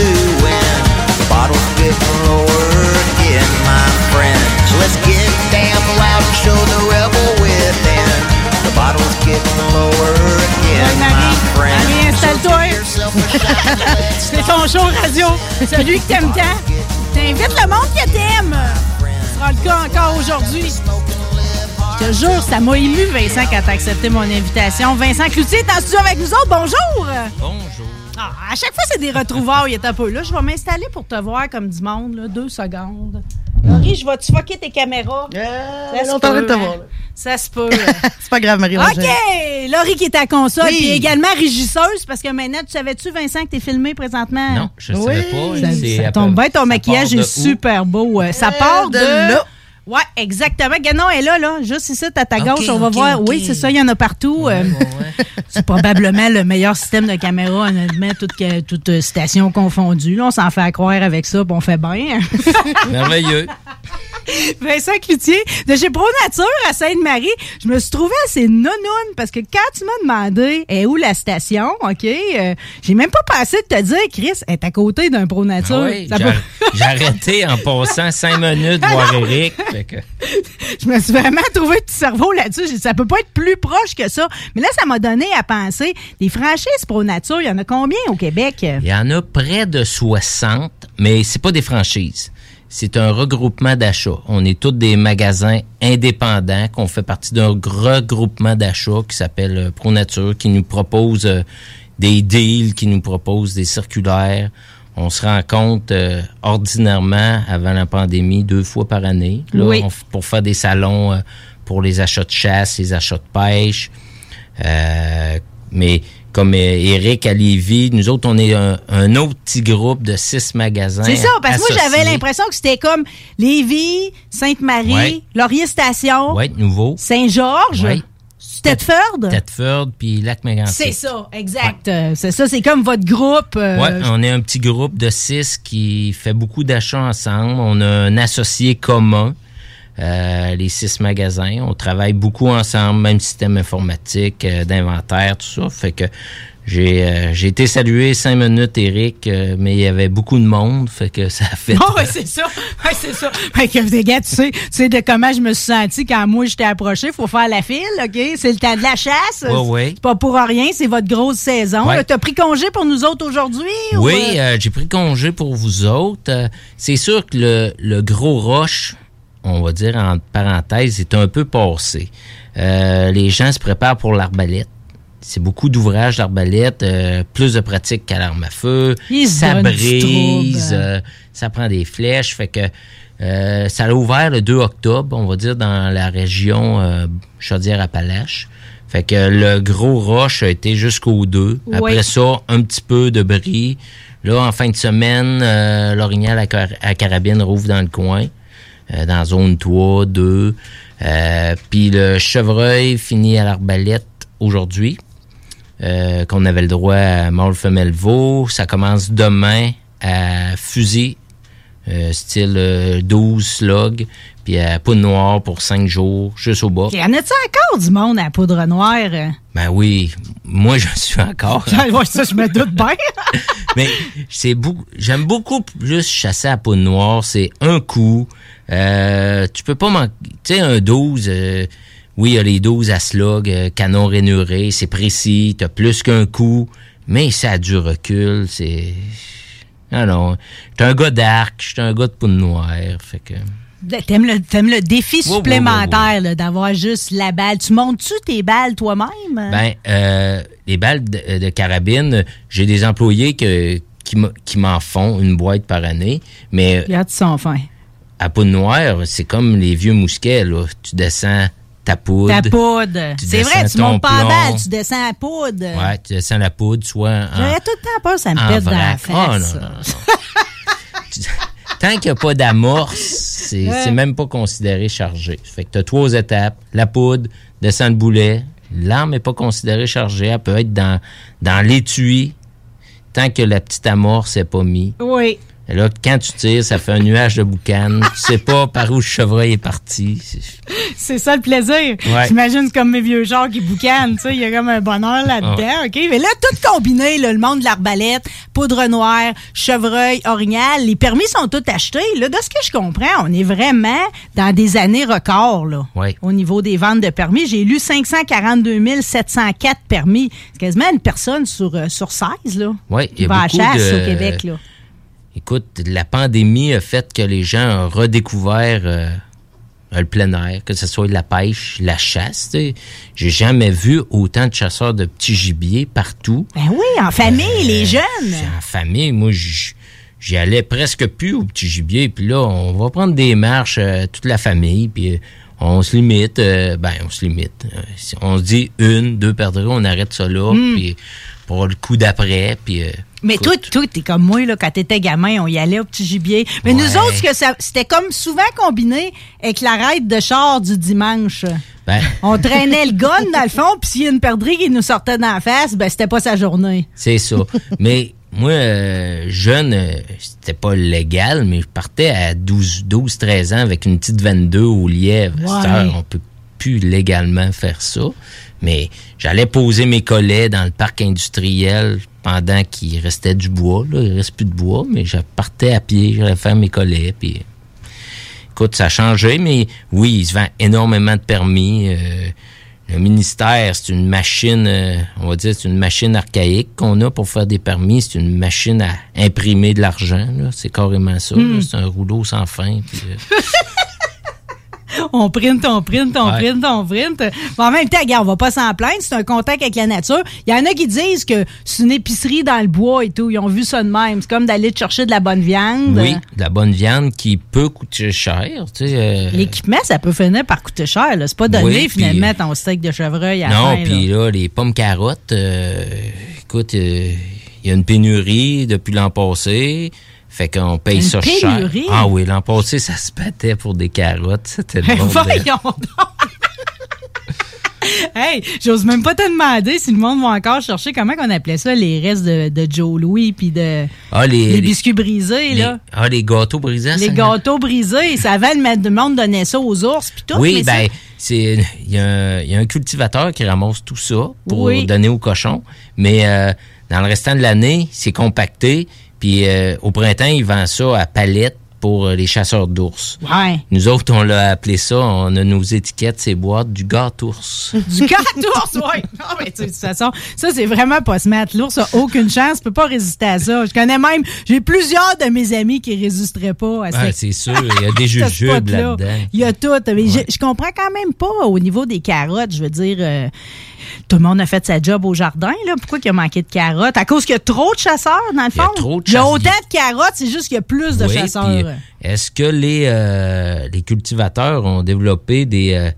Best to win. The bottle's getting lower again, my friend. So let's get damn loud and show the rebel within. The bottle's getting lower again, my friend. Marie, installe-toi. C'est ton show radio. Celui que t'aimes tant. T'invites le monde que t'aimes. Ce sera le cas encore aujourd'hui. Je te jure, ça m'a ému, Vincent, quand t'as accepté mon invitation. Vincent Cloutier est en studio avec nous autres. Bonjour! Bonjour. Ah, à chaque fois, c'est des retrouvailles. est un peu là. Je vais m'installer pour te voir comme du monde, là, deux secondes. Laurie, je vais-tu fucker tes caméras? Ça se on de te peut, voir. hein? Ça se peut. C'est pas grave, marie OK! Laurie qui est à console, Oui. puis également régisseuse, parce que maintenant, tu savais-tu, Vincent, que t'es filmé présentement? Non, je ne Oui. savais pas. Ça, ça tombe bien, ton ça maquillage est super beau. Ça Euh, part de... de là. Ouais, exactement. Ganon est là, là. Juste ici, à ta gauche, on va voir. Oui, c'est ça, il y en a partout. Euh, c'est probablement le meilleur système de caméra, honnêtement, toute, toute euh, station confondue. Là, on s'en fait à croire avec ça, puis on fait bien. Merveilleux. Vincent Cloutier, de chez Pro Nature à Sainte-Marie, je me suis trouvée assez nonoune parce que quand tu m'as demandé est où la station, OK, euh, j'ai même pas pensé de te dire, Chris, est à côté d'un Pro Nature. Ah oui, j'ai arrêté en passant cinq minutes voir Eric. Que, je me suis vraiment trouvé un petit cerveau là-dessus. J'ai dit, ça peut pas être plus proche que ça. Mais là, ça m'a donné à penser, des franchises Pro Nature, il y en a combien au Québec? il y en a près de 60, mais c'est pas des franchises. C'est un regroupement d'achats. On est tous des magasins indépendants qu'on fait partie d'un regroupement d'achats qui s'appelle euh, Pro Nature, qui nous propose euh, des deals, qui nous propose des circulaires. On se rencontre euh, ordinairement avant la pandémie deux fois par année là, Oui. on f- pour faire des salons euh, pour les achats de chasse, les achats de pêche. Euh, mais comme Eric à Lévis, nous autres, on est un, un autre petit groupe de six magasins. C'est ça, parce que moi, j'avais l'impression que c'était comme Lévis, Sainte-Marie, Ouais. Laurier Station, Ouais, nouveau. Saint-Georges, Ouais. Thetford. Thetford, puis Lac Mégantic. C'est ça, exact. Euh, C'est ça, c'est comme votre groupe. euh, Ouais, on est un petit groupe de six qui fait beaucoup d'achats ensemble. On a un associé commun, euh, les six magasins. On travaille beaucoup ensemble, même système informatique, euh, d'inventaire, tout ça. Fait que j'ai euh, j'ai été salué cinq minutes, Eric, euh, mais il y avait beaucoup de monde. Fait que ça a fait. Oh, ouais, c'est ça. Ouais, c'est ça. Fait que, gars, tu sais, tu sais de comment je me suis senti quand moi je t'ai approché. Faut faire la file, OK? C'est le temps de la chasse. Ouais, ouais. C'est pas pour rien, c'est votre grosse saison. Ouais. T'as pris congé pour nous autres aujourd'hui? ou, Oui, euh? euh, j'ai pris congé pour vous autres. Euh, c'est sûr que le, le gros roche, on va dire en parenthèse, est un peu passé. Euh, les gens se préparent pour l'arbalète. C'est beaucoup d'ouvrages d'arbalète, euh, plus de pratique qu'à l'arme à feu. Ça brise, euh, ça prend des flèches. Fait que euh, ça a ouvert le 2 octobre, on va dire, dans la région Chaudière-Appalaches. Fait que le gros roche a été jusqu'au 2. Oui. Après ça, un petit peu de bris Là, en fin de semaine, euh, l'orignal à, car- à carabine rouvre dans le coin, euh, dans zone 3, 2. Euh, Puis le chevreuil finit à l'arbalète aujourd'hui, euh, qu'on avait le droit à mâle femelle veau. Ça commence demain à fusil, euh, style euh, 12 slug, puis à poudre noire pour 5 jours, juste au bas. Y en a-tu encore du monde à la poudre noire? Ben oui, moi je suis encore. ça, je me doute bien. Mais c'est beaucoup. J'aime beaucoup plus chasser à peau noire. C'est un coup. Euh, tu peux pas manquer. Tu sais, un 12. euh, oui, il y a les 12 à slug, euh, canon rainuré, c'est précis. T'as plus qu'un coup, mais ça a du recul. C'est. Ah non. J'étais un gars d'arc, j'étais un gars de poudre noire. Fait que. T'aimes le, t'aimes le défi supplémentaire là, d'avoir juste la balle. Tu montes-tu tes balles toi-même? Ben, euh, les balles de, de carabine, j'ai des employés que, qui m'en font une boîte par année, mais Regarde, ils sont fins. à poudre noire, c'est comme les vieux mousquets, là. Tu descends ta poudre. Ta poudre. C'est vrai, tu montes pas plomb. balle, tu descends à poudre. Ouais, tu descends la poudre, soit en, J'aurais tout le temps peur, ça me en pète dans la vrac. face. Oh, non, non, Tant qu'il n'y a pas d'amorce, c'est Ouais. même pas considéré chargé. Fait que tu as trois étapes. La poudre, descends le boulet. L'arme n'est pas considérée chargée. Elle peut être dans, dans l'étui tant que la petite amorce n'est pas mise. Oui. Et là, quand tu tires, ça fait un nuage de boucan. tu sais pas par où le chevreuil est parti. C'est- ça le plaisir. Ouais. J'imagine c'est comme mes vieux genres qui boucanent, tu sais, il y a comme un bonheur là-dedans. OK? Mais là, tout combiné, là, le monde de l'arbalète, poudre noire, chevreuil, orignal, les permis sont tous achetés. Là, de ce que je comprends, on est vraiment dans des années records, là. Ouais. Au niveau des ventes de permis, j'ai lu 542 704 permis. C'est quasiment une personne sur, euh, sur 16, là. Ouais, il y qui a va à la beaucoup chasse de- au Québec, là. Écoute, la pandémie a fait que les gens ont redécouvert euh, le plein air, que ce soit la pêche, la chasse. J'ai jamais vu autant de chasseurs de petits gibiers partout. Ben oui, en famille, les jeunes. En famille, moi, j'y allais presque plus au petit gibier. Puis là, on va prendre des marches, euh, toute la famille, puis euh, on se limite. euh, ben, on se limite. Euh, on se dit une, deux perdrix, on arrête ça là, puis pour le coup d'après, puis... Mais toi, toi, t'es comme moi, là, quand t'étais gamin, on y allait au petit gibier. Mais nous autres, ce que ça- c'était comme souvent combiné avec la raide de char du dimanche. ben, On traînait le gun dans le fond, puis s'il y a une perdrix qui nous sortait dans la face, ben c'était pas sa journée. C'est ça. mais moi, euh, jeune, euh, c'était pas légal, mais je partais à 12, 12 13 ans avec une petite 22 au lièvre. Ouais. heure, on peut plus légalement faire ça. Mais j'allais poser mes collets dans le parc industriel pendant qu'il restait du bois. Là. Il reste plus de bois, mais je partais à pied, j'allais faire mes collets. Puis, écoute, ça a changé, mais oui, il se vend énormément de permis. euh, le ministère, c'est une machine, euh, on va dire, c'est une machine archaïque qu'on a pour faire des permis. C'est une machine à imprimer de l'argent. C'est carrément ça. Hmm. C'est un rouleau sans fin. puis, euh, On print, on print, on Ouais. print, on print. Mais en même temps, regarde, on va pas s'en plaindre, c'est un contact avec la nature. Il y en a qui disent que c'est une épicerie dans le bois et tout. Ils ont vu ça de même. C'est comme d'aller te chercher de la bonne viande. oui, de la bonne viande qui peut coûter cher. Tu sais, euh, L'équipement, ça peut finir par coûter cher. C'est pas donné, Oui, finalement, ton steak de chevreuil à Non, là. puis là, les pommes carottes, euh, écoute, euh, il y a une pénurie depuis l'an passé. Fait qu'on paye Une ça cher. pénurie? Ah oui, l'an passé, ça se battait pour des carottes. C'était bon. voyons donc! hey, j'ose même pas te demander si le monde va encore chercher comment on appelait ça, les restes de, de Joe Louis puis de Ah, les, biscuits brisés, les- là. ah, les gâteaux brisés. Les ça- gâteaux brisés, ça avant le monde donnait ça aux ours puis tout. Oui, mais ben, c'est il y, a un- il y a un cultivateur qui ramasse tout ça pour Oui. donner aux cochons. Mais euh, dans le restant de l'année, c'est compacté. Puis euh, au printemps, il vend ça à palette pour euh, les chasseurs d'ours. Ouais. Nous autres, on l'a appelé ça, on a nos étiquettes, ces boîtes, du gâteours. Du. Ah, ben, tu sais, de toute façon, ça, c'est vraiment pas se mettre. L'ours a aucune chance, peut pas résister à ça. Je connais même, j'ai plusieurs de mes amis qui résisteraient pas à Ah, ça. c'est sûr, il y a des jujubes là-dedans. Il y a tout. Mais je, je comprends quand même pas au niveau des carottes. Je veux dire, euh, tout le monde a fait sa job au jardin. Là. Pourquoi il y a manqué de carottes? À cause qu'il y a trop de chasseurs, dans le Il y a fond? trop de Il y a chasseurs. autant de carottes, c'est juste qu'il y a plus de Oui, chasseurs. Est-ce que les, euh, les cultivateurs ont développé des, euh,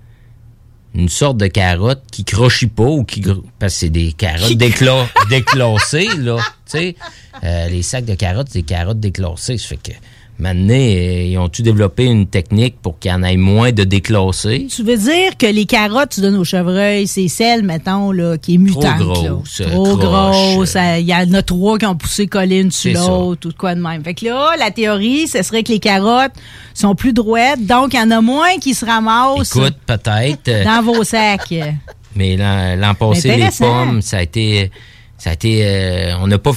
une sorte de carotte qui crochit pas ou qui parce que c'est des carottes décla- déclassées là, tu sais. Euh, les sacs de carottes, c'est des carottes déclassées, ça fait que maintenant ils ont tu développé une technique pour qu'il y en ait moins de déclassés? Tu veux dire que les carottes que tu donnes au chevreuil, c'est celle, mettons, là, qui est mutante. grosse, euh, Trop grosse. euh, Il y en a trois qui ont poussé collées une sur l'autre ou de quoi de même. Fait que là, la théorie, ce serait que les carottes sont plus droites, donc il y en a moins qui se ramassent Écoute, peut-être, euh, dans vos sacs. mais l'an passé les pommes, ça a été ça a été euh, on n'a pas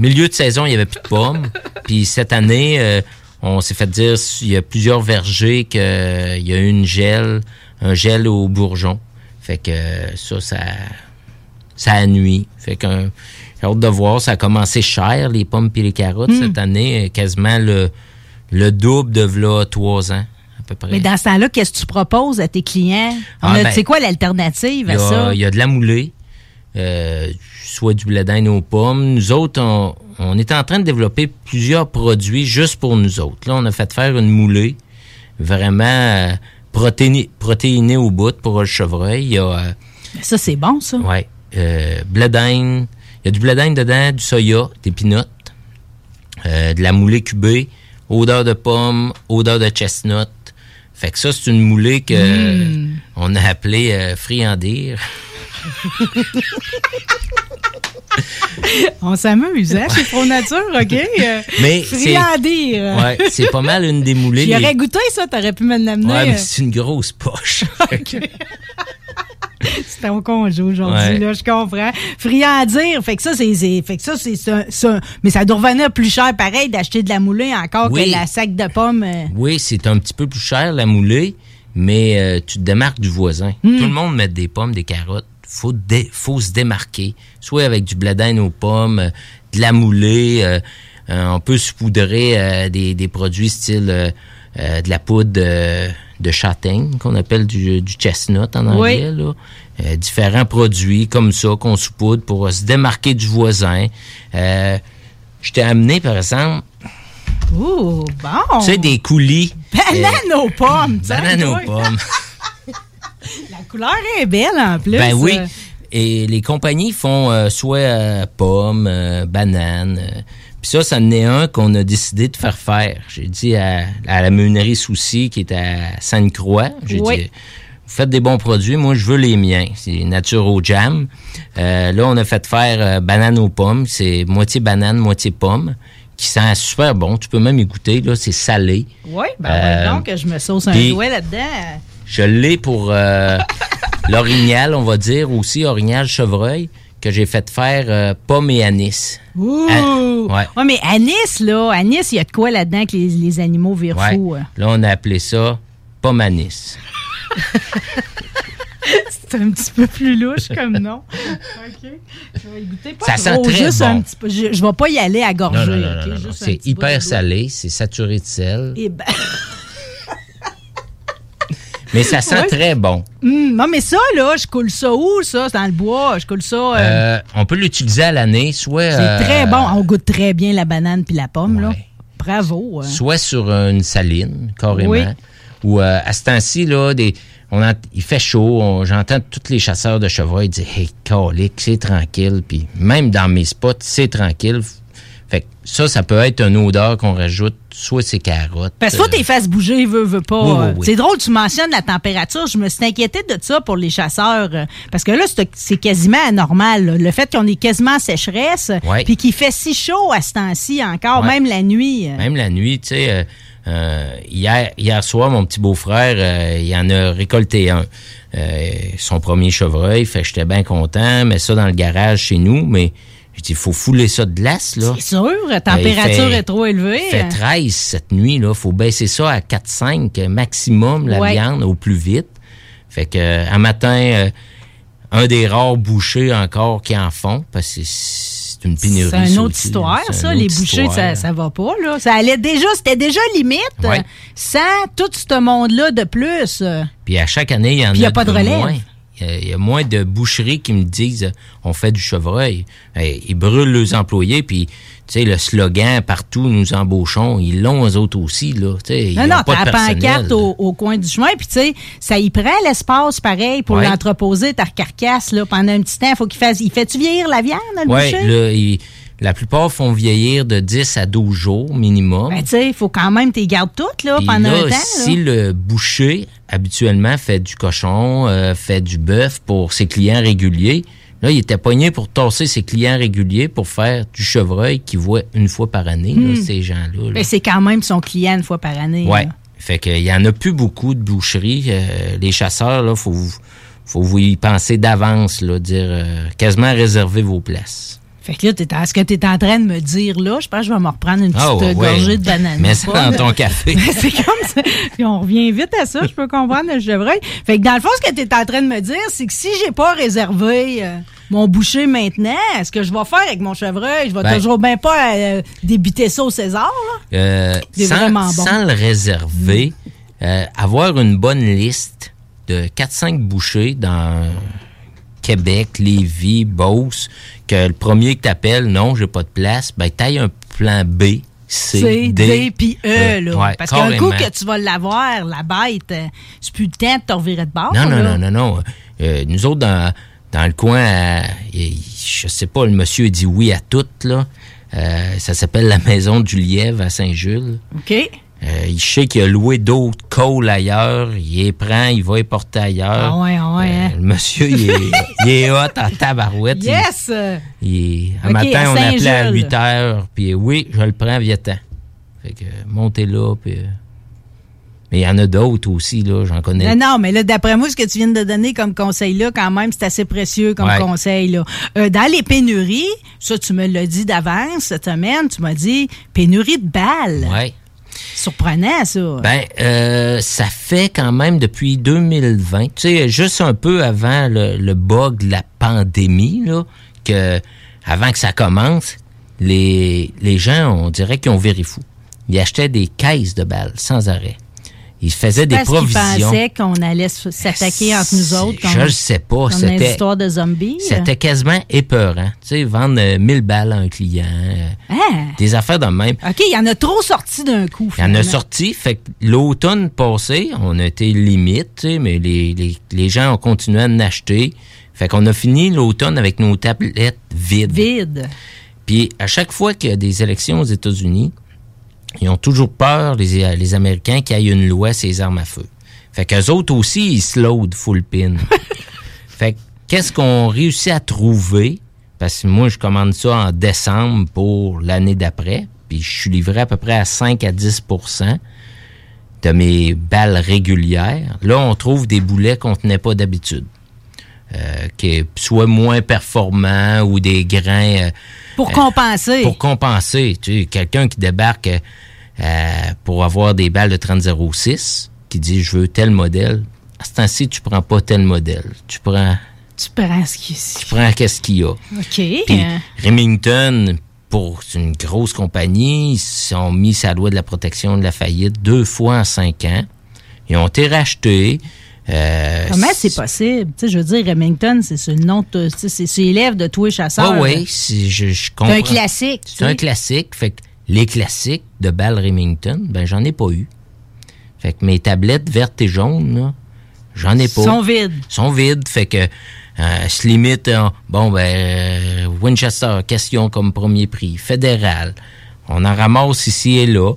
milieu de saison, il y avait plus de pommes. Puis cette année, euh, on s'est fait dire il y a plusieurs vergers qu'il y a eu une gel, un gel au bourgeon. Fait que euh, ça, ça, ça a nuit. Fait que euh, j'ai hâte de voir. Ça a commencé cher, les pommes et les carottes, Hmm. cette année. euh, Quasiment le, le double de v'là trois ans, à peu près. Mais dans ce temps-là, qu'est-ce que tu proposes à tes clients? Ah, ben, c'est quoi l'alternative à ça? il y a de la moulée, euh, soit du blé d'Inde aux pommes. Nous autres, on, on est en train de développer plusieurs produits juste pour nous autres. Là, on a fait faire une moulée vraiment euh, protéinée, protéinée au bout pour le chevreuil. Il y a, euh, Ça, c'est bon, ça. ouais, euh, blé d'Inde. Il y a du blé d'Inde dedans, du soya, des euh, de la moulée cubée, odeur de pomme, odeur de chestnut. Fait que ça, c'est une moulée que Mm. on a appelée euh, friandir. On s'amuse, hein, chez Pro Nature, OK? Euh, Mais c'est friandir. ouais, c'est pas mal une des moulées. J'y les- aurais goûté ça, t'aurais pu me l'amener. Ouais, mais c'est une grosse poche. C'était au congé aujourd'hui, Ouais. là, je comprends. Friandir, fait que ça, c'est, fait que ça, c'est ça, mais ça doit revenir plus cher, pareil, d'acheter de la moulée encore Oui. que la sac de pommes. euh. oui, c'est un petit peu plus cher la moulée, mais euh, tu te démarques du voisin. Hmm. Tout le monde met des pommes, des carottes. Faut dé- faut se démarquer, soit avec du blé d'Inde aux pommes, euh, de la moulée. euh, euh, on peut saupoudrer des, des produits style de la poudre de, châtaigne qu'on appelle du, du chestnut en Oui. anglais. Là. Euh, différents produits comme ça qu'on saupoudre pour se démarquer du voisin. Euh, je t'ai amené, par exemple, Ouh, bon. tu sais, des coulis. Banane aux pommes, aux pommes. La couleur est belle, en plus. ben oui. Et les compagnies font euh, soit euh, pommes, euh, bananes. Puis ça, ça en est un qu'on a décidé de faire faire. J'ai dit à, à la meunerie Souci, qui est à Sainte-Croix, j'ai Oui. dit, vous faites des bons produits, moi je veux les miens. C'est nature au jam. Là, on a fait faire banane aux pommes. C'est moitié banane, moitié pomme, qui sent super bon. Tu peux même y goûter, là, c'est salé. Oui, ben Euh, donc je me sauce un doigt là-dedans. Je l'ai pour euh, l'orignal, on va dire, aussi, orignal chevreuil, que j'ai fait faire euh, pomme et anis. Ouh! Ah, ouais. mais anis, là, anis, il y a de quoi là-dedans que les, les animaux virent Ouais. fous? hein? Là, on a appelé ça pomme anis. C'est un petit peu plus louche comme nom. OK. Je pas Ça sent très juste bon. un petit peu. Je, je vais pas y aller à gorger. C'est hyper salé, c'est saturé de sel, Eh ben, mais ça sent Ouais. très bon. hum, non, mais ça, là, je coule ça où, ça? C'est dans le bois. Je coule ça. euh, Euh, on peut l'utiliser à l'année, soit... c'est euh, très bon. On goûte très bien la banane puis la pomme, là. Bravo. hein. soit sur une saline, carrément. Oui. Ou à ce temps-ci, là, des, on il fait chaud, j'entends tous les chasseurs de chevreuil dire Hey, calique, c'est tranquille. Puis même dans mes spots, c'est tranquille. Fait que ça, ça peut être une odeur qu'on rajoute, soit ces carottes. Parce que euh, tes fesses bouger, veut, veut pas. Oui, oui, Euh, oui. C'est drôle, tu mentionnes la température. Je me suis inquiétée de ça pour les chasseurs. euh, Parce que là, c'est c'est quasiment anormal. là. Le fait qu'on est quasiment en sécheresse, puis qu'il fait si chaud à ce temps-ci encore, même la nuit. euh. Même la nuit, tu sais, euh, euh, hier, hier soir, mon petit beau-frère, il en a récolté un. Son premier chevreuil, fait que j'étais bien content, mais ça dans le garage chez nous, mais il faut fouler ça de glace, là. C'est sûr, la température Ben, fait- est trop élevée. Fait 13 cette nuit, là. Faut baisser ça à 4-5 maximum, la Ouais. viande, au plus vite. Fait que, euh, un matin, euh, un des rares bouchers encore qui en font, parce que c'est une pénurie. C'est une autre aussi, histoire, ça. Les bouchers, ça, ça va pas, là. Ça allait déjà, c'était déjà limite, Ouais. euh, sans tout ce monde-là de plus. euh. Puis à chaque année, il y en Puis il y a, a pas de de relève. moins. Il Il y a- moins de boucheries qui me disent euh, on fait du chevreuil. Eh, ils brûlent leurs employés, puis tu sais, le slogan partout, nous embauchons, ils l'ont eux autres aussi. Là, Tu sais, ils Non, non, pas t'as de pancarte au, au coin du chemin, puis tu sais, ça y prend l'espace pareil pour Ouais. l'entreposer, ta carcasse, là, pendant un petit temps. Faut qu'il fasse. Il fait-tu vieillir la viande, le Ouais, boucher? là, la plupart font vieillir de 10 à 12 jours minimum. Ben, tu sais, il faut quand même t'es gardes toutes, là, pendant là, un temps. si là. le boucher, habituellement, fait du cochon, euh, fait du bœuf pour ses clients réguliers, là, il était pogné pour tasser ses clients réguliers pour faire du chevreuil qu'il voit une fois par année, là, ces gens-là. là. Ben, c'est quand même son client une fois par année. Ouais. là. Fait qu'il y en a plus beaucoup de boucheries. Euh, les chasseurs, là, faut, faut vous y penser d'avance, là, dire euh, quasiment réserver vos places. Fait que là, t'es ce que tu es en train de me dire là, je pense que je vais me reprendre une petite ouais, euh, gorgée de banane. Mets ça dans ton café. c'est comme ça. Puis on revient vite à ça, je peux comprendre le chevreuil. Fait que dans le fond, ce que tu es en train de me dire, c'est que si j'ai pas réservé euh, mon boucher maintenant, ce que je vais faire avec mon chevreuil, je vais Ben. toujours bien pas euh, débiter ça au César. Là. Euh, C'est sans, vraiment bon. sans le réserver, euh, avoir une bonne liste de 4-5 bouchers dans Québec, Lévis, Beauce, que le premier que t'appelles, non, j'ai pas de place, ben t'ailles un plan B, C, C, D, puis E. Euh, là. ouais, Parce qu'un coup que tu vas l'avoir, la bête, euh, c'est plus le temps de te revirer de bord. Non, non, non, non, non. Euh, nous autres, dans, dans le coin, euh, je sais pas, le monsieur dit oui à tout, là. Euh, ça s'appelle la Maison du Lièvre à Saint-Jules. OK. Euh, il sait qu'il a loué d'autres cols ailleurs. Il les prend, il va les porter ailleurs. Ah ouais, ah ouais, Euh, hein? Le monsieur, il est, il est hot en tabarouette. Yes! Il, un matin, à on appelait à Saint-Jules. 8 heures. Puis oui, je le prends, viens-t'en. Fait que montez là. Puis, euh, mais il y en a d'autres aussi, là. J'en connais. Non, non, mais là, d'après moi, ce que tu viens de donner comme conseil là, quand même, c'est assez précieux comme Ouais. conseil. Là. Euh, dans les pénuries, ça, tu me l'as dit d'avance cette semaine, tu m'as dit pénurie de balles. Ouais. Surprenant, ça. Ben, euh, ça fait quand même depuis 2020, tu sais, juste un peu avant le, bug de la pandémie, que avant que ça commence, les, les gens, on dirait qu'ils ont viré fou. Ils achetaient des caisses de balles sans arrêt. Ils faisaient des provisions. qu'on allait s'attaquer entre nous autres. Je le sais pas. C'était, histoires de zombies. c'était quasiment épeurant. Tu sais, vendre euh, 1000 balles à un client. euh, Ah! Des affaires de même. OK, il y en a trop sorti d'un coup. Il y en a finalement. sorti, fait que l'automne passé, on a été limite, tu sais, mais les, les, les gens ont continué à en acheter. Fait qu'on a fini l'automne avec nos tablettes vides. Vide. Puis à chaque fois qu'il y a des élections aux États-Unis, ils ont toujours peur, les, les Américains, qu'il y ait une loi sur les armes à feu. Fait qu'eux autres aussi, ils se loadent full pin. fait que qu'est-ce qu'on réussit à trouver? Parce que moi, je commande ça en décembre pour l'année d'après. Puis je suis livré à peu près à 5 à 10% de mes balles régulières. Là, on trouve des boulets qu'on tenait pas d'habitude. Euh, qui est soit moins performants ou des grains... euh, Pour compenser. pour compenser. Tu sais, quelqu'un qui débarque euh, euh, pour avoir des balles de 30-06, qui dit je veux tel modèle. À ce temps-ci, tu prends pas tel modèle. Tu prends, Tu prends ce qui tu prends qu'est-ce qu'il y a. OK. Puis. Remington, pour une grosse compagnie, ils se sont mis sa loi de la protection de la faillite deux fois en cinq ans. Ils ont été rachetés. Euh, Comment c'est possible? Tu sais, je veux dire, Remington, c'est ce nom, c'est élève de tous les chasseurs. Ah oui, si je, je C'est comprends. un classique. C'est un classique. Fait que les classiques de balles Remington, ben j'en ai pas eu. Fait que mes tablettes vertes et jaunes, j'en ai pas. Ils sont vides. sont vides. Fait que euh, se limite en, bon ben euh, Winchester, question comme premier prix, fédéral. On en ramasse ici et là.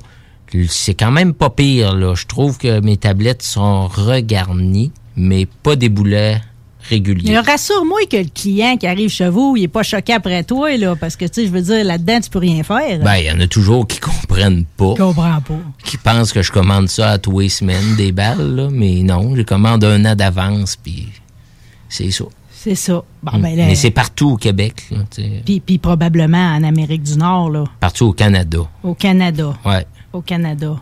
C'est quand même pas pire, là. Je trouve que mes tablettes sont regarnies, mais pas des boulets réguliers. Rassure-moi que le client qui arrive chez vous, il est pas choqué après toi, là, parce que, tu sais, je veux dire, là-dedans, tu peux rien faire. Ben, il y en a toujours qui comprennent pas. je comprends pas. qui pensent que je commande ça à tous les semaines, des balles, là, mais non, je commande un an d'avance, puis c'est ça. C'est ça. Bon, ben là, Mm. mais c'est partout au Québec, puis probablement en Amérique du Nord, là, partout au Canada. au Canada. Ouais. Au Canada.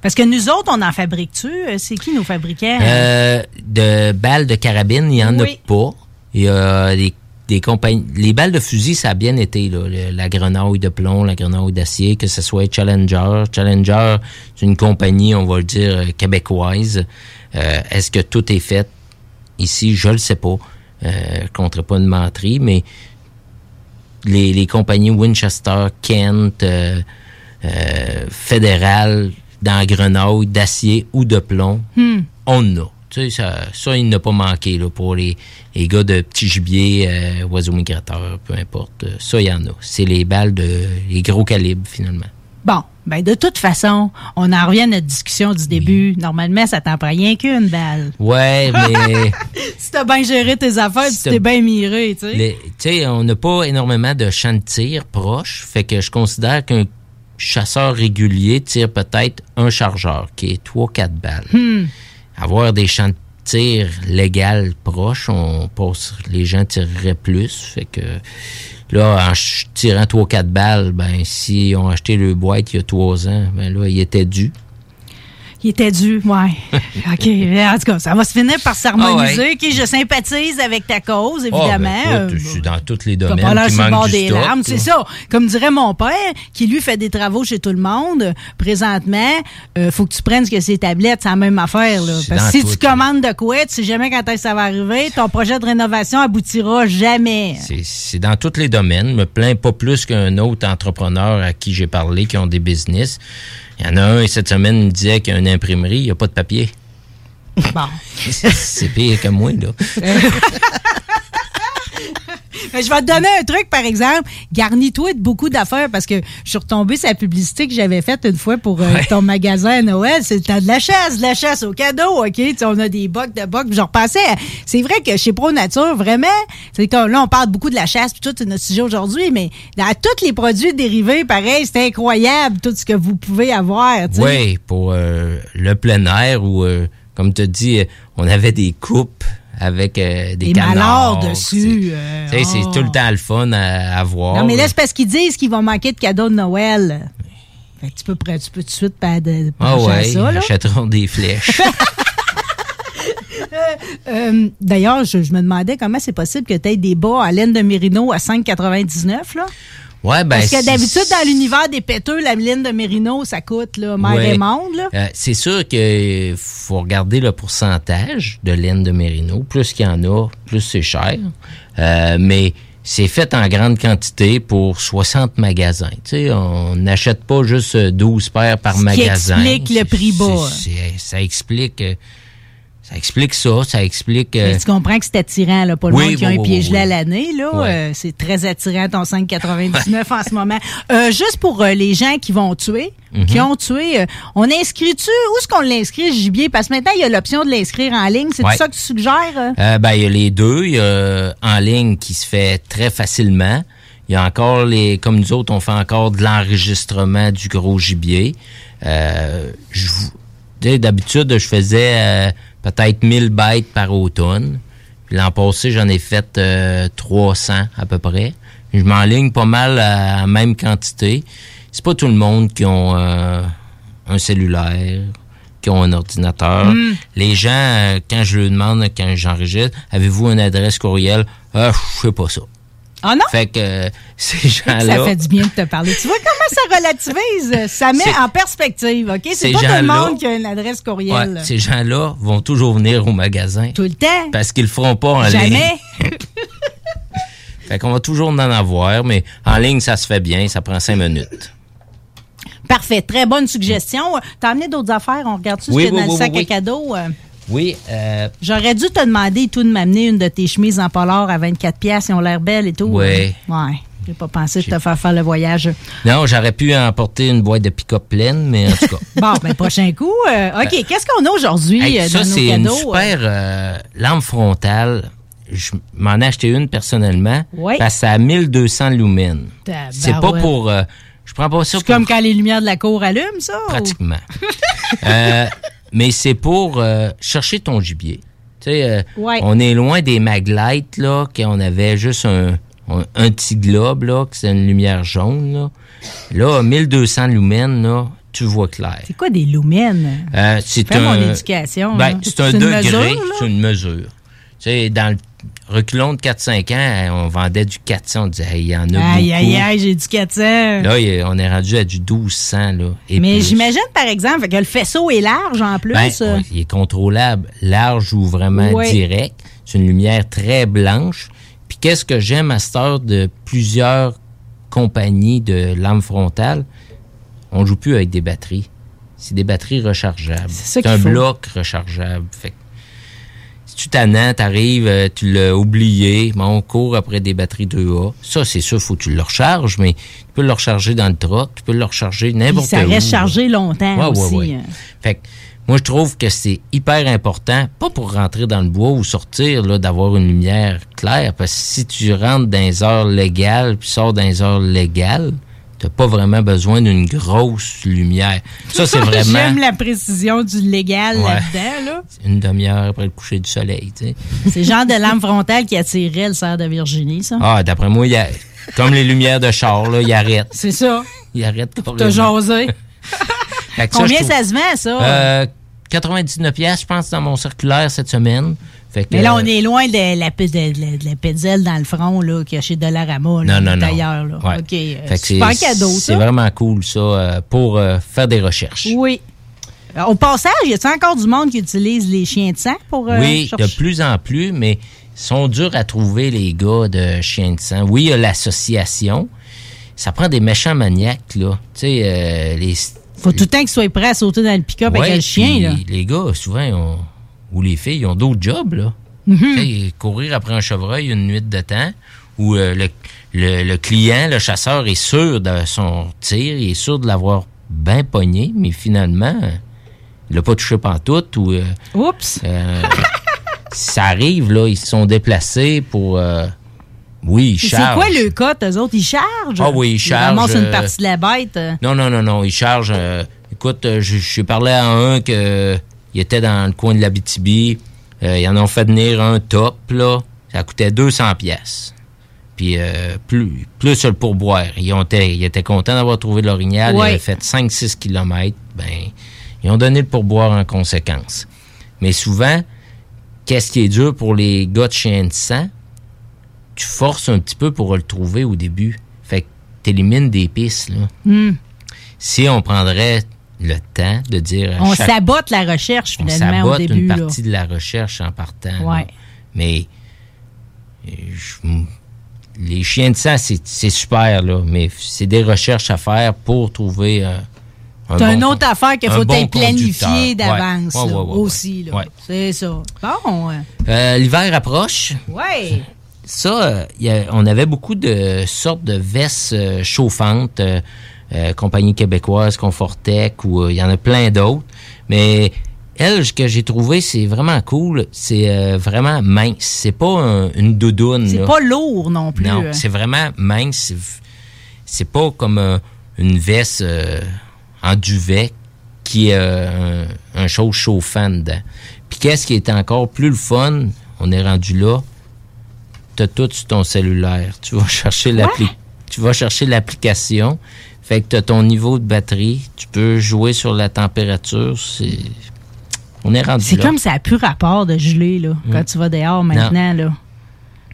Parce que nous autres, on en fabrique-tu? Euh, C'est qui nos fabricants? Euh, de balles de carabine, il n'y en Oui. a pas. Il y a des, des compagnies. Les balles de fusil, ça a bien été, là. Le- la grenouille de plomb, la grenouille d'acier, que ce soit Challenger. Challenger, c'est une compagnie, on va le dire, euh, québécoise. Euh, Est-ce que tout est fait? Ici, je le sais pas. Euh, compterai pas une menterie, mais les, les compagnies Winchester, Kent, euh, euh, Fédéral, dans Grenouille, d'acier ou de plomb, on en a. Tu sais, ça, ça, il n'a pas manqué là, pour les, les gars de petits gibiers, euh, oiseaux migrateurs, peu importe. Euh, Ça, il y en a. C'est les balles de les gros calibres, finalement. Bon, ben de toute façon, on en revient à notre discussion du début. Normalement, ça t'en prend rien qu'une balle. Ouais, mais Si t'as bien géré tes affaires, Si tu t'es bien miré, tu sais. tu sais, on n'a pas énormément de champs de tir proches. Fait que je considère qu'un chasseur régulier tire peut-être un chargeur, qui est 3-4 balles. Hmm. Avoir des champs de tir légal proches, on pense les gens tireraient plus. Fait que là, en tirant 3-4 balles, ben si on a acheté le boîte il y a 3 ans, ben là, il était dû. Il était dû, ouais. OK. En tout cas, ça va se finir par s'harmoniser. Ah OK, je sympathise avec ta cause, Ah, évidemment. ben, écoute, Euh, je suis dans tous les domaines. pas qui bord du des stock, larmes, c'est ça. Comme dirait mon père, qui lui fait des travaux chez tout le monde, présentement, euh, faut que tu prennes ce que c'est tablettes, c'est la même affaire. Là. Parce que si tout, tu commandes de quoi, tu sais jamais quand est-ce que ça va arriver, ton projet de rénovation aboutira jamais. C'est- C'est dans tous les domaines. Je me plains pas plus qu'un autre entrepreneur à qui j'ai parlé qui ont des business. Il y en a un, et cette semaine, il me disait qu'il y a une imprimerie, il n'y a pas de papier. Bon. C'est pire que moi, là. Mais je vais te donner un truc, par exemple. Garnis-toi de beaucoup d'affaires parce que je suis retombée sur la publicité que j'avais faite une fois pour euh, Ouais. ton magasin à Noël. C'est le temps de la chasse, de la chasse au cadeau, OK? Tu sais, on a des bocs de bocs. Je repensais, à- c'est vrai que chez Pro Nature, vraiment, c'est comme là, on parle beaucoup de la chasse, puis tout, c'est notre sujet aujourd'hui, mais dans tous les produits dérivés, pareil, c'est incroyable tout ce que vous pouvez avoir. tu sais. Oui, pour euh, le plein air où, euh, comme tu as dit, euh, on avait des coupes avec euh, des, Des canards. dessus, euh, sais, oh. C'est tout le temps le fun à, à voir. Non, mais là, c'est parce qu'ils disent qu'il va manquer de cadeaux de Noël. Fait que tu peux, tu peux tout de suite pas de, ah ouais, ça, là. achèteront des flèches. Euh, D'ailleurs, je, je me demandais comment c'est possible que tu aies des bas à laine de mérino à 5,99 là? Ouais, ben, Parce que d'habitude, dans l'univers des péteux, la laine de mérino, ça coûte là, mère Ouais. et monde. Là. Euh, c'est sûr qu'il faut regarder le pourcentage de laine de mérino. Plus qu'il y en a, plus c'est cher. Euh, mais c'est fait en grande quantité pour 60 magasins. Tu sais, on n'achète pas juste 12 paires par Ce magasin. explique le prix bas. Ça explique... euh, ça explique ça, ça explique... euh, Mais tu comprends que c'est attirant, là, pas le Oui, monde qui a oui, un oui, pied gelé à l'année. là. Euh, c'est très attirant ton 5,99 en ce moment. Euh, juste pour euh, les gens qui vont tuer, Mhm. qui ont tué, euh, on inscrit-tu? Où est-ce qu'on l'inscrit, le gibier? Parce que maintenant, il y a l'option de l'inscrire en ligne. C'est ça que tu suggères? euh? Euh, ben, il y a les deux. Il y a euh, en ligne qui se fait très facilement. Il y a encore les, comme nous autres, on fait encore de l'enregistrement du gros gibier. Euh, je vous- d'habitude, je faisais euh, peut-être 1000 bêtes par automne. L'an passé, j'en ai fait euh, 300 à peu près. Je m'enligne pas mal à la même quantité. C'est pas tout le monde qui ont euh, un cellulaire, qui ont un ordinateur. Les gens, euh, quand je leur demande, quand j'enregistre, avez-vous une adresse courriel? Euh, je sais pas ça. Ah non? Fait que euh, ces Ça gens-là... fait du bien de te parler. Tu vois comment ça relativise? Ça met en perspective, OK? C'est Ces pas tout le monde qui a une adresse courriel. Ouais, ces gens-là vont toujours venir au magasin Tout le temps. parce qu'ils le feront pas en ligne. Jamais. Fait qu'on va toujours en avoir, mais en ligne, ça se fait bien, ça prend cinq minutes. Parfait. Très bonne suggestion. T'as amené d'autres affaires? On regarde-tu Oui, ce qu'il y a oui, dans oui, le sac à cadeaux? Euh, Oui, euh, J'aurais dû te demander tout de m'amener une de tes chemises en polar à 24 pièces, ils ont l'air belles et tout. Ouais. Euh, Ouais. J'ai pas pensé de te faire faire le voyage. non, j'aurais pu emporter une boîte de pick-up pleine, mais en tout cas. Bon, ben prochain coup. euh, OK, qu'est-ce qu'on a aujourd'hui Hey, euh, ça, c'est une cadeaux? super euh, lampe frontale. Je m'en ai acheté une personnellement. Oui. Parce que ça a 1200 lumens. C'est pas pour... euh, je prends pas ça C'est pour comme quand les lumières de la cour allument, ça? ou- pratiquement. Euh, mais c'est pour euh, chercher ton gibier. Tu sais, euh, Ouais. on est loin des maglites, là, qu'on avait juste un, un, un petit globe, là, que c'est une lumière jaune, là. Là, 1200 lumens, là, tu vois clair. C'est quoi des lumens? Euh, c'est Fais un, mon éducation. ben, c'est un une degré, c'est une mesure. Tu sais, dans le, reculons de 4-5 ans, on vendait du 400. On disait, Hey, il y en a beaucoup. Aïe, aïe, aïe, j'ai du 400. Là, on est rendu à du 1200. Là, et Mais j'imagine, par exemple, que le faisceau est large en plus. Ben, ouais, il est contrôlable, large ou vraiment Oui. direct. C'est une lumière très blanche. Puis qu'est-ce que j'aime à cette heure de plusieurs compagnies de lampes frontales? On joue plus avec des batteries. C'est des batteries rechargeables. C'est un faut. bloc rechargeable. Fait que si tu t'annantes, t'arrives, euh, tu l'as oublié, bon, on court après des batteries 2A. Ça, c'est sûr, faut que tu le recharges, mais tu peux le recharger dans le truck, tu peux le recharger n'importe où. ça reste chargé longtemps Ouais, aussi. ouais. hein. Fait que moi, je trouve que c'est hyper important, pas pour rentrer dans le bois ou sortir, là, d'avoir une lumière claire, parce que si tu rentres dans les heures légales puis sors dans les heures légales, t'as pas vraiment besoin d'une grosse lumière. Ça, c'est vraiment J'aime la précision du légal Ouais. là-dedans. Là. une demi-heure après le coucher du soleil, tu sais. C'est le genre de lampe frontale qui attirerait le cerf de Virginie, ça. Ah, d'après moi, il y a, comme les lumières de char, là, il arrête. C'est ça. Il arrête jasé. Fait que Combien ça, trouve- se vend, ça? Euh, 99 pièces, je pense, dans mon circulaire cette semaine. Fait que, Mais là, on est loin de la, de, de- pétzelle dans le front, là, qu'il y a chez Dollarama, là, Non, non, non. d'ailleurs, là. Ouais. OK. euh, c'est- cadeau, C'est vraiment cool, ça, euh, pour euh, faire des recherches. Oui. Au passage, y a-t-il encore du monde qui utilise les chiens de sang pour euh, oui, de plus en plus, mais ils sont durs à trouver, les gars de chiens de sang. Oui, il y a l'association. Ça prend des méchants maniaques, là. Tu sais, euh, les... Faut tout le temps qu'ils soient prêts à sauter dans le pick-up Ouais, avec le chien, là. Les gars, souvent, ils ou les filles, ils ont d'autres jobs, là. Sais, courir après un chevreuil une nuit de temps, où euh, le, le- le client, le chasseur, est sûr de son tir, il est sûr de l'avoir bien pogné, mais finalement, il l'a pas touché pantoute, ou... euh, Oups! euh, ça arrive, là, ils se sont déplacés pour... oui, ils Et C'est chargent. quoi le cas, eux autres? Ils chargent? Ah oui, ils chargent, ramassent une partie de la bête. Non, non, non, non, ils chargent... écoute, je- parlé à un que il était dans le coin de l'Abitibi. Euh, ils en ont fait venir un top, là. Ça coûtait 200 pièces. Puis euh, plus, plus le pourboire. Ils, ont été, ils étaient contents d'avoir trouvé l'orignal. Ils avaient fait 5-6 kilomètres. Ben, ils ont donné le pourboire en conséquence. Mais souvent, qu'est-ce qui est dur pour les gars de chien de sang? Tu forces un petit peu pour le trouver au début. Fait que t'élimines des pistes, là. Hmm. Si on prendrait le temps de dire... On chaque- sabote la recherche, on finalement, au sabote début. une là. partie de la recherche en partant. Ouais. Mais euh, je- les chiens de sang, c'est c'est super, là, mais c'est des recherches à faire pour trouver euh, un C'est bon une autre affaire qu'il un faut bon conducteur. d'avance Ouais, ouais, aussi. C'est ça. Bon, ouais. Euh, L'hiver approche. Ouais. Ça, euh, il y a- on avait beaucoup de sortes de vestes euh, chauffantes, euh, euh, compagnie québécoise, Confortec, ou euh, il y en a plein d'autres. Mais elle, ce que j'ai trouvé, c'est vraiment cool. C'est euh, vraiment mince. C'est pas un- une doudoune. C'est pas lourd non plus. Non, c'est vraiment mince. C'est- pas comme euh, une veste euh, en duvet qui a euh, un, un chose chauffant dedans. Puis qu'est-ce qui est encore plus le fun, on est rendu là, t'as tout sur ton cellulaire. Tu vas chercher l'appli, tu vas chercher l'application. Fait que ton niveau de batterie, tu peux jouer sur la température. C'est, on est rendu C'est là. comme ça n'a plus rapport de geler, là, Mm. quand tu vas dehors maintenant, là.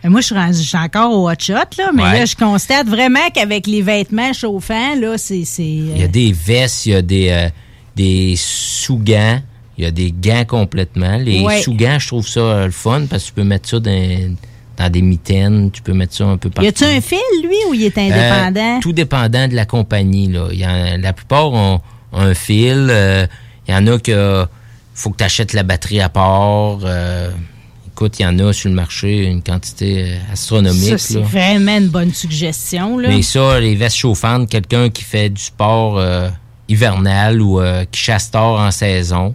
Moi, je suis, rendu- je suis encore au hot shot, là, mais Ouais. là, je constate vraiment qu'avec les vêtements chauffants, là, c'est. c'est, euh, Il y a des vestes, il y a des, euh, des sous-gants, il y a des gants complètement. Les Ouais. sous-gants, je trouve ça euh, le fun parce que tu peux mettre ça dans, dans des mitaines, tu peux mettre ça un peu Y partout. a-tu un fil, lui, ou il est indépendant? Euh, tout dépendant de la compagnie. Là. Y en- la plupart ont, ont un fil. euh, Il y en a que faut que tu achètes la batterie à part. euh, écoute, il y en a sur le marché une quantité euh, astronomique. ça, c'est vraiment une bonne suggestion, là. Mais ça, les vestes chauffantes, quelqu'un qui fait du sport euh, hivernal ou euh, qui chasse tard en saison,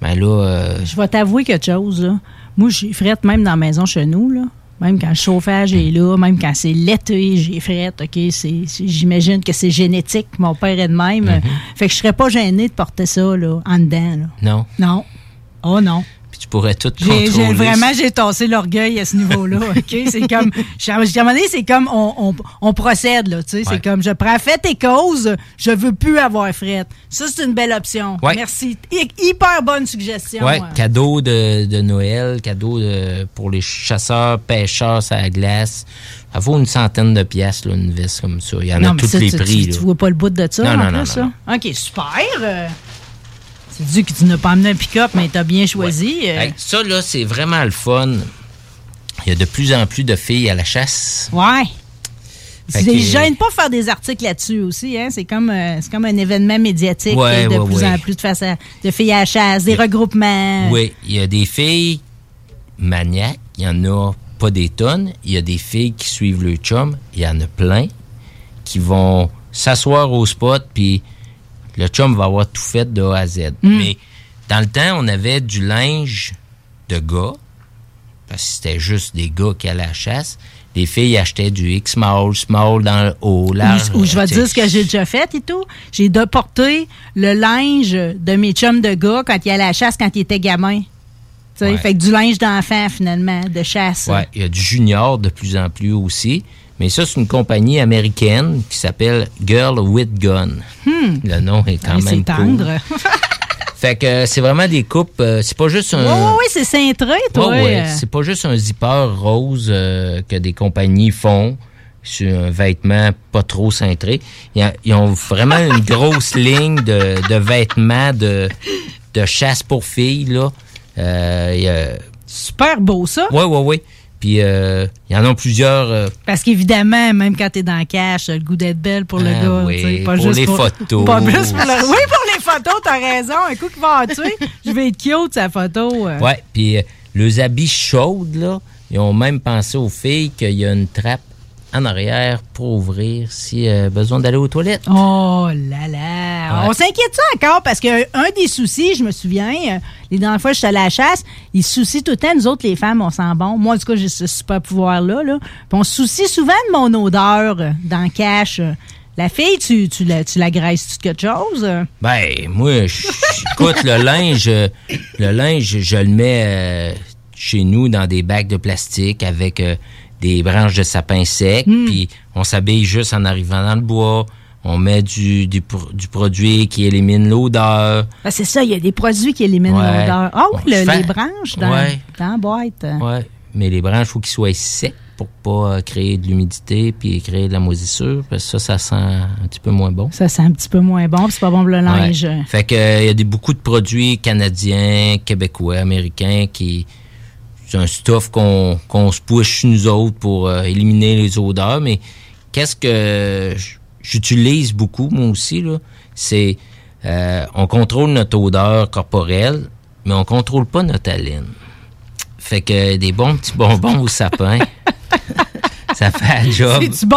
ben là, euh, Je vais t'avouer quelque chose, là. Moi, j'ai frette même dans la maison chez nous, là. Même quand le chauffage est là, même quand c'est l'été, j'ai frette, OK? J'imagine que c'est génétique. Mon père est de même. Fait que je serais pas gêné de porter ça, là, en dedans, là. non. Non. Oh non. Tu pourrais tout contrôler. vraiment, j'ai tassé l'orgueil à ce niveau-là. OK? C'est comme, à un moment donné, c'est comme on, on, on procède, là. Tu sais, Ouais. c'est comme je prends fait tes causes, je veux plus avoir fret. Ça, c'est une belle option. Ouais. Merci. Hy- hyper bonne suggestion. Ouais, euh. cadeau de, de Noël, cadeau de- pour les chasseurs, pêcheurs à la glace. Ça vaut une centaine de pièces, là, une veste comme ça. Il y en non, a tous les prix. Tu, là. tu vois pas le bout de ça, Non, non, plus, non, ça? non, OK, super. C'est dit que tu n'as pas amené un pick-up, mais t'as bien choisi. euh. Hey, ça, là, c'est vraiment le fun. Il y a de plus en plus de filles à la chasse. Ouais. Fait Ils que- gênent pas faire des articles là-dessus aussi. Hein? C'est comme, euh, c'est comme un événement médiatique Ouais, de ouais, plus ouais. en plus de, face à- de filles à la chasse, des regroupements. Oui, il y a des filles maniaques, il y en a pas des tonnes. Il y a des filles qui suivent le chum, il y en a plein qui vont s'asseoir au spot, puis le chum va avoir tout fait de A à Z. Mais dans le temps, on avait du linge de gars, parce que c'était juste des gars qui allaient à la chasse. Les filles achetaient du X-Small, small dans le haut, large. Ou, ou je vais dire ce que j'ai déjà fait et tout. J'ai déporté le linge de mes chums de gars quand ils allaient à la chasse quand ils étaient gamins. Ouais. Fait que du linge d'enfant, finalement, de chasse. Ouais, il y a du junior de plus en plus aussi. Mais ça, c'est une compagnie américaine qui s'appelle Girl with Gun. Le nom est quand Ah, même cool. tendre. Fait que euh, c'est vraiment des coupes. euh, c'est pas juste Oui, un. oui, oui, c'est cintré, toi. Ouais, ouais, c'est pas juste un zipper rose euh, que des compagnies font sur un vêtement pas trop cintré. Ils, a- ils ont vraiment une grosse ligne de, de vêtements de, de chasse pour filles, là. Euh, il y a- Super beau, ça. Ouais, ouais, ouais. Puis euh, il y en a plusieurs. euh, Parce qu'évidemment, même quand t'es dans le cash, le goût d'être belle pour le Ah gars. oui, tu pas pour juste les photos. Pas plus pour le- Oui, pour les photos, t'as raison. Un coup qui va en tuer, je vais être cute, sa photo. euh. Ouais, puis euh, les habits chaudes, là, ils ont même pensé aux filles qu'il y a une trappe en arrière pour ouvrir si euh, besoin d'aller aux toilettes. Oh là là. Ouais. On s'inquiète ça encore parce que un des soucis, je me souviens, euh, les dernières fois que j'étais allée à la chasse, ils se soucient tout le temps, nous autres les femmes, on sent bon. Moi, en tout cas, j'ai ce super pouvoir-là. Là. Puis on se soucie souvent de mon odeur euh, dans le cash. euh. La fille, tu, tu, la, tu la graisses-tu de quelque chose? Ben, moi, je- je- écoute, le linge, le linge, je le mets chez nous dans des bacs de plastique avec euh, des branches de sapin sec, Hmm. puis on s'habille juste en arrivant dans le bois. On met du, du, pro- du produit qui élimine l'odeur. Ah, c'est ça, il y a des produits qui éliminent Ouais. l'odeur. Ah oui, le- les branches dans, Ouais. dans la boîte. Ouais, mais les branches, faut qu'ils soient secs pour pas euh, créer de l'humidité puis créer de la moisissure. Parce que ça, ça sent un petit peu moins bon. Ça, c'est un petit peu moins bon, puis c'est pas bon pour le linge. Ouais. Fait que euh, il y a des, beaucoup de produits canadiens, québécois, américains qui c'est un stuff qu'on qu'on se push nous autres pour euh, éliminer les odeurs. Mais qu'est-ce que j'utilise beaucoup moi aussi là, c'est euh, on contrôle notre odeur corporelle, mais on contrôle pas notre haleine. Fait que des bons petits bonbons au sapin, ça fait un job. C'est-tu bon?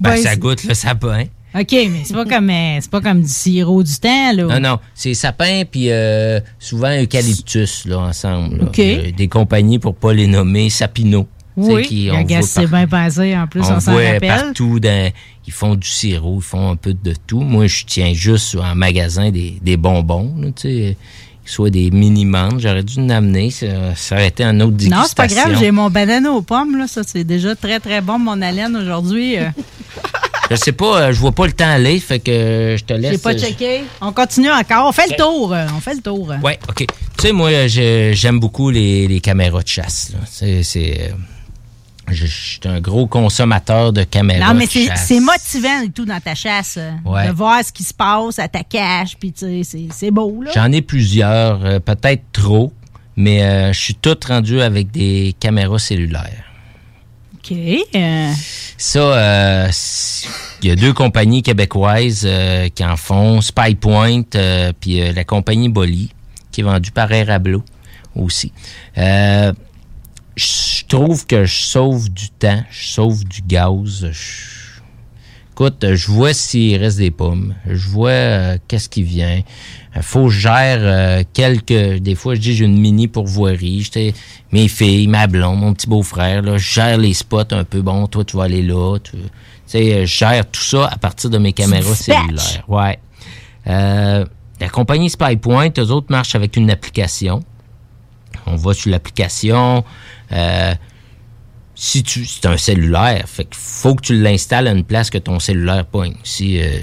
Ben, Ben, ça c'est- goûte le sapin. OK, mais c'est pas comme euh, c'est pas comme du sirop du temps, là. Non, non, c'est sapin puis euh, souvent eucalyptus là ensemble. là. OK. Euh, des compagnies pour pas les nommer, Sapino. Oui, qui- on c'est bien passé, en plus, on, on s'en rappelle. partout, dans, ils font du sirop, ils font un peu de tout. Moi, je tiens juste en magasin des, des bonbons, là, tu sais, soit des mini-menthes. J'aurais dû en amener, ça, ça aurait été un autre dégustation. Non, c'est pas grave, j'ai mon banane aux pommes, là. Ça, c'est déjà très, très bon, mon haleine, aujourd'hui. euh. Je sais pas, euh, je vois pas le temps aller, fait que je te laisse. J'ai pas euh, checké. On continue encore. On fait le tour. euh, On fait le tour. Ouais, OK. Tu sais, moi, j'aime beaucoup les, les caméras de chasse. C'est... euh, je je suis un gros consommateur de caméras Non, mais c'est motivant et tout dans ta chasse. euh, Ouais. De voir ce qui se passe à ta cache, puis tu sais, c'est- c'est beau, là. J'en ai plusieurs, euh, peut-être trop, mais euh, je suis tout rendu avec des caméras cellulaires. OK. euh, Ça, euh, il y a deux compagnies québécoises euh, qui en font, SpyPoint, euh, puis la compagnie Bolly, qui est vendue par Airablo aussi. Je trouve que je sauve du temps, je sauve du gaz. je- Écoute, je vois s'il reste des pommes, je vois euh, qu'est-ce qui vient. Il faut que je gère euh, quelques... Des fois, je dis j'ai une mini pourvoirie. J'étais mes filles, ma blonde, mon petit beau-frère. Là, je gère les spots un peu. Bon, toi, tu vas aller là. Tu sais, je gère tout ça à partir de mes caméras cellulaires. Ouais. Euh, la compagnie SpyPoint, eux autres marchent avec une application. on va sur l'application. Euh, si tu c'est un cellulaire, fait qu'il faut que tu l'installes à une place que ton cellulaire pogne. Si euh,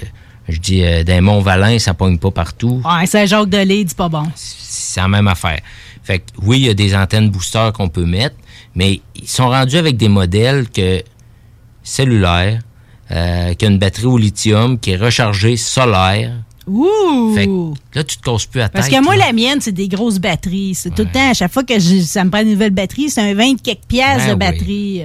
je dis euh, d'un Mont-Valin, ça pogne pas partout. Ouais, Saint-Jacques de Lille, dis pas bon. C'est la même affaire. Fait que oui, il y a des antennes booster qu'on peut mettre, mais ils sont rendus avec des modèles que cellulaires, euh, qui a une batterie au lithium, qui est rechargée solaire. Ouh! Fait que là, tu te casses plus à tête. Parce que moi, là. la mienne, c'est des grosses batteries. C'est tout le temps, à chaque fois que je- ça me prend une nouvelle batterie, c'est un 20 quelques pièces Ben de oui. batterie.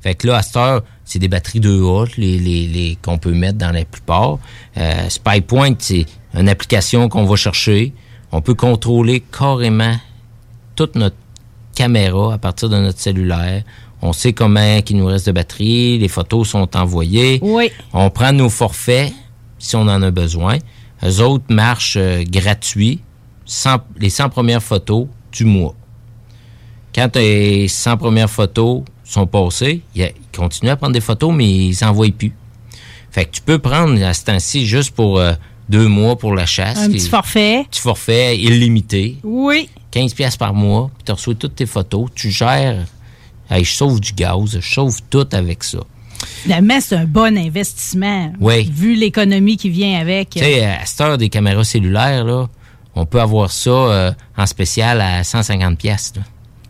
Fait que là, à cette heure, c'est des batteries 2A les, les, les, qu'on peut mettre dans la plupart. Euh, SpyPoint, c'est une application qu'on va chercher. On peut contrôler carrément toute notre caméra à partir de notre cellulaire. On sait comment il nous reste de batterie, les photos sont envoyées. Oui. On prend nos forfaits si on en a besoin. Eux autres marchent euh, gratuits, 100 les 100 premières photos du mois. Quand les 100 premières photos sont passées, ils continuent à prendre des photos, mais ils n'envoient plus. Fait que tu peux prendre à ce temps-ci juste pour euh, deux mois pour la chasse. Un petit forfait. Petit forfait illimité. Oui. 15 pièces par mois, puis tu reçois toutes tes photos, tu gères. Hey, je sauve du gaz, je sauve tout avec ça. Finalement, c'est un bon investissement. Oui. Vu l'économie qui vient avec. Tu sais, à cette heure des caméras cellulaires, là, on peut avoir ça euh, en spécial à 150 pièces.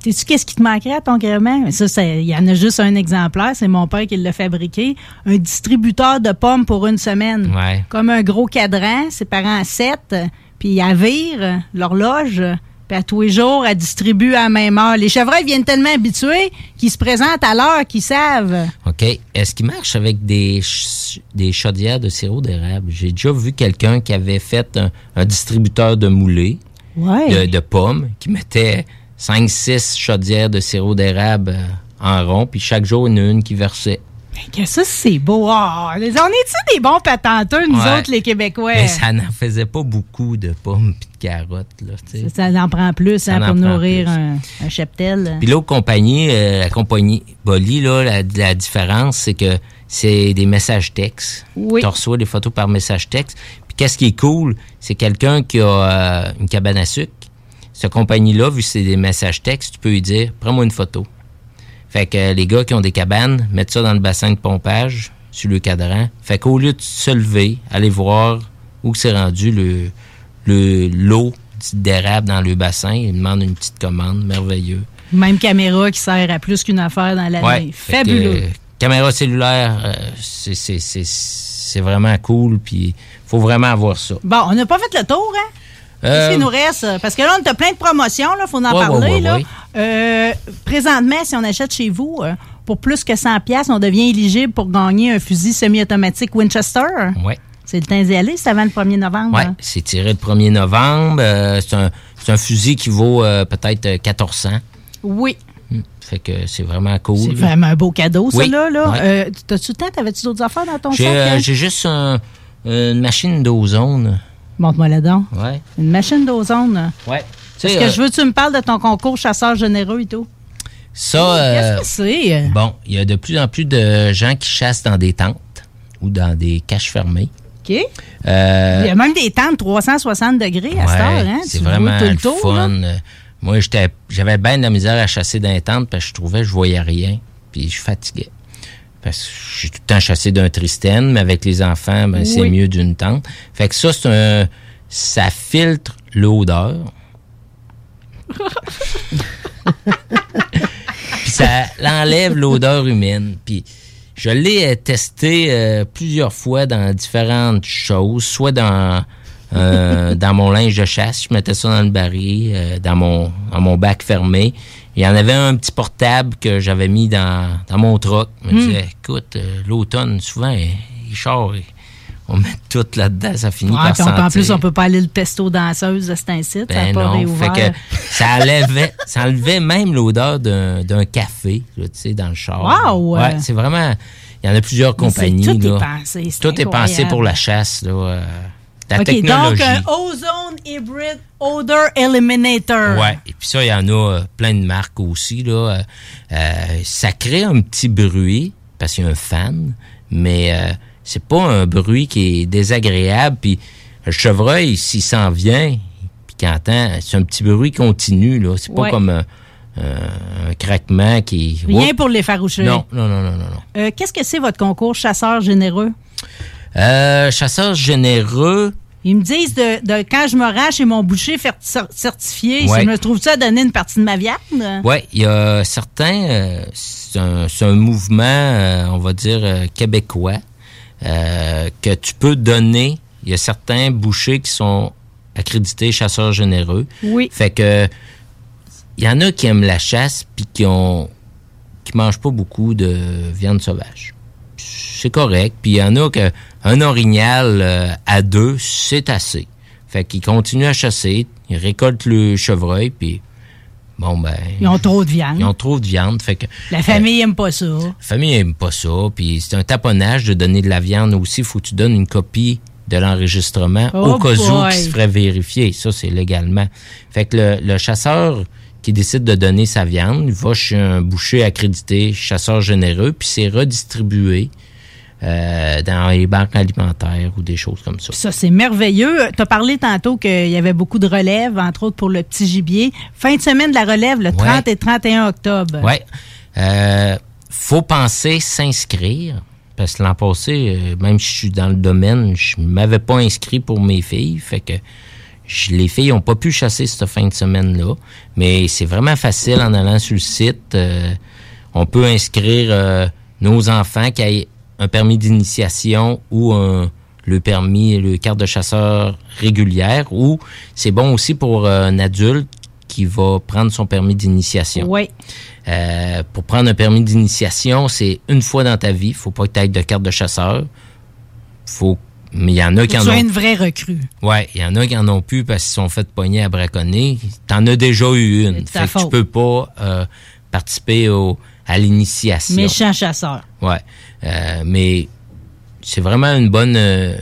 Sais-tu qu'est-ce qui te manquerait à ton gréement? Ça, il y en a juste un exemplaire. C'est mon père qui l'a fabriqué. Un distributeur de pommes pour une semaine. Ouais. Comme un gros cadran, séparé en sept. Puis à vire, l'horloge. Puis à tous les jours, elle distribue à la même heure. Les chevreuils viennent tellement habitués qu'ils se présentent à l'heure qu'ils savent. OK. Est-ce qu'il marche avec des, ch- des chaudières de sirop d'érable? J'ai déjà vu quelqu'un qui avait fait un, un distributeur de moulés, Ouais. de, de pommes, qui mettait 5-6 chaudières de sirop d'érable euh, en rond, puis chaque jour, il y en a une qui versait. Que ça, c'est beau. Les- on est-tu des bons patenteux, nous Ouais. autres, les Québécois? Mais ça n'en faisait pas beaucoup de pommes puis de carottes. Là. Ça, ça en prend plus Ça hein, en pour nourrir un, un cheptel. Puis l'autre compagnie, euh, la compagnie Bolly, là, la, la différence, c'est que c'est des messages textes. Oui. Tu reçois des photos par message texte. Puis qu'est-ce qui est cool, c'est quelqu'un qui a euh, une cabane à sucre. Cette compagnie-là, vu que c'est des messages textes, tu peux lui dire, prends-moi une photo. Fait que euh, les gars qui ont des cabanes mettent ça dans le bassin de pompage, sur le cadran. Fait qu'au lieu de se lever, aller voir où c'est rendu le le l'eau d'érable dans le bassin, ils demandent une petite commande, merveilleux. Même caméra qui sert à plus qu'une affaire dans l'année. Ouais, que, Fabuleux. euh, caméra cellulaire, euh, c'est- c'est- c'est c'est vraiment cool, puis faut vraiment avoir ça. Bon, on n'a pas fait le tour, hein? Qu'est-ce Euh, qu'il nous reste? Parce que là, on a plein de promotions, il faut en Ouais, parler. ouais, ouais, là. Euh, présentement, si on achète chez vous, euh, pour plus que 100 pièces, on devient éligible pour gagner un fusil semi-automatique Winchester. ouais. C'est le temps d'y aller, c'est avant le 1er novembre. Hein? c'est tiré le 1er novembre. euh, c'est un, fusil qui vaut peut-être euh, 1400. Oui. Fait que c'est vraiment cool. C'est vraiment un beau cadeau, ça, Oui, là. là. Euh, T'as-tu le temps? T'avais-tu d'autres affaires dans ton sac? hein? j'ai juste un- une machine d'ozone. Montre-moi donc. Ouais. Une machine d'ozone. Ouais. Est-ce que euh, je veux que tu me parles de ton concours chasseur généreux et tout? ça, euh, Qu'est-ce que c'est? bon, il y a de plus en plus de gens qui chassent dans des tentes ou dans des caches fermées. OK. Euh, Il y a même des de 360 degrés à cette Ouais, heure, hein? C'est vraiment tout le, tour, fun. là? Moi, j'étais, j'avais bien de la misère à chasser dans les tentes parce que je trouvais que je voyais rien. Puis je fatiguais. Parce que j'ai tout le temps chassé d'un tristène, mais avec les enfants, ben, c'est mieux d'une tente. Fait que ça, c'est un. Ça filtre l'odeur. Puis ça enlève l'odeur humaine. Puis je l'ai euh, testé euh, plusieurs fois dans différentes choses, soit dans euh, dans mon linge de chasse, je mettais ça dans le baril, euh, dans mon dans mon bac fermé. Il y en avait un petit portable que j'avais mis dans, dans mon truck. Je me disais, écoute, euh, l'automne, souvent, il, il char, on met tout là-dedans, ça finit Ouais, par en plus, on peut pas aller le pesto danseuse de cet incite. ça Ben pas non, réouvert. fait que ça enlevait, ça enlevait même l'odeur d'un, café, là, tu sais, dans le char. Wow! Ouais, c'est vraiment, il y en a plusieurs Mais c'est- compagnies, tout est pensé, c'est Tout est pensé pour la chasse, là. euh, la OK, technologie. donc un Ozone Hybrid Odor Eliminator. Ouais, et puis ça, il y en a euh, plein de marques aussi, là. Euh, euh, ça crée un petit bruit, parce qu'il y a un fan, mais euh, c'est pas un bruit qui est désagréable. Puis le chevreuil, s'il s'en vient, puis qu'il entend, c'est un petit bruit continu, là. C'est pas Ouais. comme un, craquement qui... Rien Oups. pour les faroucher. Non, non, non, non, non. non. Qu'est-ce que c'est votre concours chasseur généreux? Euh, chasseur généreux, Ils me disent de, de quand je me rends chez mon boucher certifié, Ouais. je me trouve ça à donner une partie de ma viande? Oui, il y a certains, euh, c'est un, un mouvement, euh, on va dire, euh, québécois, euh, que tu peux donner. Il y a certains bouchers qui sont accrédités chasseurs généreux. Oui. Fait que, il y en a qui aiment la chasse puis qui ont, qui mangent pas beaucoup de viande sauvage. C'est correct. Puis il y en a que un orignal euh, à deux, c'est assez. Fait qu'ils continuent à chasser, ils récoltent le chevreuil, puis bon ben. Ils ont trop de viande. Ils ont trop de viande, fait que La famille aime pas ça. la famille aime pas ça, puis c'est un taponnage de donner de la viande aussi. Faut que tu donnes une copie de l'enregistrement Oh au cas où qui se ferait vérifier. Ça, c'est légalement. Fait que le, le chasseur qui décide de donner sa viande, il va chez un boucher accrédité, chasseur généreux, puis c'est redistribué euh, dans les banques alimentaires ou des choses comme ça. Ça, c'est merveilleux. Tu as parlé tantôt qu'il y avait beaucoup de relèves, entre autres pour le petit gibier. Fin de semaine de la relève, le 30 et 31 octobre. Ouais. Euh, faut penser s'inscrire. Parce que l'an passé, euh, même si je suis dans le domaine, je m'avais pas inscrit pour mes filles. Fait que je- les filles ont pas pu chasser cette fin de semaine-là. Mais c'est vraiment facile en allant sur le site. euh, on peut inscrire euh, nos enfants qui aient un permis d'initiation ou un, le permis, le carte de chasseur régulière. Ou c'est bon aussi pour euh, un adulte qui va prendre son permis d'initiation. Oui. Pour prendre un permis d'initiation, c'est une fois dans ta vie. Faut pas que tu aies de carte de chasseur. Faut, mais il y en a qui en ont. une vraie recrue. Ouais, il y en a qui en ont plus parce qu'ils sont fait pogner à braconner. T'en as déjà eu une. Fait que tu peux pas euh, participer au, à l'initiation. Méchant chasseur. Ouais. Euh, mais c'est vraiment une bonne, euh,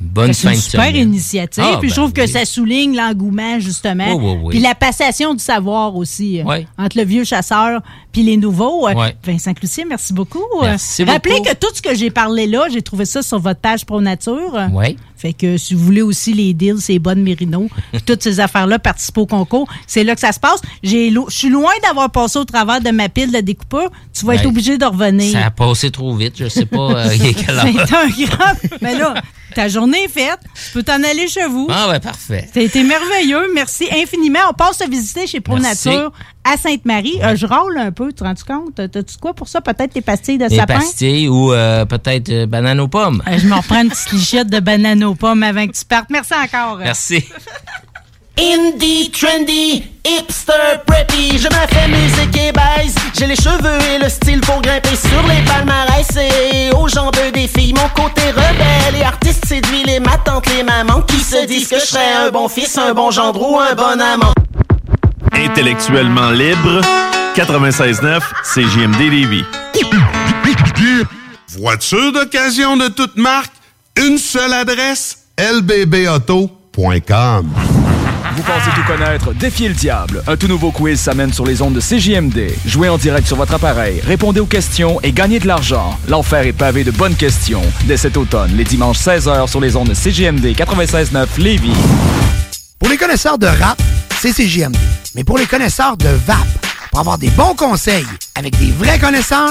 bonne C'est fin une de super initiative. Ah, puis je ben trouve que oui. ça souligne l'engouement, justement. Oui, oui, oui. Puis la passation du savoir aussi. euh. Entre le vieux chasseur puis les nouveaux. Euh. Vincent Cloutier, merci beaucoup. Merci Euh, Rappelez beaucoup. que tout ce que j'ai parlé là, j'ai trouvé ça sur votre page Pro Nature. Ouais. Fait que si vous voulez aussi les deals, ces bonnes Mérino, puis toutes ces affaires-là, participer au concours, c'est là que ça se passe. J'ai Je suis loin d'avoir passé au travers de ma pile de découpeur. Tu vas être obligé de revenir. Ça a passé trop vite. Je sais pas euh. C'est un grand. Mais là, ta journée est faite. Tu peux t'en aller chez vous. Ah ouais, parfait. Ça a été merveilleux. Merci infiniment. On passe te visiter chez Pro Merci. Nature à Sainte-Marie. Euh, je râle un peu, tu te rends compte? T'as-tu quoi pour ça? Peut-être tes pastilles de Des sapin? pastilles ou euh, peut-être euh, banane aux pommes. Euh, je me reprends une petite lichette de banane aux pommes avant que tu partes. Merci encore. Merci. Indie, trendy, hipster, preppy, je me fais musique et baise. J'ai les cheveux et le style pour grimper sur les palmarès et aux jambes des filles. Mon côté rebelle et artiste séduit les ma tante, les mamans qui se disent que je serais un bon fils, un bon gendre ou un bon amant. Intellectuellement libre, 96.9, CJMD Lévis. Voiture d'occasion de toute marque, une seule adresse, lbbauto.com. Vous pensez tout connaître? Défiez le diable. Un tout nouveau quiz s'amène sur les ondes de CJMD. Jouez en direct sur votre appareil, répondez aux questions et gagnez de l'argent. L'enfer est pavé de bonnes questions. Dès cet automne, les dimanches 16h sur les ondes de CJMD 96.9 Lévis. Pour les connaisseurs de rap, c'est CJMD. Mais pour les connaisseurs de VAP, pour avoir des bons conseils avec des vrais connaisseurs,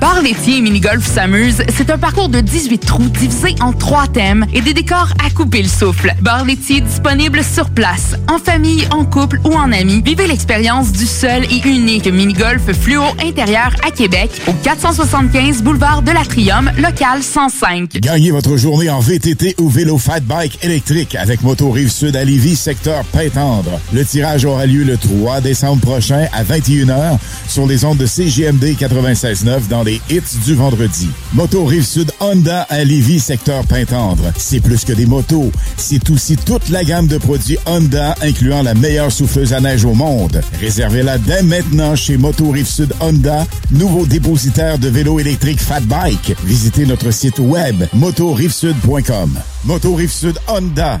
Bar laitier et mini-golf s'amuse, c'est un parcours de 18 trous divisé en trois thèmes et des décors à couper le souffle. Bar laitier disponible sur place, en famille, en couple ou en amis. Vivez l'expérience du seul et unique mini-golf fluo intérieur à Québec au 475 boulevard de l'Atrium, local 105. Gagnez votre journée en VTT ou vélo fat bike électrique avec Moto Rive Sud à Lévis, secteur Pintendre. Le tirage aura lieu le 3 décembre prochain à 21h sur les ondes de CGMD 96.9 dans les hits du vendredi. Moto Rive Sud Honda à Lévis, secteur Pintendre. C'est plus que des motos, c'est aussi toute la gamme de produits Honda incluant la meilleure souffleuse à neige au monde. Réservez-la dès maintenant chez Moto Rive Sud Honda, nouveau dépositaire de vélos électriques Fat Bike. Visitez notre site web motorivesud.com. Moto Rive Sud Honda,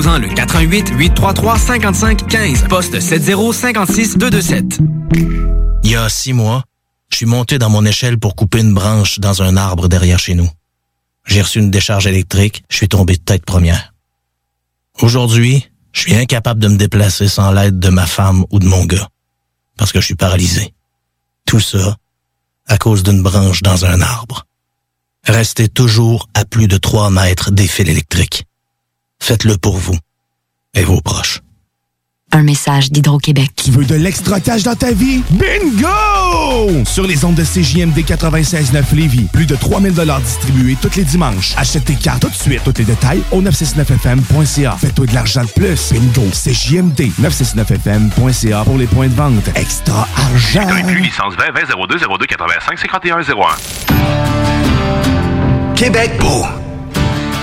le 418 833 55 15 poste 7056 227. Il y a six mois, je suis monté dans mon échelle pour couper une branche dans un arbre derrière chez nous. J'ai reçu une décharge électrique, je suis tombé de tête première. Aujourd'hui, je suis incapable de me déplacer sans l'aide de ma femme ou de mon gars, parce que je suis paralysé. Tout ça à cause d'une branche dans un arbre. Restez toujours à plus de 3 mètres des fils électriques. Faites-le pour vous et vos proches. Un message d'Hydro-Québec. Tu veux de l'extra cash dans ta vie? Bingo! Sur les ondes de CJMD 96.9 Lévis, plus de 3000 distribués tous les dimanches. Achète tes cartes tout de suite. Tous les détails au 969FM.ca. Fais-toi de l'argent de plus. Bingo! CJMD 969FM.ca pour les points de vente. Extra argent! Inclus licence 20 20 02 02 85 51 01. Québec beau.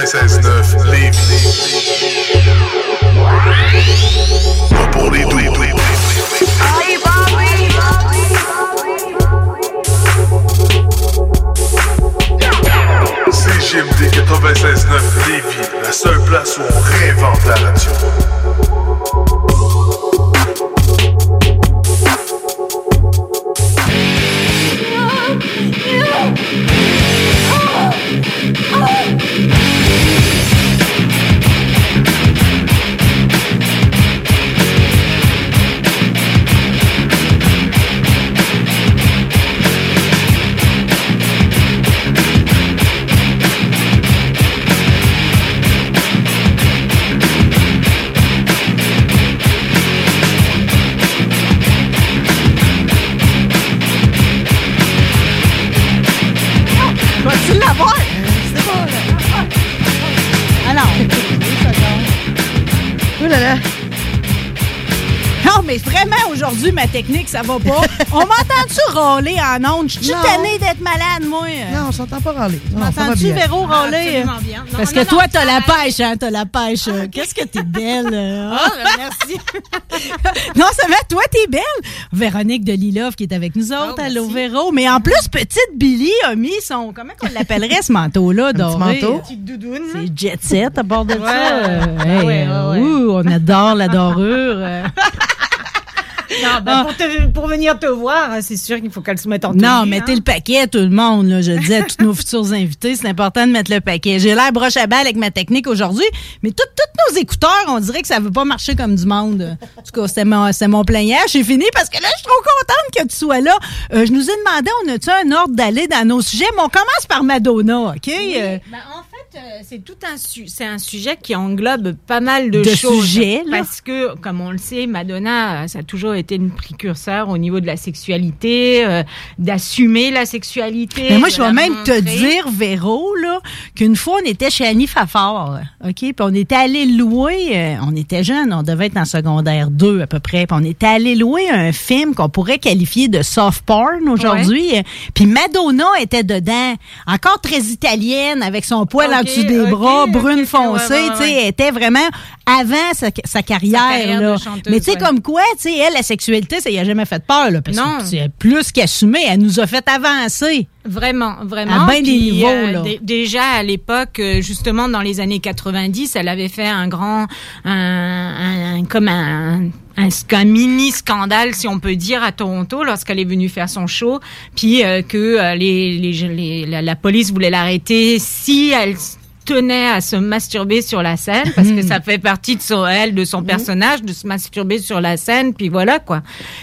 96.9 Lévis. Pas pour les doux. CGMD 96.9 Lévis, la seule place où on réinvente la radio. Ma technique, ça va pas. On m'entend-tu râler en ondes? Je suis Non. tannée d'être malade, moi? Non, on s'entend pas râler. M'entends-tu. Véro, Ah, râler? absolument bien. Non, Parce non, que toi, non, t'as la pêche, hein? T'as la pêche. Qu'est-ce que t'es belle. euh, Ah, hein? merci. non, ça va, toi, t'es belle. Véronique de Lilov qui est avec nous autres. Oh, Allô, Véro. Mais en plus, petite Billy a mis son. Comment qu'on l'appellerait, ce manteau-là, doré? manteau? Petite doudoune. C'est jet set à bord de Ouais. ça. Euh, Ah hey, ouais, ouais, ouais. ouh, on adore la dorure. Non, ben, pour, te- pour venir te voir, c'est sûr qu'il faut qu'elle se mette en tenue. Non, mettez hein. le paquet, tout le monde. Là. Je le dis à tous nos futurs invités, c'est important de mettre le paquet. J'ai l'air broche à balle avec ma technique aujourd'hui, mais tous nos écouteurs, on dirait que ça ne veut pas marcher comme du monde. En tout cas, c'est mon, c'est mon plaignage. J'ai fini parce que là, je suis trop contente que tu sois là. Euh, je nous ai demandé, on a-tu un ordre d'aller dans nos sujets? Mais on commence par Madonna, OK? Euh, Ben, en fait, euh, c'est tout un, su- c'est un sujet qui englobe pas mal de, De choses. sujets. Parce que, comme on le sait, Madonna, euh, ça a toujours été une précurseur au niveau de la sexualité, euh, d'assumer la sexualité. Mais moi, je vais même te dire, Véro, là, qu'une fois, on était chez Annie Fafard, OK? Puis on était allé louer, euh, on était jeunes, on devait être en secondaire 2 à peu près, puis on était allé louer un film qu'on pourrait qualifier de soft porn aujourd'hui. Puis Madonna était dedans, encore très italienne, avec son poil en OK, dessous des bras, brune foncée, ouais, ouais, tu sais, ouais. était vraiment avant sa, sa carrière. carrière là. Mais tu sais, comme quoi, tu sais, elle, la sexualité, ça y a jamais fait peur, là, parce Non. que c'est plus qu'assumé, elle nous a fait avancer. Vraiment, vraiment. À bien des Puis, niveaux, là. dé- déjà à l'époque, euh, justement dans les années 90, elle avait fait un grand, un, un- un- comme un, un, un mini scandale, si on peut dire, à Toronto lorsqu'elle est venue faire son show, puis euh, que euh, les, les, les- la, la police voulait l'arrêter si elle tenait à se masturber sur la scène parce Hmm. que ça fait partie de son elle de son personnage de se masturber sur la scène puis voilà quoi.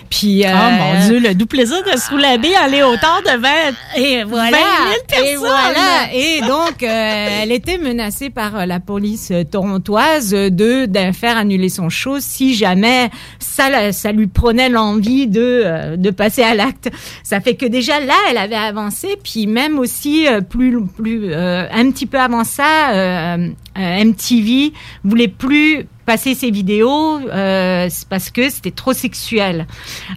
Puis Oh euh, mon Dieu, le doux plaisir de se rouler en léotard devant et voilà. 20 000 personnes. et voilà. Et donc euh, elle était menacée par euh, la police euh, torontoise euh, de, de faire annuler son show si jamais ça ça lui prenait l'envie de euh, de passer à l'acte. Ça fait que déjà là elle avait avancé puis même aussi euh, plus plus euh, un petit peu avant ça euh, MTV voulait plus passer ses vidéos euh, parce que c'était trop sexuel.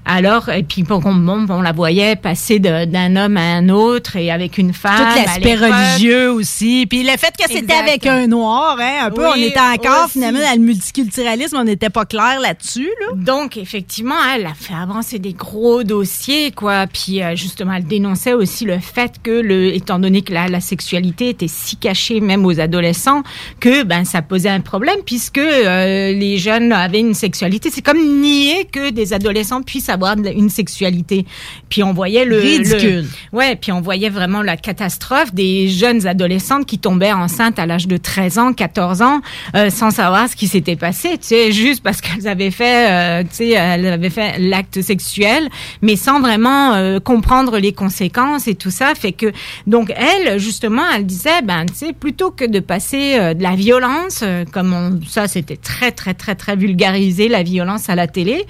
Alors et puis bon, bon, on la voyait passer d'un homme à un autre et avec une femme. Tout l'aspect religieux aussi. Puis le fait que c'était avec un noir, hein, un peu, on était encore aussi. finalement dans le multiculturalisme, on n'était pas clair là-dessus. Là. Donc effectivement, elle a fait avancer des gros dossiers, quoi. Puis euh, justement, elle dénonçait aussi le fait que, le, étant donné que la, la sexualité était si cachée, même aux adolescents, que ben ça posait un problème puisque euh, les jeunes avaient une sexualité. C'est comme nier que des adolescents puissent avoir une sexualité. Puis on voyait le Ridicule. le- ouais, puis on voyait vraiment la catastrophe des jeunes adolescentes qui tombaient enceintes à l'âge de 13 ans, 14 ans, euh, sans savoir ce qui s'était passé, tu sais, juste parce qu'elles avaient fait, euh, tu sais, elles avaient fait l'acte sexuel, mais sans vraiment euh, comprendre les conséquences et tout ça, fait que donc elle, justement, elle disait, ben, tu sais, plutôt que de passer euh, la violence, euh, comme ça, c'était très, très, très, très vulgarisé la violence à la télé.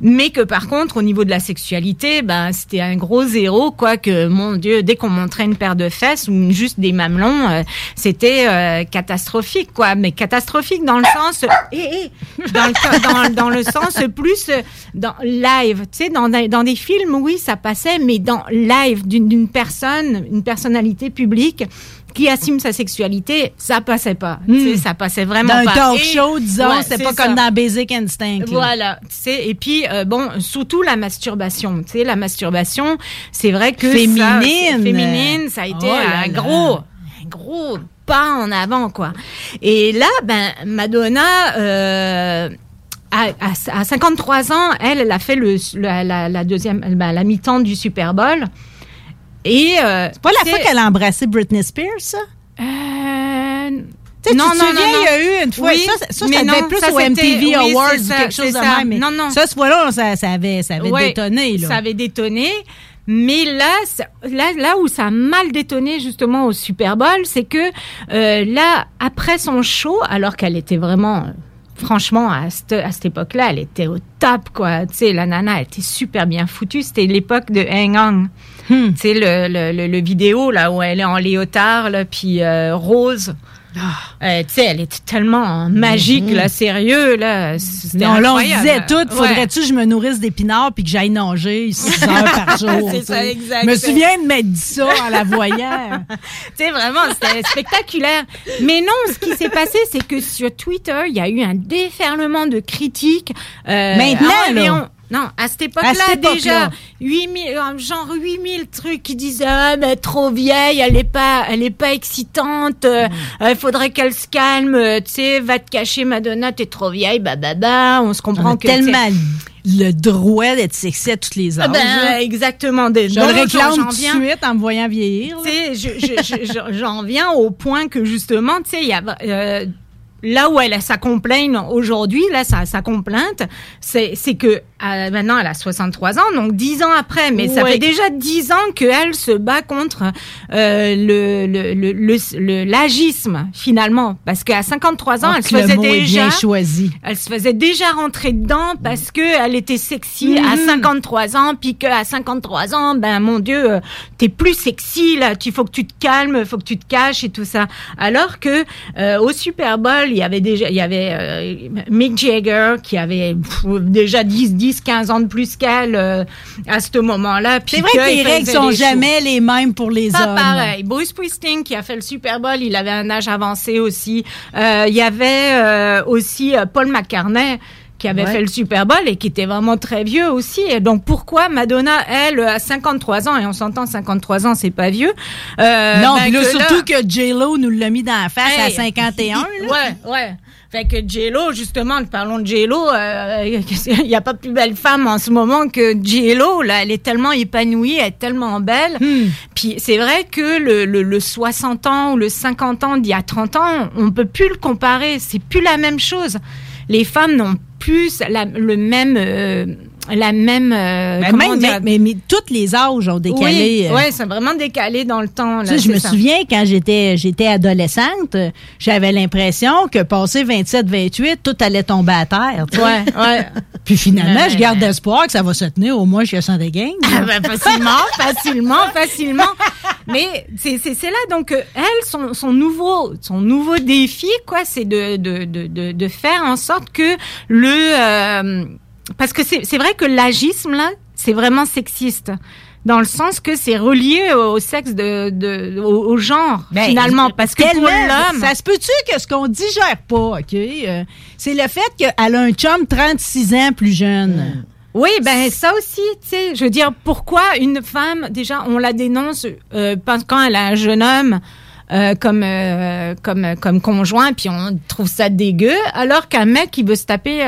Mais que par contre, au niveau de la sexualité, ben c'était un gros zéro, quoi. Que mon Dieu, dès qu'on montrait une paire de fesses ou juste des mamelons, euh, c'était euh, catastrophique, quoi. Mais catastrophique dans le sens, eh, eh, dans, le, dans, le sens plus dans live, tu sais, dans, dans des films, oui, ça passait, mais dans live d'une personne, une personnalité publique qui assume sa sexualité, ça passait pas. Sais, ça passait vraiment Dans un pas. talk Et- show, disons, Ouais, c'est pas ça. comme dans Basic Instinct. là. Voilà, et puis euh, bon, surtout la masturbation, tu sais, la masturbation, c'est vrai que Féminine. féminine, ça a été Oh là un là. gros, un gros pas en avant quoi. Et là, ben Madonna. Euh, à, à- à 53 ans, elle, elle a fait le, la, la- la deuxième, ben, la mi-temps du Super Bowl. Et euh, C'est pas la fois qu'elle a embrassé Britney Spears, ça? Euh, non, tu te non, souviens, non, il y a eu une fois, Oui, ça, ça, mais ça devait non, plus ça, au MTV oui, Awards ou quelque chose de même. Mais Non, non. Ça, ce fois-là, ça, ça avait, ça avait détonné. Là. Ça avait détonné. Mais là, là, là où ça a mal détonné justement au Super Bowl, c'est que euh, là, après son show, alors qu'elle était vraiment, franchement, à cette, à cette époque-là, elle était au top, quoi. Tu sais, la nana, elle était super bien foutue. C'était l'époque de Hang On. Hmm. Tu sais, le, le, le, le vidéo, là, où elle est en léotard, là, puis euh, rose. Ah. Euh, tu sais, elle était tellement magique, Mhm. là, sérieux, là. Non, là, on disait tout, faudrait-tu que je me nourrisse d'épinards puis que j'aille nager 6 heures par jour? C'est ça, exact. Je me souviens de m'être dit ça en la voyant. Tu sais, vraiment, c'était spectaculaire. Mais non, ce qui s'est passé, c'est que sur Twitter, il y a eu un déferlement de critiques. euh, Maintenant, là. Non, à cette époque-là, déjà, 8000, euh, genre 8000 trucs qui disaient, ah, mais trop vieille, elle est pas, elle est pas excitante, euh, Mm. il faudrait qu'elle se calme, euh, tu sais, va te cacher, Madonna, t'es trop vieille, bah, bah, bah, on se On comprend a que. tellement le droit d'être sexy à toutes les Ah âges. ben, exactement. Des, je non, le j'en- réclame j'en tout de viens. suite en me voyant vieillir. sais, je- je- j'en viens au point que justement, tu sais, il y a euh, là où elle a sa complainte aujourd'hui, là, sa, sa complainte, c'est que maintenant, elle a 63 ans, donc 10 ans après. Mais ça fait déjà 10 ans qu'elle se bat contre euh, le le- le- l'agisme, finalement. Parce qu'à 53 ans, Oh, elle se faisait déjà... choisi. Elle se faisait déjà rentrer dedans parce que elle était sexy à Mhm. 53 ans, puis qu'à 53 ans, ben mon Dieu, euh, t'es plus sexy là, tu faut que tu te calmes, faut que tu te caches et tout ça. Alors que euh, au Super Bowl, il y avait déjà, il y avait euh, Mick Jagger qui avait pff, déjà 10, 10, 15 ans de plus qu'elle euh, à ce moment-là. C'est vrai que les règles sont jamais les mêmes pour les Pas hommes. pareil. Bruce Springsteen qui a fait le Super Bowl, il avait un âge avancé aussi. Euh, Il y avait euh, aussi Paul McCartney qui avait Ouais. fait le Super Bowl et qui était vraiment très vieux aussi. Et donc pourquoi Madonna, elle, à 53 ans, et on s'entend 53 ans, c'est pas vieux. euh, non, ben que surtout que J-Lo nous l'a mis dans la face à Hey. 51. là. Ouais, ouais. Fait que J-Lo, justement, parlons de euh, il n'y a pas plus belle femme en ce moment que J-Lo, là. Elle est tellement épanouie, elle est tellement belle. Hmm. Puis c'est vrai que le, le, le 60 ans ou le 50 ans d'il y a 30 ans, on peut plus le comparer. C'est plus la même chose. Les femmes n'ont plus la, le même, euh, la même, euh, Ben, comment même- mais, mais, mais tous les âges ont décalé. Oui, euh. ouais, c'est vraiment décalé dans le temps. Tu Là, sais, je me ça. souviens quand j'étais j'étais adolescente, j'avais l'impression que passé 27-28, tout allait tomber à terre. Ouais, ouais. Puis finalement, Ouais. je garde espoir que ça va se tenir au moins jusqu'à 115. Ah ben, facilement, facilement, facilement. Mais c'est c'est c'est là donc euh, elle son son nouveau son nouveau défi quoi, c'est de, de de de de faire en sorte que le euh, parce que c'est vrai que l'agisme là, c'est vraiment sexiste. Dans le sens que c'est relié au, sexe de, de au, au genre Ben, finalement parce que pour l'homme Ça se peut-tu que ce qu'on digère pas, OK? euh, c'est le fait qu'elle a un chum 36 ans plus jeune? Oui, ben ça aussi, tu sais, je veux dire, pourquoi une femme, déjà, on la dénonce euh, quand elle a un jeune homme euh, comme euh, comme comme conjoint, puis on trouve ça dégueu, alors qu'un mec qui veut se taper euh,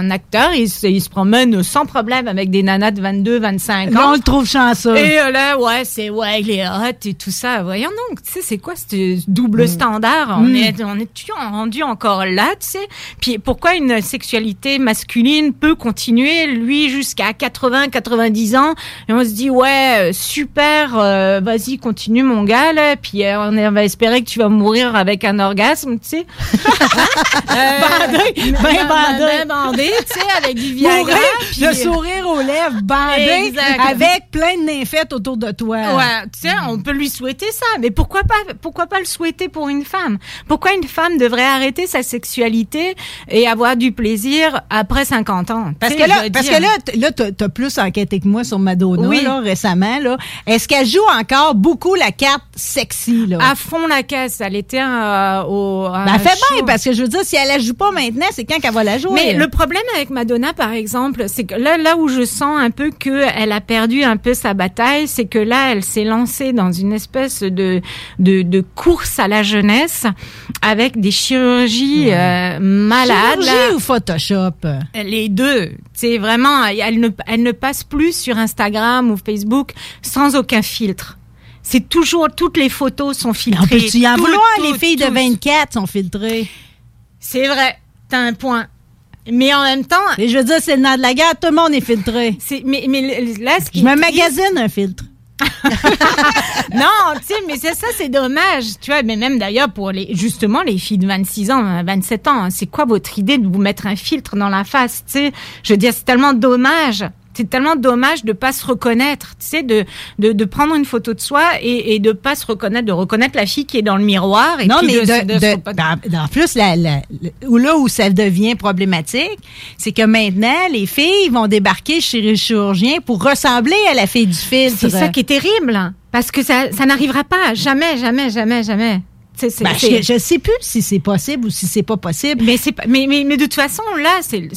un acteur, il, se- il se promène sans problème avec des nanas de 22, 25 Là, ans. on le trouve chanceux. Et euh, là, ouais, c'est ouais, il est hot et tout ça. Voyons donc, tu sais, c'est quoi ce double standard? On Mm. est on est tu rendu encore là, tu sais? Puis pourquoi une sexualité masculine peut continuer lui jusqu'à 80, 90 ans? Et on se dit ouais, euh, super, euh, vas-y, continue mon gars là, puis on, est- va espérer que tu vas mourir avec un orgasme, tu sais. Bandé, ben bandé. ben bandé, tu sais, avec du Viagra. Mourir, puis- le sourire aux lèvres, bandé, avec plein de nymphètes autour de toi. Ouais, tu sais, on peut lui souhaiter ça, mais pourquoi pas, pourquoi pas le souhaiter pour une femme? Pourquoi une femme devrait arrêter sa sexualité et avoir du plaisir après 50 ans? Parce que là, parce dire- que là, là, t'as t'as plus enquêté que moi sur Madonna Oui. là, récemment. Là. Est-ce qu'elle joue encore beaucoup la carte sexy là? à fond la caisse, elle était euh, au. à Ben, fait show. bien, parce que je veux dire, si elle la joue pas maintenant, c'est quand qu'elle va la jouer. Mais le problème avec Madonna, par exemple, c'est que là, là où je sens un peu que elle a perdu un peu sa bataille, c'est que là, elle s'est lancée dans une espèce de, de, de course à la jeunesse avec des chirurgies euh, malades. Chirurgie là. ou Photoshop? Les deux. C'est vraiment, elle ne, elle ne passe plus sur Instagram ou Facebook sans aucun filtre. C'est toujours, toutes les photos sont filtrées. On y en vouloir? les filles de tout. 24 sont filtrées. C'est vrai. T'as un point. Mais en même temps. Je veux dire, c'est le nom de la guerre, tout le monde est filtré. C'est, mais, mais là, ce qui Je me magasine un filtre. non, tu sais, mais c'est ça, c'est dommage. Tu vois, mais même d'ailleurs pour les, justement, les filles de 26 ans, 27 ans, hein, c'est quoi votre idée de vous mettre un filtre dans la face, tu sais? Je veux dire, c'est tellement dommage. C'est tellement dommage de pas se reconnaître, tu sais, de, de, de prendre une photo de soi et, et de pas se reconnaître, de reconnaître la fille qui est dans le miroir. Et non, puis mais de, de, de dans- plus, la, la- le- là où ça devient problématique, c'est que maintenant, les filles vont débarquer chez les chirurgiens pour ressembler à la fille du filtre. C'est ça qui est terrible, hein, parce que ça, ça n'arrivera pas, jamais, jamais, jamais, jamais. Ben, je, je sais plus si c'est possible ou si c'est pas possible. Mais c'est mais, mais, mais de toute façon, là, c'est,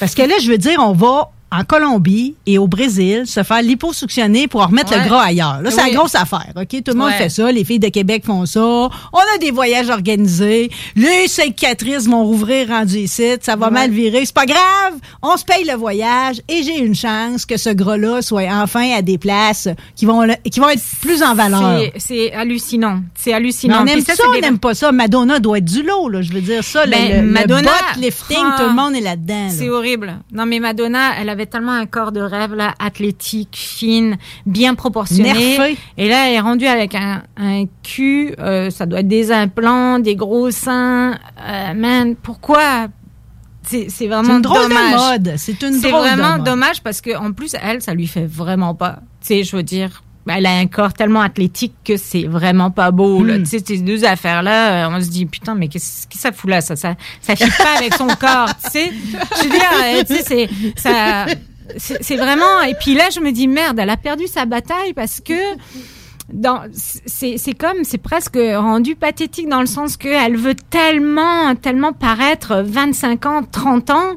Parce que là, je veux dire, on va en Colombie et au Brésil se faire liposuctionner pour remettre Ouais. le gras ailleurs. Là, c'est Oui. la grosse affaire. OK? Tout le monde Ouais. fait ça. Les filles de Québec font ça. On a des voyages organisés. Les cicatrices vont rouvrir rendu ici. Ça va Ouais. mal virer. C'est pas grave. On se paye le voyage et j'ai une chance que ce gras-là soit enfin à des places qui vont, le- qui vont être plus en valeur. C'est- C'est hallucinant. C'est Mais hallucinant. on aime ça, on des- n'aime pas ça. Madonna doit être du lot, là. Je veux dire ça. le- Ben, le, le Madonna, butt lifting, ah, tout le monde est là-dedans. là. C'est horrible. Non, mais Madonna, elle avait tellement un corps de rêve, là, athlétique, fine, bien proportionné. Nerfé. Et là, elle est rendue avec un, un cul, euh, ça doit être des implants, des gros seins. Euh, man, pourquoi? C'est vraiment une drôle de dommage. mode. C'est une de vraiment mode. dommage parce que en plus, elle, ça lui fait vraiment pas. Tu sais, je veux dire. Elle a un corps tellement athlétique que c'est vraiment pas beau. là. Hmm. Tu sais, ces deux affaires-là, euh, on se dit, putain, mais qu'est-ce que ça fout là? Ça, ça, ça fit pas avec son corps, tu sais. Je veux dire, euh, tu sais, c'est, ça, c'est vraiment, et puis là, je me dis, merde, elle a perdu sa bataille parce que, dans, c'est, c'est comme, c'est presque rendu pathétique dans le sens que elle veut tellement, tellement paraître 25 ans, 30 ans,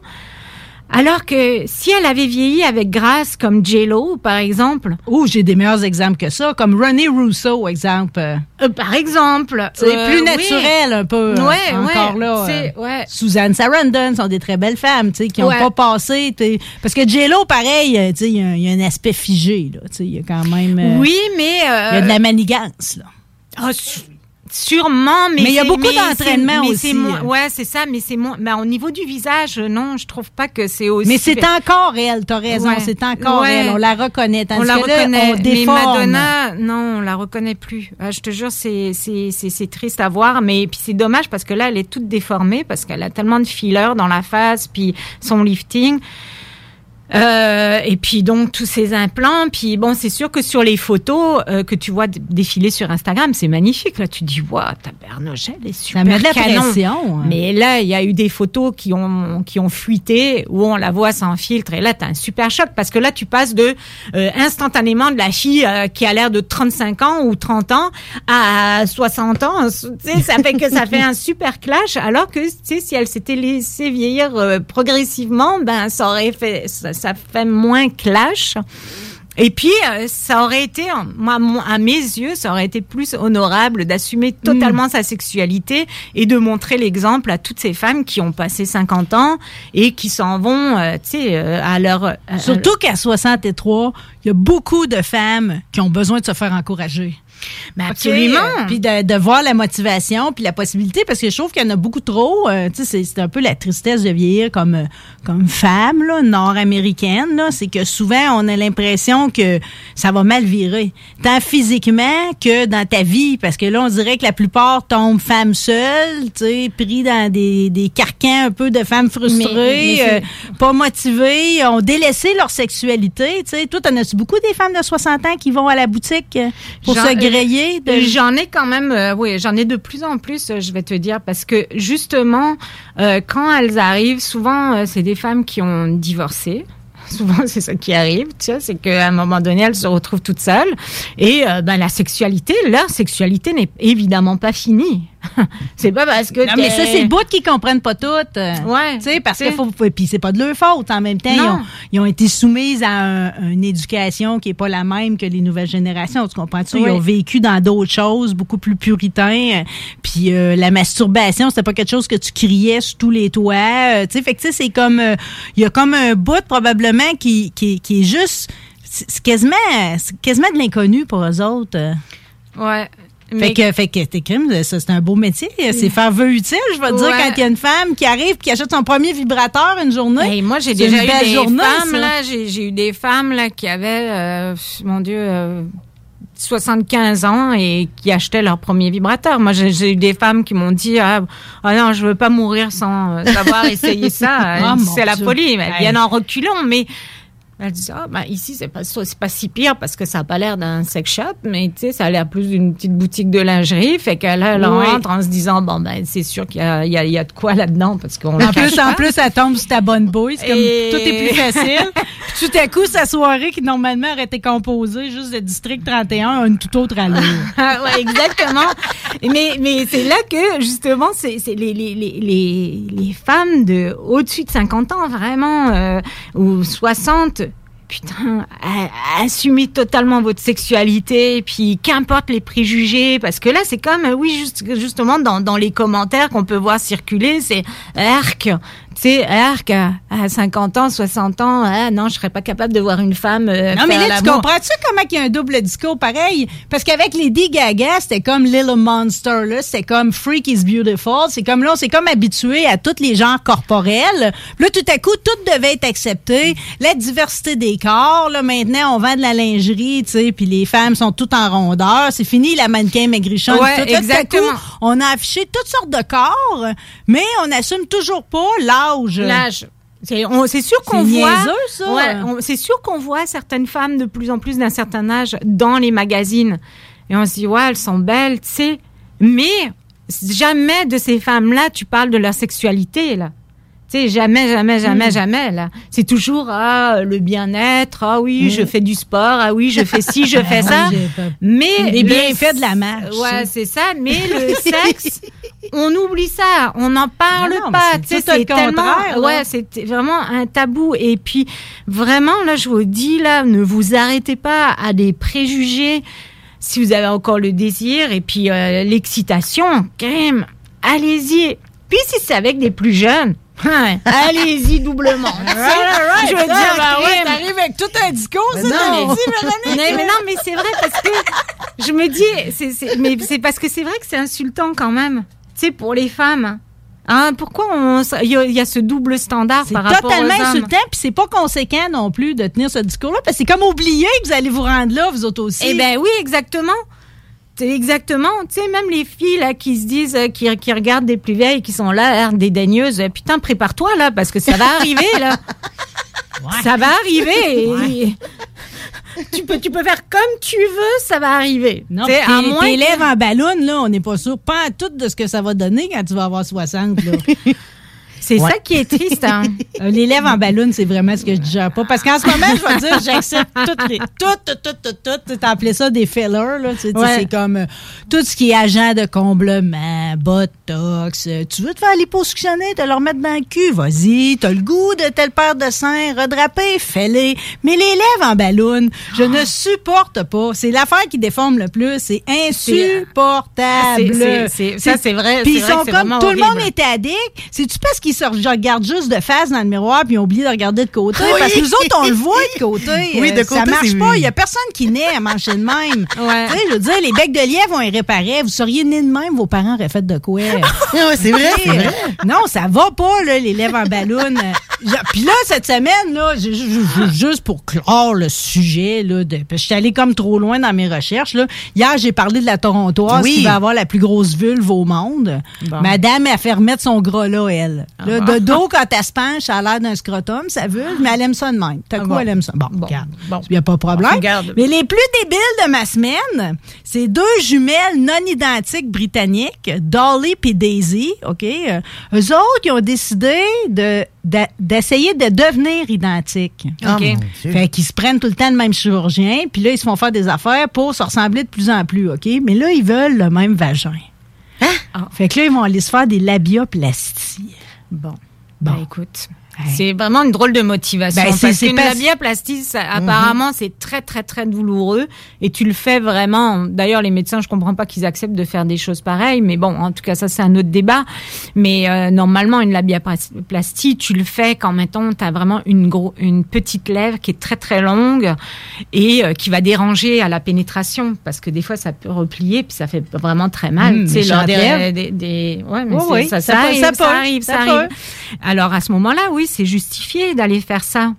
alors que si elle avait vieilli avec grâce comme J-Lo, par exemple. Oh, j'ai des meilleurs exemples que ça, comme René Rousseau, exemple. Euh, par exemple. C'est Euh, plus oui. naturel un peu. Ouais, encore ouais, là. c'est- euh, ouais. Suzanne Sarandon sont des très belles femmes, tu sais, qui n'ont pas passé. tu sais, Parce que J-Lo, pareil, tu sais, il y, a un- il y a un aspect figé, là. Tu sais, il y a quand même. Oui, mais. euh, Il y a de la manigance, là. Ah, sûrement, mais Mais il y a beaucoup d'entraînement aussi, moins- ouais, c'est ça, mais c'est moins. Mais au niveau du visage, non, je trouve pas que c'est aussi. Mais c'est encore elle, t'as raison, Ouais. c'est encore Ouais. elle. On la reconnaît. On la là, reconnaît. on mais. Madonna, non, on la reconnaît plus. Ah, je te jure, c'est c'est c'est c'est triste à voir, mais puis c'est dommage parce que là, elle est toute déformée parce qu'elle a tellement de fillers dans la face, puis son lifting. Euh, et puis donc tous ces implants, puis bon c'est sûr que sur les photos euh, que tu vois défiler sur Instagram, c'est magnifique. Là tu dis waouh, ta Bernogel est super met la canon. pression, hein. Mais là il y a eu des photos qui ont qui ont fuité où on la voit sans filtre et là t'as un super choc parce que là tu passes de euh, instantanément de la fille euh, qui a l'air de 35 ans ou 30 ans à 60 ans. Tu sais ça fait que ça fait un super clash alors que tu sais si elle s'était laissée vieillir euh, progressivement, ben ça aurait fait ça, ça fait moins clash. Et puis, euh, ça aurait été, moi, à mes yeux, ça aurait été plus honorable d'assumer totalement sa sexualité et de montrer l'exemple à toutes ces femmes qui ont passé 50 ans et qui s'en vont, euh, tu sais, euh, à leur... Surtout qu'à 63, il y a beaucoup de femmes qui ont besoin de se faire encourager. Sais, absolument. euh, Puis de, de voir la motivation, puis la possibilité, parce que je trouve qu'il y en a beaucoup trop. euh, tu sais, c'est- un peu la tristesse de vieillir comme, euh, comme femme là, nord-américaine. là. C'est que souvent, on a l'impression que ça va mal virer. Tant physiquement que dans ta vie. Parce que là, on dirait que la plupart tombent femmes seules, tu sais, pris dans des, des carcans un peu de femmes frustrées, Mais- mais euh, pas motivées, ont délaissé leur sexualité. Tu sais, toi, t'en as-tu beaucoup des femmes de 60 ans qui vont à la boutique euh, pour J'en- se J'en ai quand même, euh, oui, j'en ai de plus en plus, euh, je vais te dire, parce que justement, euh, quand elles arrivent, souvent, c'est des femmes qui ont divorcé. Souvent, c'est ça qui arrive, tu sais, c'est qu'à un moment donné, elles se retrouvent toutes seules. Et ben, la sexualité, leur sexualité n'est évidemment pas finie. c'est pas parce que. Non, mais ça, c'est le bout qu'ils comprennent pas toutes. Ouais. Tu sais, parce que faut. Puis c'est pas de leur faute en même temps. Ils ont, ils ont été soumises à un- une éducation qui est pas la même que les nouvelles générations. Tu comprends-tu? Ils ont vécu dans d'autres choses, beaucoup plus puritains. Puis euh, la masturbation, c'était pas quelque chose que tu criais sur tous les toits. Euh, tu sais, fait que tu sais, c'est comme. euh, Il y a comme un bout probablement qui, qui, qui est juste. C'est quasiment, de l'inconnu pour eux autres. euh. Fait que, fait que t'es crime, ça, c'est un beau métier. C'est faire vœu utile, je vais te dire, quand il y a une femme qui arrive qui achète son premier vibrateur une journée. Hey, moi, j'ai déjà une eu des journée, femmes, ça. là, j'ai eu des femmes, là, qui avaient, euh, mon Dieu, euh, 75 ans et qui achetaient leur premier vibrateur. Moi, j'ai eu des femmes qui m'ont dit, ah, ah non, je veux pas mourir sans euh, savoir essayer ça. Mon C'est la folie. Elles viennent en reculant, mais Elle dit ah ben ici c'est pas c'est pas si pire parce que ça a pas l'air d'un sex shop mais tu sais ça a l'air plus d'une petite boutique de lingerie fait qu'elle elle Oui. rentre en se disant bon ben c'est sûr qu'il y a, il y, a, il y a de quoi là-dedans parce qu'on En plus, en plus, elle tombe sur ta bonne bouille. C'est comme Et- tout est plus facile. Puis tout à coup, sa soirée qui normalement aurait été composée juste de District 31 a une toute autre allure. Ah ouais, exactement. mais mais c'est là que justement c'est les, les, les, les femmes de au-dessus de 50 ans vraiment euh, ou 60 Putain, assumez totalement votre sexualité, puis qu'importe les préjugés, parce que là, c'est comme, euh, oui, juste, justement, dans, dans les commentaires qu'on peut voir circuler, c'est arc, tu sais, arc, à, à 50 ans, 60 ans, ah non, je serais pas capable de voir une femme euh, Non, mais là, tu comprends-tu comment il y a un double discours pareil? Parce qu'avec Lady Gaga, c'était comme Little Monster, là. C'était comme Freak is Beautiful. C'est comme là, on s'est comme habitué à tous les genres corporels. Puis Là, tout à coup, tout devait être accepté. La diversité des corps, là, maintenant, on vend de la lingerie, tu sais, puis les femmes sont toutes en rondeur. C'est fini la mannequin maigrichonne. Ouais, Tout, tout à coup, on a affiché toutes sortes de corps, mais on n'assume toujours pas l'âge. L'âge. C'est sûr qu'on voit. Ouais, c'est sûr qu'on voit certaines femmes de plus en plus d'un certain âge dans les magazines. Et on se dit, ouais, elles sont belles, tu sais. Mais jamais de ces femmes-là, tu parles de leur sexualité, là. Tu sais, jamais, jamais, jamais, Mm. jamais, là. C'est toujours, ah, le bien-être, ah oui, Mm. je fais du sport, ah oui, je fais ci, je fais Ah ça. Mais. Les le- bienfaits de la marche. Ouais, c'est ça. Mais le sexe, on oublie ça. On n'en parle Non, pas. c'est tellement. Ouais, c'est vraiment un tabou. Et puis, vraiment, là, je vous dis, là, ne vous arrêtez pas à des préjugés si vous avez encore le désir et puis euh, l'excitation, quand même, allez-y. Puis si c'est avec des plus jeunes, hein, allez-y doublement. Right, je veux right. dire, Ah, ben ouais, t'arrives avec tout un discours, Mais ça, non, mais- dit, mais non, mais c'est vrai parce que je me dis, c'est- mais c'est parce que c'est vrai que c'est insultant quand même, tu sais, pour les femmes. Hein, pourquoi on, il y, y a ce double standard C'est par rapport totalement aux hommes? insultant, puis c'est pas conséquent non plus de tenir ce discours-là, parce que c'est comme oublier que vous allez vous rendre là, vous autres aussi. Eh ben oui, exactement. C'est exactement, tu sais, même les filles là qui se disent, euh, qui, qui regardent des plus vieilles, qui sont là, dédaigneuses, euh, putain, prépare-toi là, parce que ça va arriver là. Ça va arriver. Tu peux, tu peux faire comme tu veux, ça va arriver. Non, Tu sais, puis à tes- moins que- en ballon, là, on n'est pas sûr, pas à tout de ce que ça va donner quand tu vas avoir 60. Là. C'est ça qui est triste. Hein. Euh, Les lèvres en ballon, c'est vraiment ce que je digère pas. Parce qu'en ce moment, je vais dire, j'accepte toutes les. Toutes, toutes, toutes, toutes, toutes. T'as appelé ça des fillers, là. Ouais. C'est comme euh, tout ce qui est agent de comblement, botox. euh, tu veux te faire liposuctionner, te le remettre dans le cul, vas-y. T'as le goût de telle paire de seins, redrapé, fais-les. Mais les lèvres en ballon, je ne supporte pas. C'est l'affaire qui déforme le plus. C'est insupportable. C'est- ça, c'est vrai, Puis ils sont comme tout le monde est addict. C'est-tu parce qu'ils se regardent juste de face dans le miroir puis ils ont oublié de regarder de côté? Oui. Parce que nous autres, on le voit de côté. Oui, de Euh, Ça côté, marche c'est- pas. Il y a personne qui naît à manger de même. Ouais. Tu sais, je veux dire, les becs de lièvre, on les réparait. Vous seriez né de même, vos parents auraient fait de quoi? c'est vrai, c'est vrai. Non, ça va pas, là, les lèvres en ballon. Euh, Puis là, cette semaine, là, juste pour clore le sujet, là, de, je suis allée comme trop loin dans mes recherches, là. Hier, j'ai parlé de la Torontoise Oui. qui va avoir la plus grosse vulve au monde. Bon. Madame, elle fait remettre son gras là, elle. Là, bon. de dos, quand elle se penche, ça a l'air d'un scrotum, sa vulve, mais elle aime ça de même. T'as Ah quoi, bon. elle aime ça? Bon, regarde. Bon. Il n'y a pas de problème. Mais les plus débiles de ma semaine, c'est deux jumelles non identiques britanniques, Dolly et Daisy, OK? Euh, eux autres, ils ont décidé de d'essayer de devenir identiques. Ah, OK? mon Dieu. Fait qu'ils se prennent tout le temps le même chirurgien, puis là, ils se font faire des affaires pour se ressembler de plus en plus, OK? Mais là, ils veulent le même vagin. Ah. Fait que là, ils vont aller se faire des labioplasties. Bon. Ben, écoute. C'est vraiment une drôle de motivation. C'est- parce qu'une pas- labiaplastie, ça, apparemment, c'est très, très, très douloureux. Et tu le fais vraiment. D'ailleurs, les médecins, je comprends pas qu'ils acceptent de faire des choses pareilles. Mais bon, en tout cas, ça, c'est un autre débat. Mais euh, normalement, une labiaplastie, tu le fais quand, mettons, tu as vraiment une, gros, une petite lèvre qui est très, très longue et euh, qui va déranger à la pénétration. Parce que des fois, ça peut replier, puis ça fait vraiment très mal. Mmh, tu sais, lors des, des, des- Ouais, mais c'est- oui, ça, ça ça arrive, ça arrive, ça arrive. Alors à ce moment-là, oui, c'est justifié d'aller faire ça.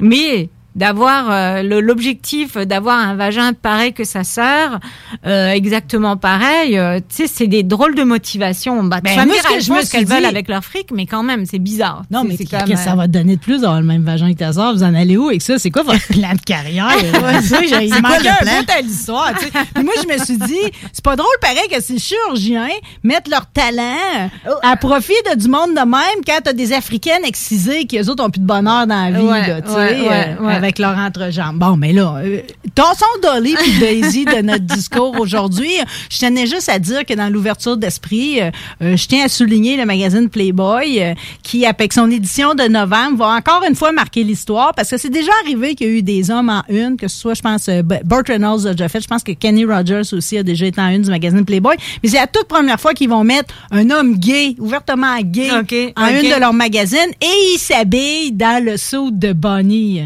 Mais d'avoir euh, l'objectif d'avoir un vagin pareil que sa sœur, euh, exactement pareil. euh, tu sais, c'est des drôles de motivations. Bah, Ben, tu vas me dire, que je me qu'elles veulent dit- avec leur fric, mais quand même, c'est bizarre. Non, mais c'est qu'est-ce que ça euh, va te donner de plus d'avoir le même vagin que ta soeur? Vous en allez où avec ça? C'est quoi votre plan de carrière? Il le un bout à l'histoire. moi, je me suis dit, c'est pas drôle pareil que ces chirurgiens mettent leur talent à profit de du monde de même quand t'as des Africaines excisées qui, eux autres, ont plus de bonheur dans la vie, Ouais, là, avec leur entrejambe. Bon, mais là, euh, tassons Dolly puis Daisy de notre discours aujourd'hui. Je tenais juste à dire que dans l'ouverture d'esprit, euh, euh, je tiens à souligner le magazine Playboy euh, qui, avec son édition de novembre, va encore une fois marquer l'histoire parce que c'est déjà arrivé qu'il y a eu des hommes en une, que ce soit, je pense, euh, Burt Reynolds a déjà fait, je pense que Kenny Rogers aussi a déjà été en une du magazine Playboy, mais c'est la toute première fois qu'ils vont mettre un homme gay, ouvertement gay, en une de leurs magazines et il s'habille dans le saut de Bonnie.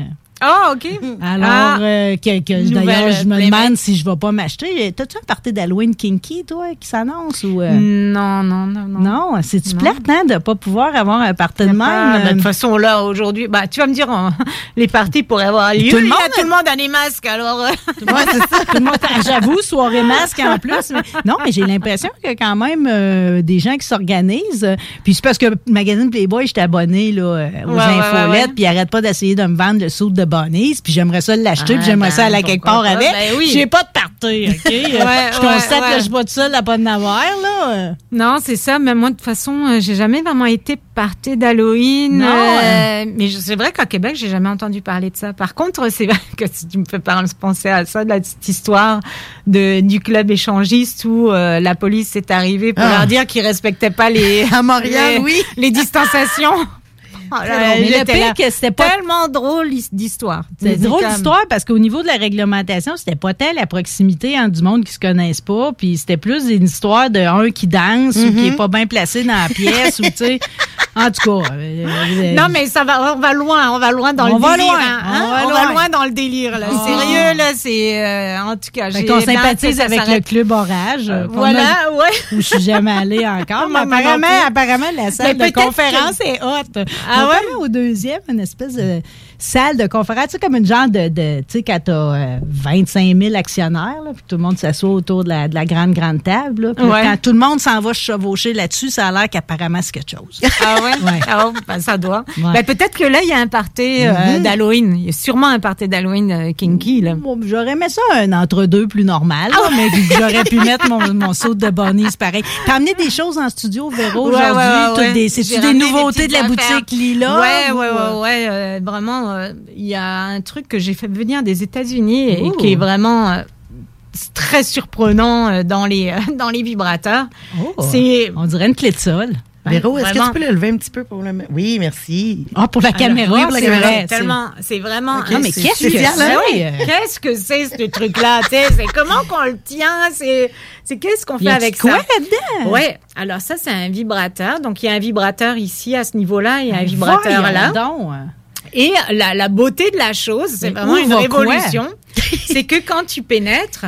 Ah, OK. Alors, Ah. euh, que, que- d'ailleurs, je me demande si je vais pas m'acheter. T'as-tu un party d'Halloween kinky, toi, qui s'annonce? ou euh? Non, non, non, non. Non, c'est-tu Non. plate, hein, de pas pouvoir avoir un party de même? Ah, bah, de toute façon, là, aujourd'hui, bah, tu vas me dire, euh, les parties pourraient avoir lieu. Tout le monde- tout le monde a des masques, alors. euh. Tout le monde- J'avoue, soirée masque en plus. mais- non, mais j'ai l'impression a quand même des gens qui s'organisent. Puis c'est parce que le magazine Playboy, j'étais abonné là, aux Ouais, infolettes, puis ils arrêtent pas d'essayer de me vendre le saut de Bonnie's, puis j'aimerais ça l'acheter, Ah, puis j'aimerais ça aller quelque part pas? avec. Ben oui. J'ai pas de party, OK? Ouais, je constate ouais. que je suis pas toute seule à pas de n'avoir, là. Non, c'est ça. Mais moi, de toute façon, euh, j'ai jamais vraiment été partie d'Halloween. Euh, mais je- c'est vrai qu'à Québec, j'ai jamais entendu parler de ça. Par contre, c'est vrai que si tu me fais penser à ça, de la petite histoire de, du club échangiste où euh, la police est arrivée pour Ah. leur dire qu'ils respectaient pas les, À Montréal, les, oui. les distanciations. Oh là là, Mais le pire que c'était pas tellement drôle d'histoire. C'est drôle comme- d'histoire parce qu'au niveau de la réglementation, c'était pas tel la proximité du monde qui se connaissent pas, puis c'était plus une histoire de un qui danse ou qui est pas bien placé dans la pièce ou tu sais. En tout cas. euh, euh, Non, mais ça va, on va loin, on va loin dans On le va délire. loin, hein, on va on loin. va loin dans le délire, là. Sérieux, là, c'est, euh, en tout cas, Fait j'ai qu'on sympathise avec le club Orage. euh, Voilà, a- ouais. Où je suis jamais allée encore. mais apparemment, apparemment, la salle Mais de conférence que- est haute. Ah ouais? Au deuxième, une espèce de salle de conférence. Tu sais, comme une genre de, de tu sais, quand t'as euh, 25 000 actionnaires, là, puis tout le monde s'assoit autour de la, de la grande, grande table. là. Puis là, Ouais. quand tout le monde s'en va chevaucher là-dessus, ça a l'air qu'apparemment, c'est quelque chose. Ah ouais? Ouais. Ah, ben, ça doit. Ouais. Ben, peut-être que là, il y a un party euh, Mhm. d'Halloween. Il y a sûrement un party d'Halloween euh, kinky, là. Bon, J'aurais aimé ça un entre-deux plus normal, Ah là, mais j'aurais pu mettre mon, mon saut de bonnie, c'est pareil. T'as amené des choses en studio, Véro, aujourd'hui? des- C'est-tu des nouveautés de la boutique Lila? Ouais, ou, ouais, euh, ouais, ouais. euh, vraiment, euh, il y a un truc que j'ai fait venir des États-Unis et Ouh. qui est vraiment euh, très surprenant euh, dans les, euh, dans les vibrateurs. Oh. C'est On dirait une clé de sol. Véro, est-ce que tu peux le lever un petit peu pour le mettre? Oui, merci. Ah, pour la Alors, caméra, oui, pour la c'est caméra, vrai. c'est tellement, c'est vraiment. Ok, Non, mais qu'est-ce que hein? c'est? Ouais, Qu'est-ce que c'est ce truc-là? C'est comment qu'on le tient? C'est, c'est qu'est-ce qu'on fait avec quoi ça? là-dedans? Ouais. Alors ça, c'est un vibrateur. Donc il y a un vibrateur ici à ce niveau-là, il y a un vibrateur Voyons là. donc. Et la, la beauté de la chose, c'est vraiment une révolution. c'est que quand tu pénètres,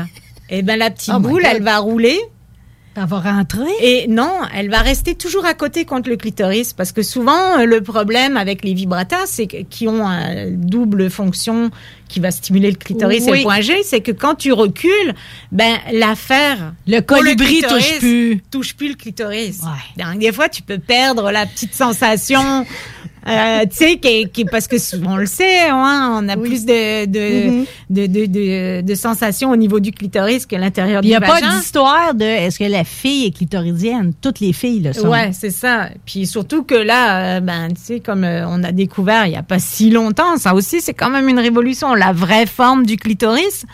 eh ben la petite Oh boule, elle va rouler. Elle va rentrer. Et non, elle va rester toujours à côté contre le clitoris parce que souvent euh, le problème avec les vibrateurs, c'est qui ont une double fonction qui va stimuler le clitoris et le point G, c'est que quand tu recules, ben l'affaire Le colibri clitoris touche plus. touche plus le clitoris. Donc, des fois, tu peux perdre la petite sensation. Euh, tu sais, qui, qui- parce que souvent, on le sait, hein, on a plus de de, Mhm. de, de, de, de sensations au niveau du clitoris que l'intérieur Il du n'y a pas vagin. d'histoire de est-ce que la fille est clitoridienne. Toutes les filles le sont. Ouais, c'est ça. Puis surtout que là, euh, ben, tu sais, comme euh, on a découvert il n'y a pas si longtemps, ça aussi, c'est quand même une révolution. La vraie forme du clitoris,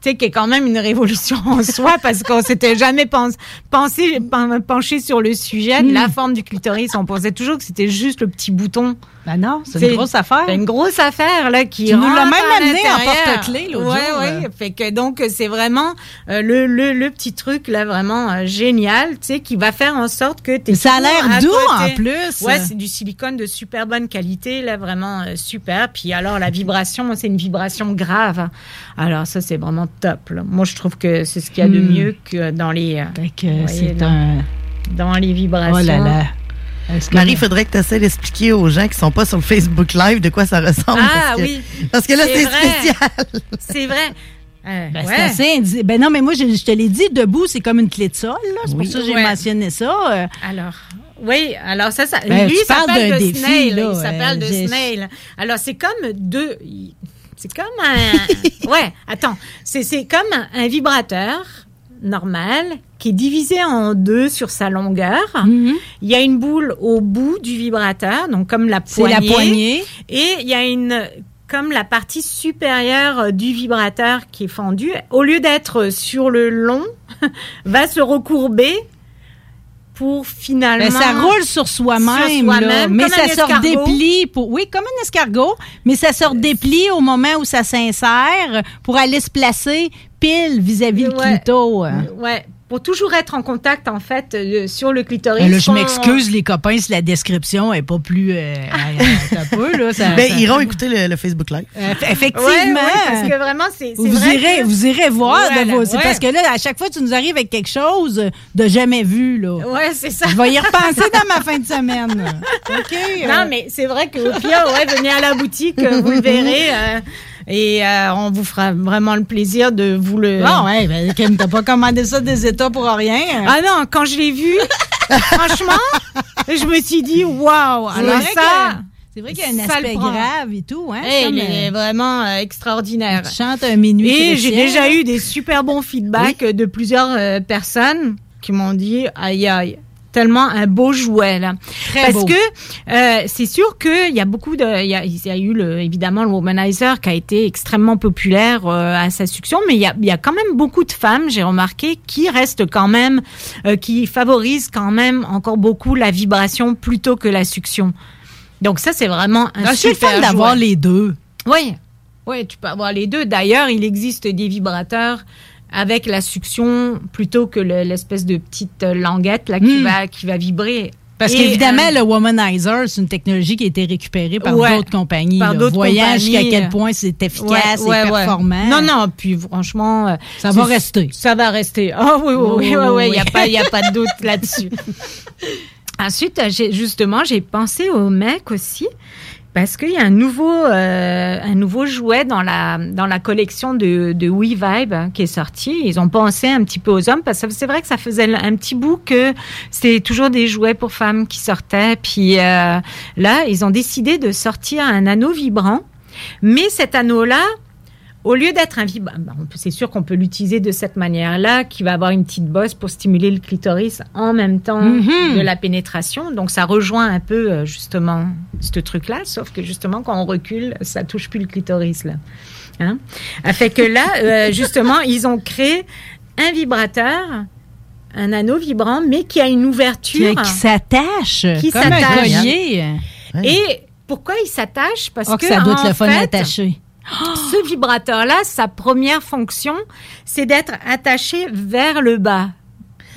tu sais, qui est quand même une révolution en soi parce qu'on s'était jamais pensé, pen- penché sur le sujet de la Hmm. forme du clitoris. On pensait toujours que c'était juste le petit bouton. Ben non, c'est une grosse affaire. C'est une grosse affaire, là, qui Tu nous l'as rentre même amené en porte-clés l'autre ouais, jour, Ouais, fait que donc c'est vraiment euh, le, le, le petit truc là vraiment euh, génial, tu sais, qui va faire en sorte que t'es Ça a l'air doux, côté. en plus. Ouais, c'est du silicone de super bonne qualité là, vraiment euh, super. Puis alors la vibration, c'est une vibration grave. Alors ça c'est vraiment top. là. Moi je trouve que c'est ce qu'il y a de Hmm. mieux que dans les. Fait que c'est un. dans les vibrations. Oh là là. Marie, il faudrait que tu essaies d'expliquer aux gens qui sont pas sur le Facebook Live de quoi ça ressemble. Ah parce que, oui. Parce que là, c'est spécial. C'est vrai. Euh, Ben, ouais. C'est assez indi- Ben non, mais moi, je, je te l'ai dit, debout, c'est comme une clé de sol. là. C'est Oui. pour ça que j'ai Ouais. mentionné ça. euh. Alors, oui, alors ça, ça Ben, lui, il s'appelle de défi, snail. là, il s'appelle euh, de snail. Alors, c'est comme deux. C'est comme un. ouais, attends. C'est c'est comme un, un vibrateur normal qui est divisé en deux sur sa longueur. Mhm. Il y a une boule au bout du vibrateur, donc comme la C'est poignée. la poignée. Et il y a une comme la partie supérieure euh, du vibrateur qui est fendue, au lieu d'être sur le long, va se recourber pour finalement. Ben, ça roule sur soi-même, soi-même, mais ça escargot. redéplie. Pour, oui, comme un escargot, mais ça se redéplie au moment où ça s'insère pour aller se placer pile vis-à-vis le Ouais. clito. hein. Ouais, pour toujours être en contact en fait euh, sur le clitoris. Là, je m'excuse, les copains, si la description est pas plus. Euh, euh, un peu, là, ça- Ben, ça- iront écouter le, le Facebook Live. Euh, effectivement. Ouais, ouais, parce que vraiment, c'est. Vous vrai irez, que- vous irez voir Voilà, de vos. Parce que là, à chaque fois, tu nous arrives avec quelque chose de jamais vu, là. Ouais, c'est ça. Je vais y repenser dans ma fin de semaine. OK? euh, Non, mais c'est vrai qu'au pire, ouais, venez à la boutique, euh, vous le verrez. Et euh, on vous fera vraiment le plaisir de vous le. Bon, ouais, ben, Kim, t'as pas commandé ça des États pour rien. Ah non, quand je l'ai vu, franchement, je me suis dit, waouh! Alors ça. C'est vrai qu'il y a un ça aspect grave et tout, hein? Hey, il est euh, vraiment euh, extraordinaire. tu chantes un minuit. Et j'ai déjà eu des super bons feedbacks de plusieurs euh, personnes qui m'ont dit aïe aïe tellement un beau jouet là. Très Parce beau. que euh, c'est sûr qu'il y a beaucoup de, il y a, il y a eu le, évidemment le womanizer qui a été extrêmement populaire euh, à sa succion, mais il y a, y a quand même beaucoup de femmes, j'ai remarqué, qui restent quand même, euh, qui favorisent quand même encore beaucoup la vibration plutôt que la succion. Donc ça c'est vraiment un Ah, super d'avoir les deux. Oui, oui, tu peux avoir les deux. D'ailleurs, il existe des vibrateurs avec la succion plutôt que le- l'espèce de petite euh, languette là, qui, Hmm. va, qui va vibrer. Parce qu'évidemment, euh, le womanizer, c'est une technologie qui a été récupérée par Ouais, d'autres compagnies. par d'autres compagnies. jusqu'à quel point c'est efficace Ouais, et ouais. performant. Non, non, puis franchement. euh, Ça va rester. Ça va rester. Ah oui, oui, oui, Oui, oui, oui, il n'y a, oui. pas- y a pas de doute là-dessus. Ensuite, justement, j'ai pensé au mec aussi. Parce qu'il y a un nouveau, euh, un nouveau jouet dans la, dans la collection de, de WeVibe hein, qui est sorti. Ils ont pensé un petit peu aux hommes parce que c'est vrai que ça faisait un petit bout que c'était toujours des jouets pour femmes qui sortaient. Puis euh, là, ils ont décidé de sortir un anneau vibrant. Mais cet anneau-là, au lieu d'être un vibrant, c'est sûr qu'on peut l'utiliser de cette manière-là, qui va avoir une petite bosse pour stimuler le clitoris en même temps Mhm. de la pénétration. Donc ça rejoint un peu euh, justement ce truc-là, sauf que justement quand on recule, ça touche plus le clitoris là. Hein fait que là, euh, justement, ils ont créé un vibrateur, un anneau vibrant, mais qui a une ouverture Qui, qui s'attache. qui s'attache. Et pourquoi il s'attache? Parce Oh, que, que ça doit être le fun fait, Ce vibrateur-là, sa première fonction, c'est d'être attaché vers le bas.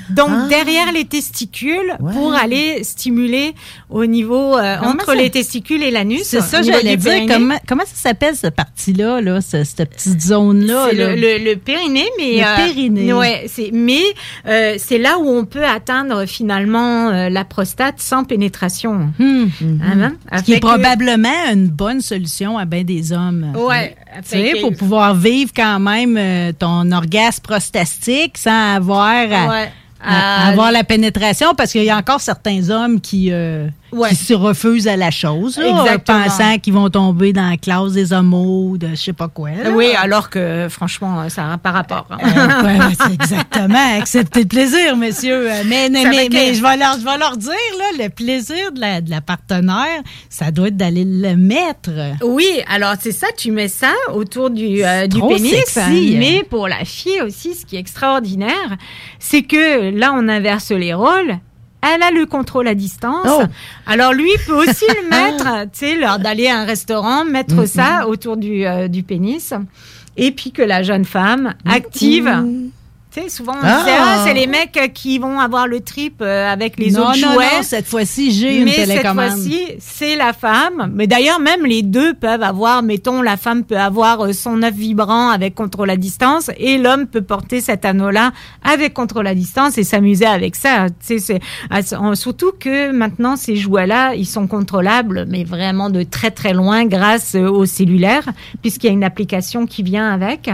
Donc Ah. derrière les testicules pour aller stimuler au niveau euh, entre ça- les testicules et l'anus. C'est ça, j'allais dire. Comment, comment ça s'appelle, cette partie-là, là, ce- cette petite zone-là? C'est là? le, le- le périnée, mais Le euh, périnée. ouais, c'est mais euh, c'est là où on peut atteindre finalement euh, la prostate sans pénétration. Hmm. Hein, Ce qui est que- probablement une bonne solution à bien des hommes. Ouais. Tu sais, Fait pour pouvoir vivre quand même euh, ton orgasme prostatique sans avoir à, Ouais. à- à À- avoir la pénétration, parce qu'il y a encore certains hommes qui, euh, Ouais. qui se refusent à la chose, là, pensant qu'ils vont tomber dans la classe des homos, de je sais pas quoi. là. Oui, alors que franchement, ça n'a pas rapport. hein. Euh, ouais, exactement. Acceptez le plaisir, messieurs. Euh, Mais, mais, mais, je, vais leur, je vais leur dire, là, le plaisir de la, de la partenaire, ça doit être d'aller le mettre. Oui, alors c'est ça, tu mets ça autour du, euh, du trop pénis. sexy. Mais pour la fille aussi, ce qui est extraordinaire, c'est que là, on inverse les rôles. Elle a le contrôle à distance. Oh. Alors lui peut aussi le mettre, tu sais, lors d'aller à un restaurant, mettre Mhm. ça autour du, euh, du pénis. Et puis que la jeune femme active Tu sais, souvent, on Ah. ah, c'est les mecs euh, qui vont avoir le trip euh, avec les Non, autres non, jouets. non, cette fois-ci, j'ai une Mais télécommande. cette fois-ci, c'est la femme. Mais d'ailleurs, même les deux peuvent avoir, mettons, la femme peut avoir euh, son œuf vibrant avec contrôle à distance et l'homme peut porter cet anneau-là avec contrôle à distance et s'amuser avec ça. Tu sais, c'est, ah, surtout que maintenant, ces jouets-là, ils sont contrôlables, mais vraiment de très, très loin grâce au cellulaire, puisqu'il y a une application qui vient avec,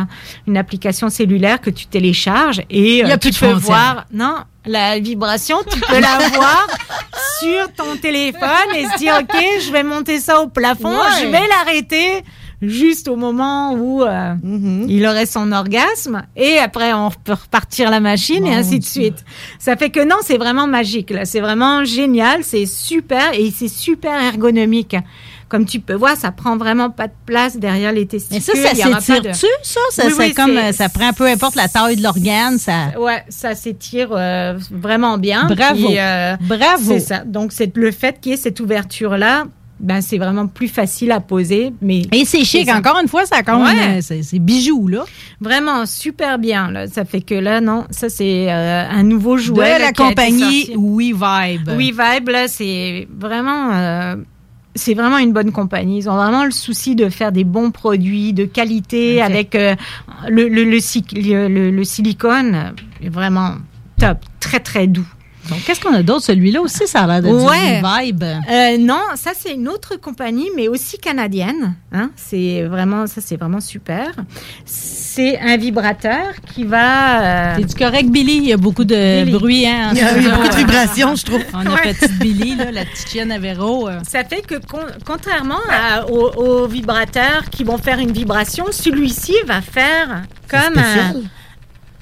une application cellulaire que tu télécharges et euh, tu peux voir, non, la vibration, tu peux la voir sur ton téléphone et se dire, OK, je vais monter ça au plafond, Ouais. je vais l'arrêter juste au moment où euh, Mm-hmm. il aurait son orgasme et après on peut repartir la machine et ainsi de suite. Ça fait que non, c'est vraiment magique là, c'est vraiment génial, c'est super et c'est super ergonomique. Comme tu peux voir, ça prend vraiment pas de place derrière les testicules. Mais ça, ça s'étire-tu, de- ça? Ça, Oui, c'est oui, comme, ça prend peu importe la taille de l'organe, ça... Ouais, ça s'étire euh, vraiment bien. Bravo. Puis, euh, Bravo. C'est ça. Donc, c'est le fait qu'il y ait cette ouverture-là, ben, c'est vraiment plus facile à poser. Mais Et c'est chic. ça. Encore une fois, ça compte. Ouais. euh, C'est bijoux, là. Vraiment super bien. Là. Ça fait que là, non, ça, c'est euh, un nouveau De jouet. là, la compagnie sorti. We Vibe. Oui, Vibe, là, c'est vraiment. C'est vraiment une bonne compagnie. Ils ont vraiment le souci de faire des bons produits de qualité avec euh, le, le, le, silicone. vraiment top, très très doux. Donc, qu'est-ce qu'on a d'autre? Celui-là aussi, ça a l'air de Ouais. du We Vibe. Euh, non, ça c'est une autre compagnie, mais aussi canadienne. Hein? C'est vraiment, ça c'est vraiment super. C'est un vibrateur qui va. euh, C'est du correct, Billy. Il y a beaucoup de Billy. bruit. Hein, Il y a beaucoup de vibrations, je trouve. On a Ouais. petite Billy, là, la petite chienne à Véro. euh. Ça fait que con- contrairement à- aux, aux vibrateurs qui vont faire une vibration, celui-ci va faire comme un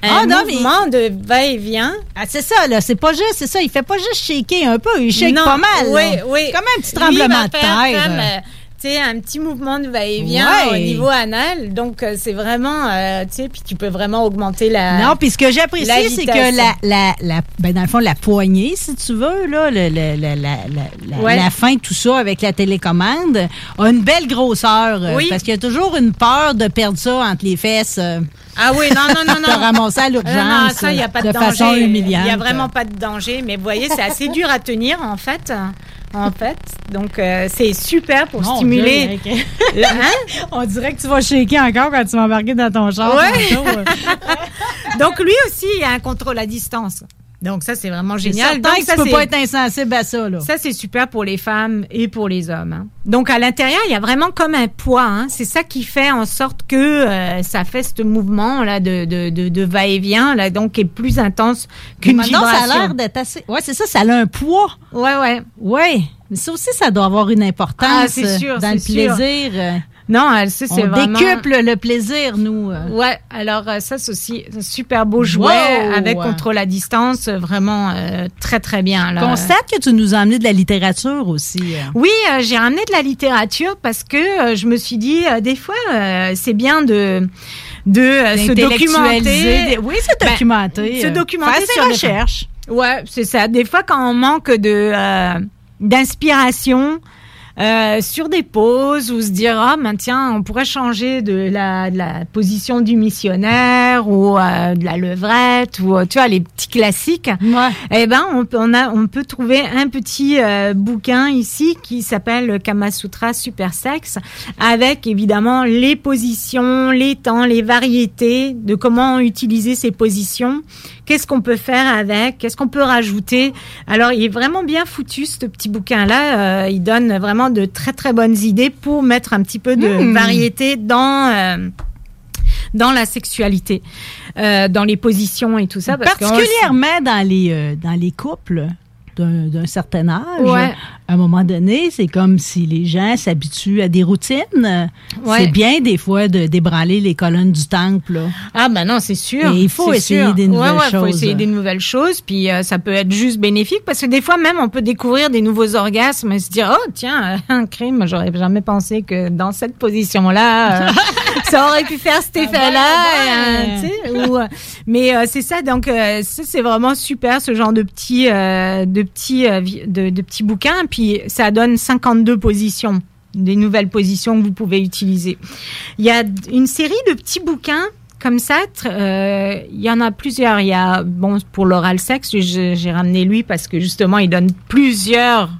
Ah, non, mais- mouvement de va-et-vient. Ah, c'est ça, là. C'est pas juste, c'est ça. Il fait pas juste shaker un peu. Il shake Non, pas mal. Oui, là. oui. Comme un petit tremblement de terre. comme, euh, tu sais, un petit mouvement de va-et-vient Ouais. au niveau anal. Donc, euh, c'est vraiment, euh, tu sais, puis tu peux vraiment augmenter la. Non, puis ce que j'apprécie, c'est que la, la, la, ben dans le fond, la poignée, si tu veux, là, le, le- la, la, Ouais. la fin, tout ça avec la télécommande, a une belle grosseur. euh, Oui. Parce qu'il y a toujours une peur de perdre ça entre les fesses. Ah oui, non, non, non, de non. ramasser à Non, l'urgence. non, ça, il n'y a pas de, de danger. façon humiliante. Il n'y a vraiment pas de danger. Mais vous voyez, c'est assez dur à tenir, en fait. En fait. Donc, euh, c'est super pour Mon stimuler. Dieu, Le- hein? On dirait que tu vas shaker encore quand tu vas embarquer dans ton char. Ouais. Donc, lui aussi, il y a un contrôle à distance. Donc, ça, c'est vraiment génial. certain Donc, que ça, tu peux pas être insensible à ça. Là. Ça, c'est super pour les femmes et pour les hommes. hein. Donc, à l'intérieur, il y a vraiment comme un poids. hein. C'est ça qui fait en sorte que euh, ça fait ce mouvement là de, de, de, de va-et-vient, là, donc qui est plus intense qu'une Maintenant, vibration. ça a l'air d'être assez. Ouais, c'est ça, ça a un poids. Ouais, ouais. Ouais. Mais ça aussi, ça doit avoir une importance Ah, c'est euh, sûr, dans le sûr. plaisir. Non, elle, ça, c'est vraiment... décuple le plaisir, nous. Ouais, alors euh, ça, c'est aussi un super beau jouet Wow! avec contrôle à distance, euh, vraiment euh, très, très bien. Là. Constate que tu nous as amené de la littérature aussi. Oui, euh, j'ai ramené de la littérature parce que euh, je me suis dit, des fois, c'est bien de, de se documenter. des- oui, se Ben, documenter, se euh, documenter faire ses sur des- recherches. Ouais, c'est ça. Des fois, quand on manque de d'inspiration, euh, sur des pauses ou se dire ah ben tiens on pourrait changer de la, de la position du missionnaire ou euh, de la levrette ou euh, tu vois les petits classiques. Eh ben on a on peut trouver un petit euh, bouquin ici qui s'appelle le Kama Sutra Super Sex avec évidemment les positions les temps les variétés de comment utiliser ces positions. Qu'est-ce qu'on peut faire avec? Qu'est-ce qu'on peut rajouter? Alors il est vraiment bien foutu ce petit bouquin là il donne vraiment de très très bonnes idées pour mettre un petit peu de Hmm. variété dans dans la sexualité, euh, dans les positions et tout ça. parce Particulièrement dans les, euh, dans les couples d'un d'un certain âge. Ouais. À un moment donné, c'est comme si les gens s'habituent à des routines. Ouais. C'est bien des fois de débranler les colonnes du temple. là. Ah ben non, c'est sûr. Et il faut essayer sûr. des nouvelles ouais, ouais, faut choses. essayer des nouvelles choses, puis euh, ça peut être juste bénéfique parce que des fois même on peut découvrir des nouveaux orgasmes et se dire oh tiens euh, un crime, j'aurais jamais pensé que dans cette position-là euh, ça aurait pu faire cet effet-là. euh, mais c'est ça donc ça, c'est vraiment super ce genre de petits de petits de petits bouquins puis ça donne 52 positions des nouvelles positions que vous pouvez utiliser. Il y a une série de petits bouquins comme ça, euh, il y en a plusieurs. Il y a, bon, pour l'oral sexe, j'ai ramené lui parce que justement, il donne plusieurs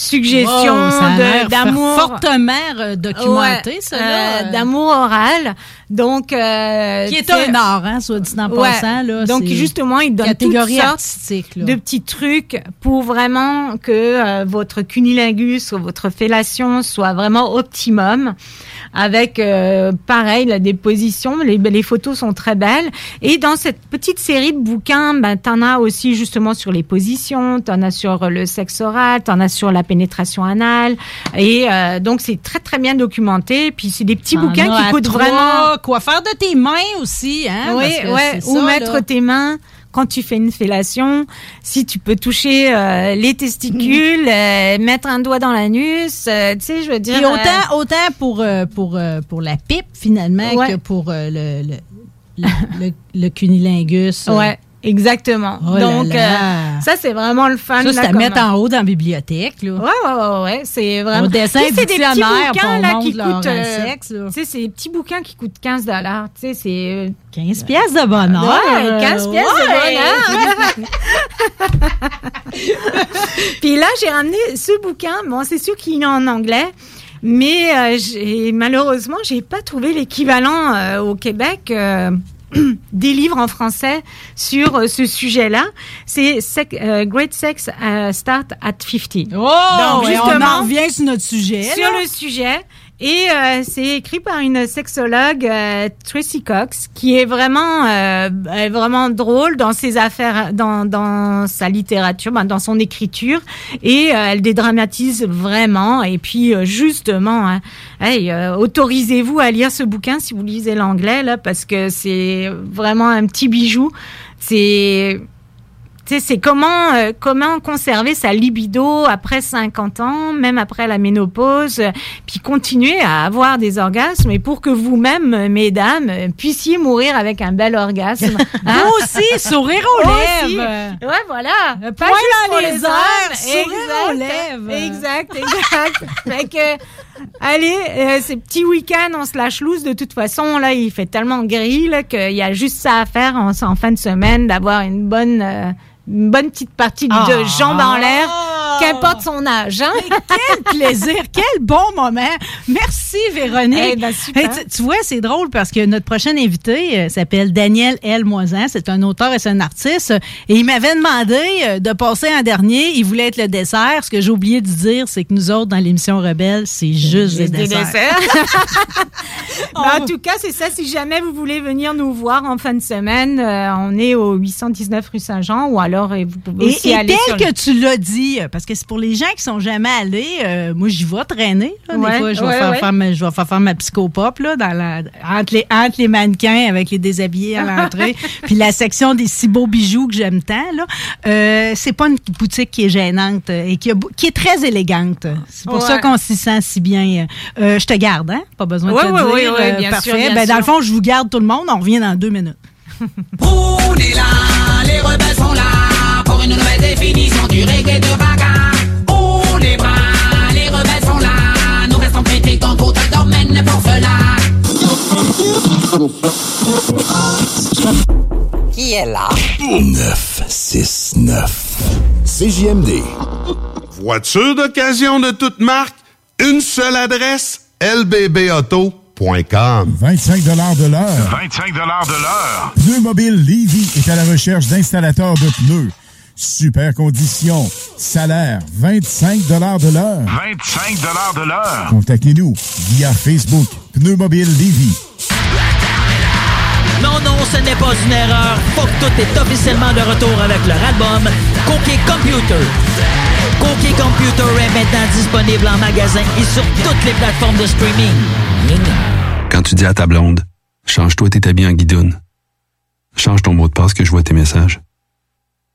suggestions Wow, d'amour. fortement euh, documenté, Ouais, ça, euh, d'amour oral. Donc, euh, Qui est un art, hein, soit dit en Ouais. passant. Là, Donc justement, il donne toutes sortes. Là. de petits trucs pour vraiment que euh, votre cunilingus ou votre fellation soit vraiment optimum. Avec euh, pareil la déposition, les, les photos sont très belles. Et dans cette petite série de bouquins, ben t'en as aussi justement sur les positions, t'en as sur le sexe oral, t'en as sur la pénétration anale. Et euh, donc c'est très très bien documenté. Puis c'est des petits bouquins qui coûtent vraiment Quoi faire de tes mains aussi, hein? oui, parce que ouais, ça, mettre là. tes mains quand tu fais une fellation, si tu peux toucher euh, les testicules, euh, mettre un doigt dans l'anus, euh, tu sais, je veux dire. Euh, autant, autant pour, pour, pour la pipe, finalement, Ouais. que pour le, le, le, cunilingus. Ouais, exactement. Oh là Donc, là. euh, ça, c'est vraiment le fun. Ça, c'est à mettre en haut dans la bibliothèque. Là. Ouais, ouais, ouais, ouais, c'est vraiment. On c'est des petits bouquins là qui coûtent. euh, tu sais, c'est des petits bouquins qui coûtent 15 dollars. Tu sais, c'est. 15 pièces de bonheur. Ouais, 15 pièces Ouais. de bonheur. Puis là, j'ai ramené ce bouquin. Bon, c'est sûr qu'il est en anglais. Mais euh, malheureusement, j'ai pas trouvé l'équivalent euh, au Québec euh, des livres en français sur euh, ce sujet-là. C'est Sec- euh, Great Sex euh, Start at 50. Oh, et on en revient sur notre sujet. Sur là. le sujet. Et euh, c'est écrit par une sexologue, euh, Tracy Cox, qui est vraiment, euh, vraiment drôle dans ses affaires, dans, dans sa littérature, ben, dans son écriture. Et euh, elle dédramatise vraiment. Et puis, euh, justement, hein, hey, euh, autorisez-vous à lire ce bouquin si vous lisez l'anglais, là, parce que c'est vraiment un petit bijou. C'est... C'est comment, euh, comment conserver sa libido après 50 ans, même après la ménopause, euh, puis continuer à avoir des orgasmes, et pour que vous-même, euh, mesdames, puissiez mourir avec un bel orgasme. Hein? Vous aussi, sourire aux Aussi. lèvres. Ouais, voilà. Pas juste pour les les hommes. sourire aux lèvres. Exact, exact. fait que, allez, euh, ces petits week-ends, on se lâche loose. De toute façon, là, il fait tellement gris, qu'il y a juste ça à faire en, en fin de semaine, d'avoir une bonne, euh, une bonne petite partie de Ah. jambes en l'air, qu'importe son âge, hein? Quel plaisir, quel bon moment. Merci Véronique. Eh ben, super. Hey, tu, tu vois, c'est drôle parce que notre prochain invité euh, s'appelle Daniel L. Moisan. C'est un auteur et c'est un artiste. Et il m'avait demandé euh, de passer en dernier. Il voulait être le dessert. Ce que j'ai oublié de dire, c'est que nous autres, dans l'émission Rebelle, c'est juste des, Juste des desserts. desserts. Ben, en tout cas, c'est ça. Si jamais vous voulez venir nous voir en fin de semaine, euh, on est au 819 rue Saint-Jean ou alors euh, vous pouvez Et, aussi et aller tel sur que tu l'as dit, parce que c'est pour les gens qui sont jamais allés, euh, moi j'y vais traîner. là. des fois, je vais, ouais, faire, ouais. faire ma, je vais faire faire ma psychopop là, dans la, entre, les, entre les mannequins avec les déshabillés à l'entrée, puis la section des si beaux bijoux que j'aime tant. Là. Euh, c'est pas une boutique qui est gênante euh, et qui, a beau- qui est très élégante. C'est pour Ouais. ça qu'on s'y sent si bien. Euh, je te garde, hein? Pas besoin de te ouais, dire. ouais, euh, bien parfait. sûr, bien ben, dans le fond, je vous garde tout le monde. On revient dans deux minutes. On est là, les rebelles sont là une nouvelle définition du reggae de bagarre. On est bras, les rebelles sont là, nous restons critiques en contre le domaine pour cela. Qui est là? 969. CJMD. Voiture d'occasion de toute marque, une seule adresse, lbbauto.com. 25 de l'heure. 25 de l'heure. Pneu Mobile Levy est à la recherche d'installateurs de pneus. Super conditions. Salaire 25 de l'heure. 25 de l'heure. Contactez-nous via Facebook Pneu Mobile Levy. Non, non, ce n'est pas une erreur. Faut que tout est officiellement de retour avec leur album Cookie Computer. Cookie Computer est maintenant disponible en magasin et sur toutes les plateformes de streaming. Quand tu dis à ta blonde, change-toi tes habits en guidoune. Change ton mot de passe que je vois tes messages.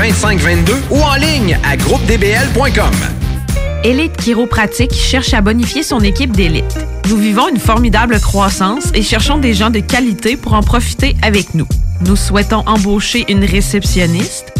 2522 ou en ligne à groupedbl.com. Élite Chiropratique cherche à bonifier son équipe d'élite. Nous vivons une formidable croissance et cherchons des gens de qualité pour en profiter avec nous. Nous souhaitons embaucher une réceptionniste,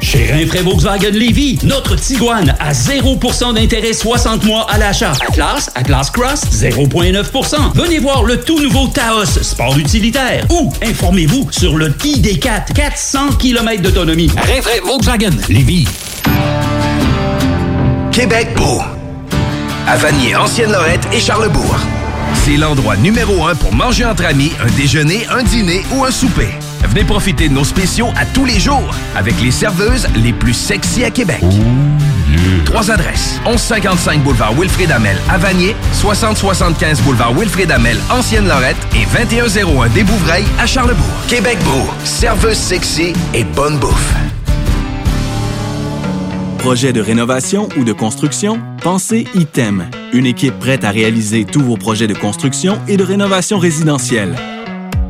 Chez Rinfraie Volkswagen Lévy, notre Tiguan à 0% d'intérêt 60 mois à l'achat. Atlas, Atlas Cross, 0,9%. Venez voir le tout nouveau Taos, sport utilitaire. Ou informez-vous sur le ID4, 400 km d'autonomie. Rinfraie Volkswagen Lévy. Québec beau. À Vanier, Ancienne-Lorette et Charlebourg. C'est l'endroit numéro un pour manger entre amis, un déjeuner, un dîner ou un souper. Venez profiter de nos spéciaux à tous les jours avec les serveuses les plus sexy à Québec. Trois adresses. 1155 boulevard Wilfrid Amel à Vanier, 6075 boulevard Wilfrid Amel, Ancienne-Lorette et 2101 des Bouvrailles à Charlebourg. Québec Beau. Serveuse sexy et bonne bouffe. Projet de rénovation ou de construction? Pensez ITEM, une équipe prête à réaliser tous vos projets de construction et de rénovation résidentielle.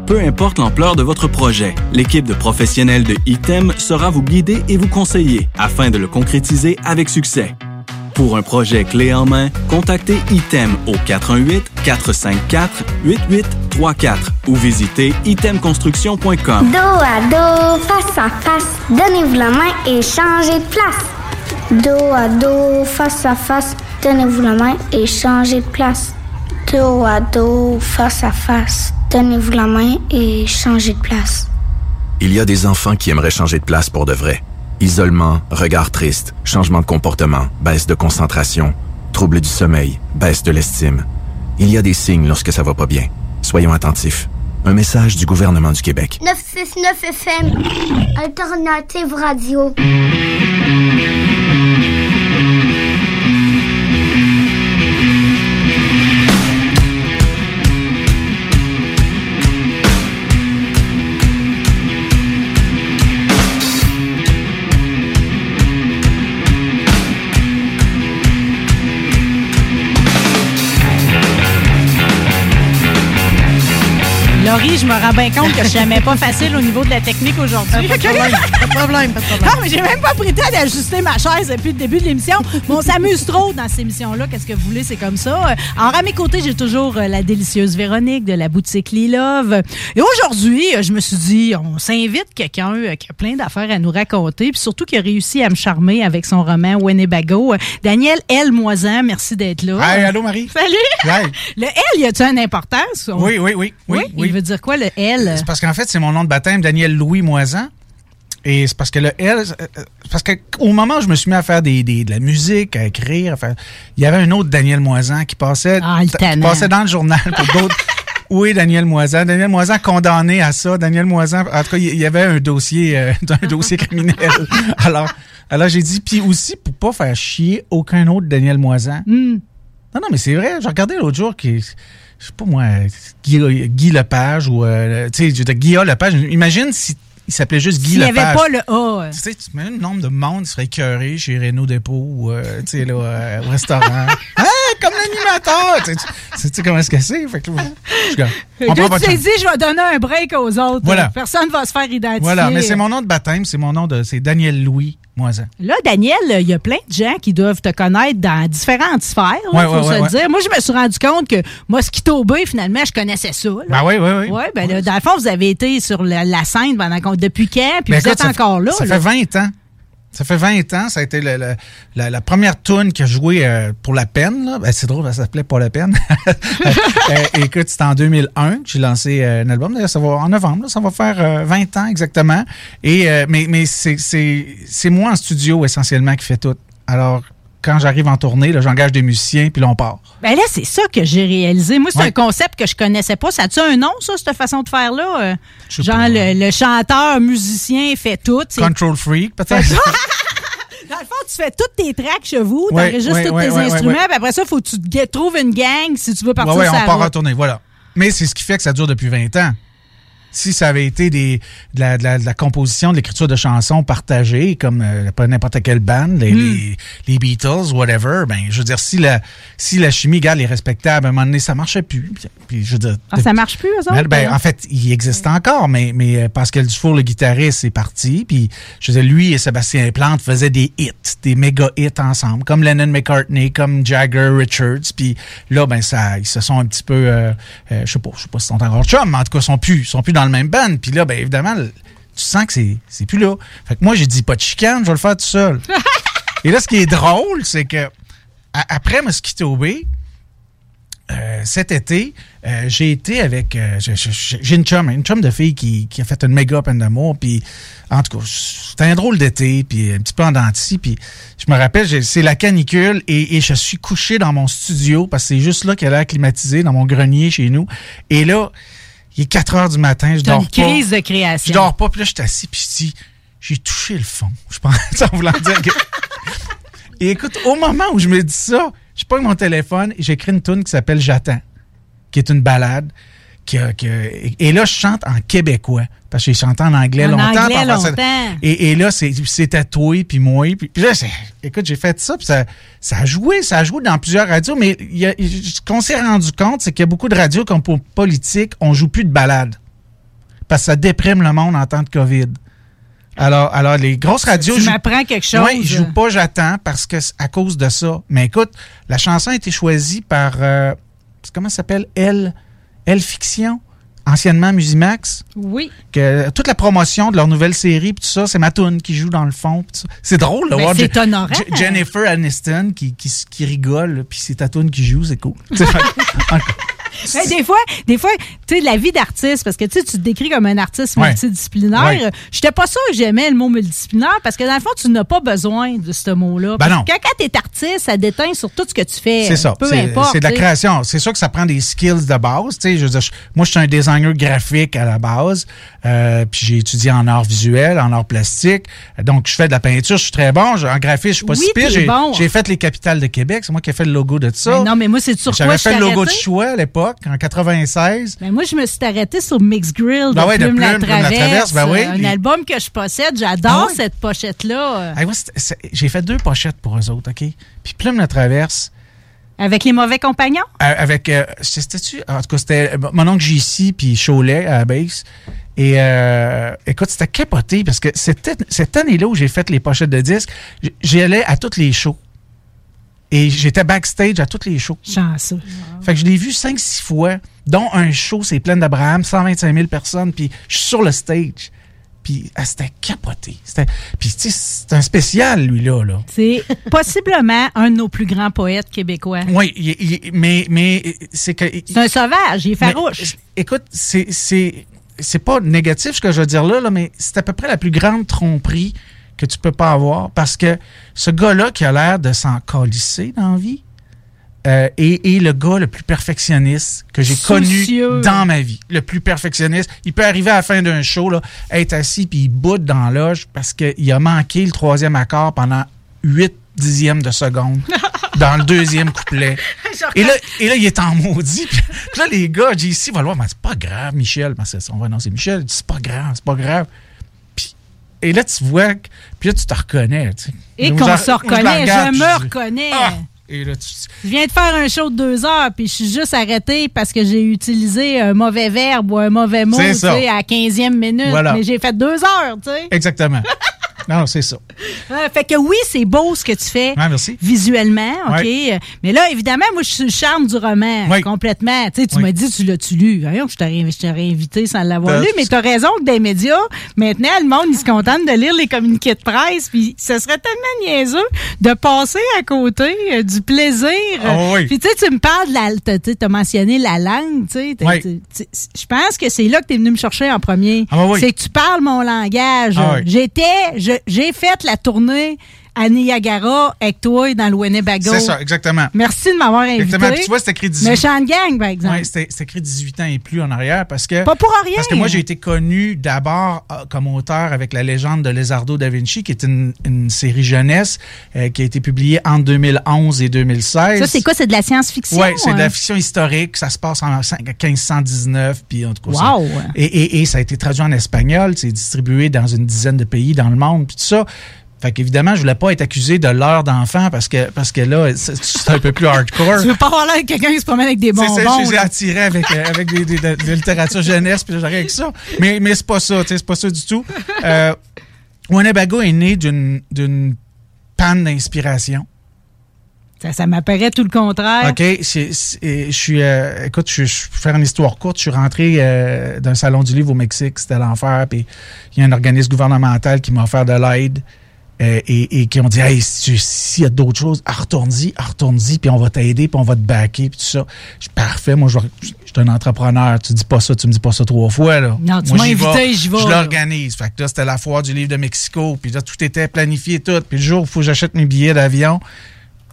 Peu importe l'ampleur de votre projet, l'équipe de professionnels de ITEM sera vous guider et vous conseiller afin de le concrétiser avec succès. Pour un projet clé en main, contactez ITEM au 418-454-8834 ou visitez itemconstruction.com. Dos à dos, face à face, donnez-vous la main et changez de place. Dos à dos, face à face, donnez-vous la main et changez de place. Dos à dos, face à face, donnez-vous la main et changez de place. Il y a des enfants qui aimeraient changer de place pour de vrai. Isolement, regard triste, changement de comportement, baisse de concentration, trouble du sommeil, baisse de l'estime. Il y a des signes lorsque ça va pas bien. Soyons attentifs. Un message du gouvernement du Québec. 969 FM, Alternative Radio. Rends bien compte que je n'aimais pas facile au niveau de la technique aujourd'hui. Pas de problème, pas de problème, pas de problème. Non, mais j'ai même pas pris le temps d'ajuster ma chaise depuis le début de l'émission. Mais on s'amuse trop dans cette émission-là. Qu'est-ce que vous voulez, c'est comme ça. Alors, à mes côtés, j'ai toujours euh, la délicieuse Véronique de la boutique Lilove. Et aujourd'hui, euh, je me suis dit, on s'invite quelqu'un euh, qui a plein d'affaires à nous raconter, puis surtout qui a réussi à me charmer avec son roman Winnebago. Daniel L. Moisan, merci d'être là. Hey, allô, Marie. Salut. Ouais. Le L, y a-tu une importance? Oui, oui, oui. Oui, Il veut dire quoi, le L? C'est parce qu'en fait, c'est mon nom de baptême, Daniel Louis Moisan. Et c'est parce que le L, euh, parce qu'au moment où je me suis mis à faire des, des- de la musique, à écrire, à faire- il y avait un autre Daniel Moisan qui passait, Ah, qui passait dans le journal pour d'autres. Oui, Daniel Moisan. Daniel Moisan condamné à ça. Daniel Moisan, en tout cas, il y avait un dossier, euh, un dossier criminel. Alors, alors j'ai dit, puis aussi pour pas faire chier aucun autre Daniel Moisan. Hmm. Non, non, mais c'est vrai. J'ai regardé l'autre jour qui, je sais pas moi, Guy, Guy Lepage ou, euh, tu sais, Guillaume Lepage. Imagine si il s'appelait juste Guy S'il n'y Lepage. avait pas le A. Tu sais, tu le nombre de monde qui serait écœuré chez Renault Dépôt ou, euh, tu sais, là, euh, au restaurant. hein, comme l'animateur. Tu sais, tu sais comment est-ce que c'est? Fait que là, je. On pas tu t'es dit, je vais donner un break aux autres. Voilà. Personne va se faire identifier. Voilà, mais c'est mon nom de baptême, c'est mon nom de. C'est Daniel Louis Moisan. Là, Daniel, il y a plein de gens qui doivent te connaître dans différentes sphères, il Ouais, faut ouais, se ouais, dire. Moi, je me suis rendu compte que Mosquito Bay, finalement, je connaissais ça. là. Ben oui, oui, oui. Ouais, ben là, dans le fond, vous avez été sur la, la scène pendant depuis quand, puis Ben, vous écoute, êtes ça encore fait- là. Ça là. fait 20 ans. Ça fait 20 ans. Ça a été la, la première tune que jouais euh, pour la peine. Ben, c'est drôle, ça s'appelait Pas la peine. Euh, écoute, c'était en 2001 que j'ai lancé euh, un album. D'ailleurs, ça va en novembre. ça va faire euh, 20 ans exactement. Et, mais c'est- c'est c'est moi en studio essentiellement qui fait tout. Alors, quand j'arrive en tournée, là, j'engage des musiciens, puis là, on part. Ben là, c'est ça que j'ai réalisé. Moi, c'est Ouais. un concept que je connaissais pas. Ça a-tu un nom, ça, cette façon de faire-là? Euh, genre, le, le chanteur, musicien fait tout. Control Freak, peut-être. Dans le fond, tu fais toutes tes tracks chez vous, Ouais, t'enregistres ouais, tous tes instruments, puis après ça, il faut que tu trouves une gang si tu veux partir Ouais, ouais, sur on la part en tournée, voilà. Mais c'est ce qui fait que ça dure depuis 20 ans. Si ça avait été des, de, la, de la- de la composition, de l'écriture de chansons partagées, comme euh, pas n'importe quelle band, les, Hmm. les, les Beatles, whatever, ben, je veux dire, si la, si la chimie, regarde, est respectable, à un moment donné, ça marchait plus. Puis, je veux dire, Ah, ça marche plus, eux autres? ben, ben, hein? en fait, il existe encore, mais, mais euh, Pascal Dufour, le guitariste, est parti. Puis, je veux dire, lui et Sébastien Plante faisaient des hits, des méga hits ensemble, comme Lennon McCartney, comme Jagger Richards. Puis là, ben, ça, ils se sont un petit peu, euh, euh, je sais pas, je sais pas s'ils sont encore chums, mais en tout cas, ils sont plus, ils sont plus dans le même band. Puis là, ben, évidemment, tu sens que c'est, plus là. Fait que moi, j'ai dit pas de chicane, je vais le faire tout seul. et là, ce qui est drôle, c'est que après Mosquito Bay, euh, cet été, euh, j'ai été avec. euh, j'ai- une chum, une chum de fille qui, qui a fait une méga peine d'amour. Puis, en tout cas, c'était un drôle d'été, puis un petit peu en denti. Puis, je me rappelle, c'est la canicule et, et je suis couché dans mon studio parce que c'est juste là qu'elle a climatisé, dans mon grenier chez nous. Et là, il est 4 heures du matin, je dors une pas. crise de création. Je dors pas, puis là, je suis assis, puis je dis, j'ai touché le fond. Je pense, en voulant dire que. Et écoute, au moment où je me dis ça, je prends mon téléphone et j'écris une tune qui s'appelle J'attends, qui est une balade. Qui a- et là, je chante en québécois, parce que j'ai chanté en anglais En longtemps. anglais. Et, et là, c'est- c'était toi, puis moi. Puis, puis là, c'est- écoute, j'ai fait ça, puis ça, ça a joué, ça a joué dans plusieurs radios, mais y a- ce qu'on s'est rendu compte, c'est qu'il y a beaucoup de radios comme pour politique, on joue plus de balades. Parce que ça déprime le monde en temps de COVID. Alors, alors les grosses radios. Tu m'apprends quelque chose. Ouais, ils jouent pas J'attends parce que c'est à cause de ça. Mais écoute, la chanson a été choisie par. euh, comment ça s'appelle? Elle, Elle Fiction, anciennement Musimax. Oui. Que, toute la promotion de leur nouvelle série, puis tout ça, c'est ma toune qui joue dans le fond. C'est drôle Ben, voir c'est Je- honorant. Je- Jennifer Aniston qui, qui, qui rigole, puis c'est ta toune qui joue, c'est cool. Ben, des fois, des fois, tu sais, la vie d'artiste, parce que tu te décris comme un artiste Ouais. multidisciplinaire. Ouais. J'étais pas sûre que j'aimais le mot multidisciplinaire parce que dans le fond, tu n'as pas besoin de ce mot-là. Ben non. que Quand tu es artiste, ça déteint sur tout ce que tu fais. C'est ça. Peu importe. c'est de la création. C'est sûr que ça prend des skills de base. tu sais. Je veux dire, je- moi, je suis un designer graphique à la base. Euh, puis j'ai étudié en art visuel, en art plastique. Donc, je fais de la peinture. Je suis très bon. En graphisme, je suis pas Oui, si pire. J'ai bon. fait les capitales de Québec. C'est moi qui ai fait le logo de ça. Ben non, mais moi, c'est sur quoi J'avais fait le logo de choix à l'époque, en 96. Ben moi, je me suis arrêtée sur Mix Grill de Ben ouais, de Plume, la Plume la Traverse. Traverse, ben oui. euh, Un album que je possède. J'adore Ah ouais? cette pochette-là. Ah, J'ai fait deux pochettes pour eux autres, OK? Puis Plume la Traverse, Avec les mauvais compagnons? Euh, avec euh, c'était-tu? En tout cas c'était mon oncle JC puis Cholet à la base et euh, écoute c'était capoté parce que cette année-là où j'ai fait les pochettes de disques j- j'y allais à toutes les shows et j'étais backstage à toutes les shows chanceux fait que je l'ai vu 5-6 fois dont un show c'est plein d'Abraham 125 000 personnes puis je suis sur le stage puis ah, c'était capoté c'était puis tu sais c'est un spécial lui là C'est possiblement un de nos plus grands poètes québécois. oui, il- il- mais, mais c'est que. C'est un sauvage, il est Mais, farouche. écoute, c'est, c'est, c'est pas négatif ce que je veux dire là, là, mais c'est à peu près la plus grande tromperie que tu peux pas avoir parce que ce gars-là qui a l'air de s'en calisser dans la vie euh, est, est le gars le plus perfectionniste que j'ai connu dans ma vie. Le plus perfectionniste. Il peut arriver à la fin d'un show, là, être assis puis il boude dans la loge parce qu'il a manqué le troisième accord pendant 8 dixièmes de seconde dans le deuxième couplet. Et là, et là, il est en maudit. Puis là, les gars, JC va le voir, mais c'est pas grave, Michel. On va annoncer Michel. C'est pas grave, c'est pas grave. Et là, tu vois, que- puis là, tu te reconnais. tu sais. Et qu'on se je reconnaît, regarde, je me reconnais. Ah, Et là, tu- Je viens de faire un show de deux heures, puis je suis juste arrêté parce que j'ai utilisé un mauvais verbe ou un mauvais mot tu sais, à 15e minute. Voilà. Mais j'ai fait deux heures, tu sais. Exactement. non, c'est ça. Ouais, fait que oui, c'est beau ce que tu fais Ouais, merci. visuellement, OK? Ouais. Mais là, évidemment, moi, je suis le charme du roman, Oui. complètement. Tu sais, tu m'as dit, tu l'as-tu lu? Voyons, je t'aurais invité sans l'avoir lu, mais tu as raison que des médias, maintenant, le monde, il se contente de lire les communiqués de presse, puis ce serait tellement niaiseux de passer à côté euh, du plaisir. Ah oui. Puis tu sais, tu me parles de la... Tu as mentionné la langue, tu sais. Je pense que c'est là que tu es venu me chercher en premier. Ah oui. C'est que tu parles mon langage. Ah oui. J'étais, je- j'ai fait la tournée à Niagara avec toi dans le Winnebago. C'est ça, exactement. Merci de m'avoir invité. Exactement. Puis tu vois, c'est écrit 18. Méchante gang, par exemple. Oui, c'était c'était écrit 18 ans et plus en arrière parce que. Pas pour rien. Parce que moi, j'ai été connu d'abord euh, comme auteur avec la légende de Lézardo da Vinci, qui est une, une série jeunesse euh, qui a été publiée entre 2011 et 2016. Ça, c'est quoi? C'est de la science-fiction? Oui, c'est de la hein? fiction historique. Ça se passe en cin- 1519. Puis en tout cas, Wow! ça- Et, et- et ça a été traduit en espagnol. C'est distribué dans une dizaine de pays dans le monde. Puis tout ça. Fait qu'évidemment, je voulais pas être accusé de l'heure d'enfant parce que, parce que là, c'est c'est un peu plus hardcore. Tu veux pas avoir l'air de quelqu'un qui se promène avec des C'est bonbons? ça, je les attirés avec, euh, avec des, des- de, de littérature jeunesse, puis j'arrive avec ça. Mais, mais c'est pas ça, tu sais, c'est pas ça du tout. Euh, Winnebago est né d'une panne d'inspiration. Ça, ça m'apparaît tout le contraire. OK, c'est- c'est- je suis, euh, écoute, je, je vais faire une histoire courte. Je suis rentré euh, d'un salon du livre au Mexique, c'était l'enfer, puis il y a un organisme gouvernemental qui m'a offert de l'aide euh, et, et qui ont dit, hey, si s'il y a d'autres choses, retourne-y, retourne-y, puis on va t'aider, puis on va te backer, puis tout ça. Je suis parfait, moi, je je suis un entrepreneur. Tu dis pas ça, tu me dis pas ça trois fois, là. Non, tu m'as invité, vais, j'y vais, Je l'organise. Fait que là, c'était la foire du livre de Mexico, puis là, tout était planifié, tout. Puis le jour où il faut que j'achète mes billets d'avion,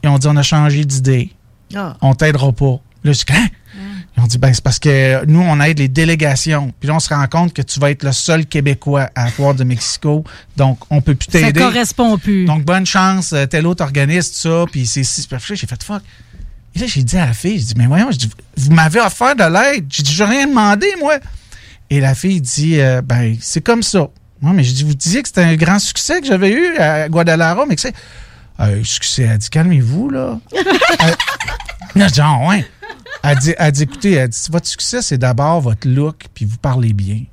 ils ont dit, on a changé d'idée Ah. on t'aidera pas. Là, je dis, Hein? Ils ont dit, ben, c'est parce que nous, on aide les délégations. Puis là, on se rend compte que tu vas être le seul Québécois à la foire de Mexico. Donc, on peut plus Ça t'aider. correspond plus. Donc, bonne chance, euh, tel autre organiste, ça. Puis c'est si. J'ai fait fuck. Et là, j'ai dit à la fille, j'ai dit, mais voyons, dit, vous m'avez offert de l'aide. J'ai dit, j'ai rien demandé, moi. Et la fille dit, euh, ben, c'est comme ça. Moi, mais j'ai dit, vous disiez que c'était un grand succès que j'avais eu à Guadalajara, mais que c'est. Euh, succès. Elle dit, calmez-vous, là. Elle- Là, je dis, ah, ouais. Elle dit, elle dit, écoutez, elle dit, votre succès, c'est d'abord votre look, puis vous parlez bien.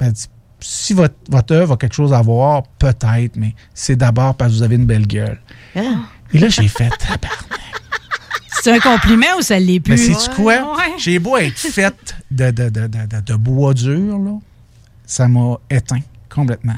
Elle dit, si votre, votre œuvre a quelque chose à voir, peut-être, mais c'est d'abord parce que vous avez une belle gueule. Et là, j'ai fait, C'est un compliment ou ça l'est plus? mais sais-tu quoi? J'ai beau être faite de, de, de, de, de- de bois dur, là, ça m'a éteint complètement.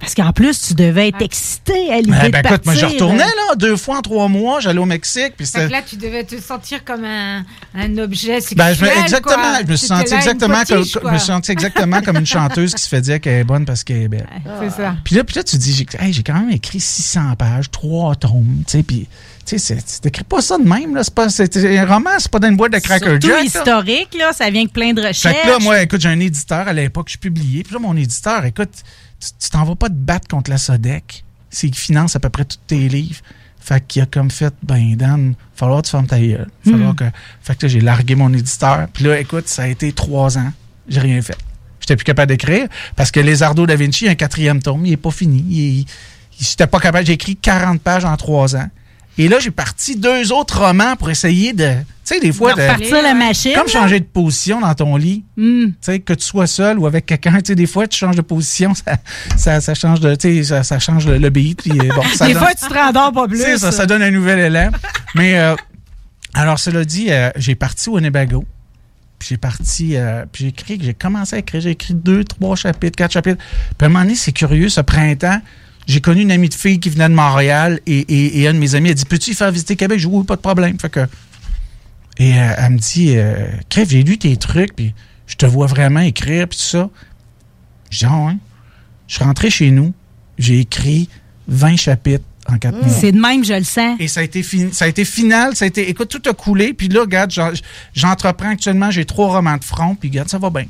Parce qu'en plus, tu devais être excité à l'idée Ben, de ben, écoute, moi, je retournais, là, deux fois en trois mois, j'allais au Mexique, puis Fait que là, tu devais te sentir comme un, un objet sexuel. Ben, je me- exactement. quoi. Je me suis senti exactement, comme, je me suis senti exactement comme une chanteuse qui se fait dire qu'elle est bonne parce qu'elle est belle. C'est ça. Puis là, puis là, tu dis, j'ai hey, j'ai quand même écrit 600 pages, trois tomes, tu sais, puis tu c'est- t'écris pas ça de même, là. C'est pas, c'est, c'est un roman, c'est pas dans une boîte de Cracker Surtout Jack. là. historique, là, ça vient avec plein de Fait recherches. que là, moi, écoute, j'ai un éditeur à l'époque, je publiais. Puis là, mon éditeur, écoute, tu t'en vas pas te battre contre la Sodec. C'est qui finance à peu près tous tes livres. Fait qu'il a comme fait, ben, Dan, falloir que tu fermes ta gueule. Falloir Hmm. que... Fait que là, j'ai largué mon éditeur. Puis là, écoute, ça a été trois ans. J'ai rien fait. J'étais plus capable d'écrire parce que Lézardo da Vinci, un quatrième tome, il est pas fini. Il, il- j'étais pas capable. J'ai écrit 40 pages en trois ans. Et là, j'ai parti deux autres romans pour essayer de. Tu sais, des fois, De repartir la machine, Comme là. changer de position dans ton lit. Hmm. Tu sais, que tu sois seul ou avec quelqu'un. Tu sais, des fois, tu changes de position, ça, ça, ça change de. Tu sais, ça, ça change le, le beat. Puis, euh, bon, ça Des donne- fois, tu te rendors pas plus. ça, ça donne un nouvel élan. Mais, euh, alors, cela dit, euh, j'ai parti au Winnebago. Puis j'ai parti, euh, puis j'ai écrit, j'ai commencé à écrire, j'ai écrit deux, trois chapitres, quatre chapitres. Puis à un moment donné, c'est curieux, ce printemps, j'ai connu une amie de fille qui venait de Montréal et, et, et un de mes amis a dit Peux-tu y faire visiter Québec? Je dis Oui, pas de problème. Fait que. Et euh, elle me dit euh, Kev, j'ai lu tes trucs, puis je te vois vraiment écrire, puis tout ça. Je dis Ah ouais. Je suis rentré chez nous, j'ai écrit 20 chapitres en quatre mois. C'est de même, je le sens. Et ça a été ça a été final, ça a été écoute tout a coulé puis là regarde j'en- j'entreprends actuellement, j'ai trois romans de front puis regarde ça va bien.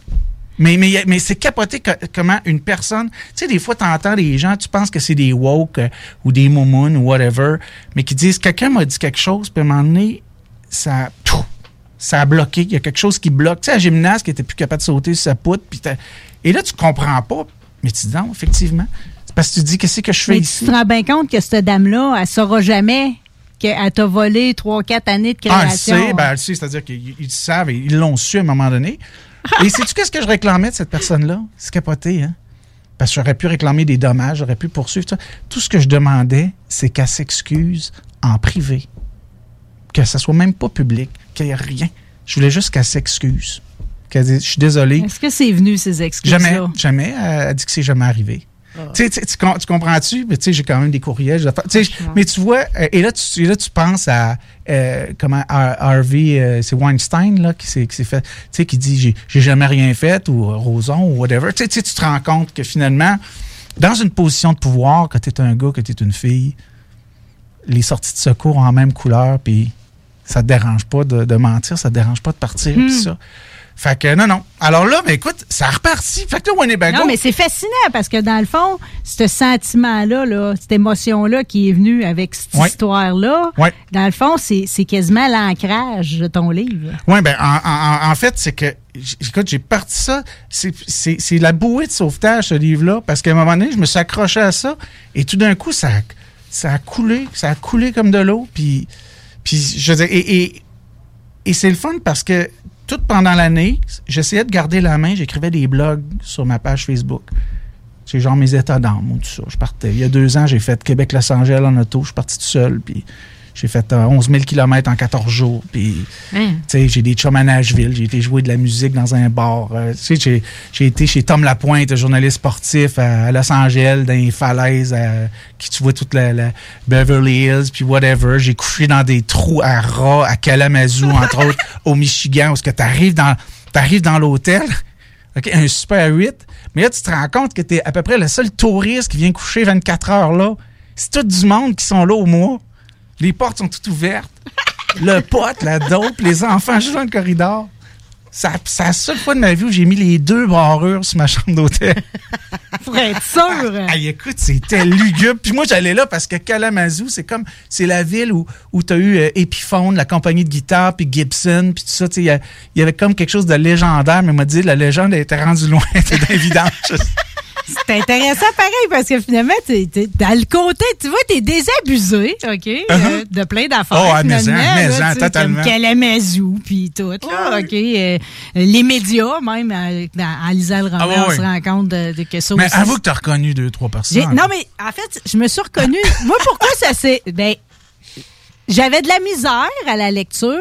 Mais mais mais c'est capoté comment une personne, tu sais des fois tu entends des gens, tu penses que c'est des woke euh, ou des moumounes ou whatever, mais qui disent quelqu'un m'a dit quelque chose puis à un moment donné ça pff, ça a bloqué, il y a quelque chose qui bloque. Tu sais, la gymnaste qui était plus capable de sauter sur sa poutre, puis et là, tu comprends pas. Mais tu dis non, effectivement. C'est parce que tu dis, qu'est-ce que je fais Mais tu ici? te rends bien compte que cette dame-là, elle saura jamais qu'elle t'a volé 3-4 années de Ah, elle création. sait, ben, elle sait, c'est-à-dire qu'ils ils savent et ils l'ont su à un moment donné. Et sais-tu qu'est-ce que je réclamais de cette personne-là? C'est capoté, hein? Parce que j'aurais pu réclamer des dommages, j'aurais pu poursuivre. ça. Tout ce que je demandais, c'est qu'elle s'excuse en privé. Que ça soit même pas public, qu'il n'y ait rien. Je voulais juste qu'elle s'excuse. Qu'elle dise, je suis désolé. Est-ce que c'est venu, ces excuses-là? Jamais, jamais. Elle a dit que c'est jamais arrivé. Ah. Tu comprends-tu? Mais tu sais, j'ai quand même des courriels. mais tu vois, euh, et là, tu, et là, tu penses à euh, comment Har- Harvey, euh, c'est Weinstein là, qui s'est fait, tu sais, qui dit j'ai jamais rien fait ou Roson ou whatever. Tu sais, tu te rends compte que finalement, dans une position de pouvoir, que tu es un gars, que tu es une fille, les sorties de secours ont la même couleur, puis ça te dérange pas de, de mentir, ça te dérange pas de partir, puis ça. Fait que non, non. Alors là, mais écoute, ça a reparti. Fait que là, Winnebago. Non, mais c'est fascinant parce que dans le fond, ce sentiment-là, là, cette émotion-là qui est venue avec cette Ouais. histoire-là, Ouais. dans le fond, c'est quasiment l'ancrage de ton livre. Oui, ben en, en- en fait, c'est que, écoute, j'ai parti ça, c'est- la bouée de sauvetage, ce livre-là, parce qu'à un moment donné, je me suis accroché à ça, et tout d'un coup, ça, a- ça a coulé, ça a coulé comme de l'eau, puis, puis je veux dire, et, et, et c'est le fun parce que tout pendant l'année, j'essayais de garder la main, j'écrivais des blogs sur ma page Facebook. C'est genre mes états d'âme ou tout ça. Je partais. Il y a deux ans, j'ai fait Québec-Los Angeles en auto. Je suis parti tout seul. J'ai fait euh, 11 000 km en 14 jours. Puis, Hein? j'ai des chums à Nashville. J'ai été jouer de la musique dans un bar. Euh, j'ai, été chez Tom Lapointe, journaliste sportif à, à Los Angeles, dans les falaises, à- qui tu vois toute la, la Beverly Hills, puis whatever. J'ai couché dans des trous à rats à Kalamazoo, entre autres, au Michigan, où ce que t'arrives dans, t'arrives dans l'hôtel. OK, un super 8. Mais là, tu te rends compte que tu es à peu près le seul touriste qui vient coucher 24 heures là. C'est tout du monde qui sont là au mois. Les portes sont toutes ouvertes. Le pote, la dope, les enfants jouent dans le corridor. Ça- C'est la seule fois de ma vie où j'ai mis les deux barrures sur ma chambre d'hôtel. Pour être sûr. Hey, écoute, c'était lugubre. Puis moi, j'allais là parce que Kalamazoo, c'est comme, c'est la ville où, où tu as eu euh, Epiphone, la compagnie de guitare, puis Gibson, puis tout ça. Il y, avait comme quelque chose de légendaire, mais on m'a dit la légende était rendue loin, c'était évident. C'est intéressant pareil parce que finalement, t'es, t'es- dans le côté, tu vois, t'es désabusé, OK, euh, de plein d'affaires. Uh-huh. Oh, à maison, maison, tu totalement. Comme Kalamazoo, puis tout, là, OK. euh, les médias, même, dans- en lisant le roman, Ah, ouais, on se rend compte de, de que ça mais aussi. avoue que tu as reconnu deux, trois personnes. Non, mais en fait, je me suis reconnue. Moi, pourquoi ça s'est. Ben, j'avais de la misère à la lecture.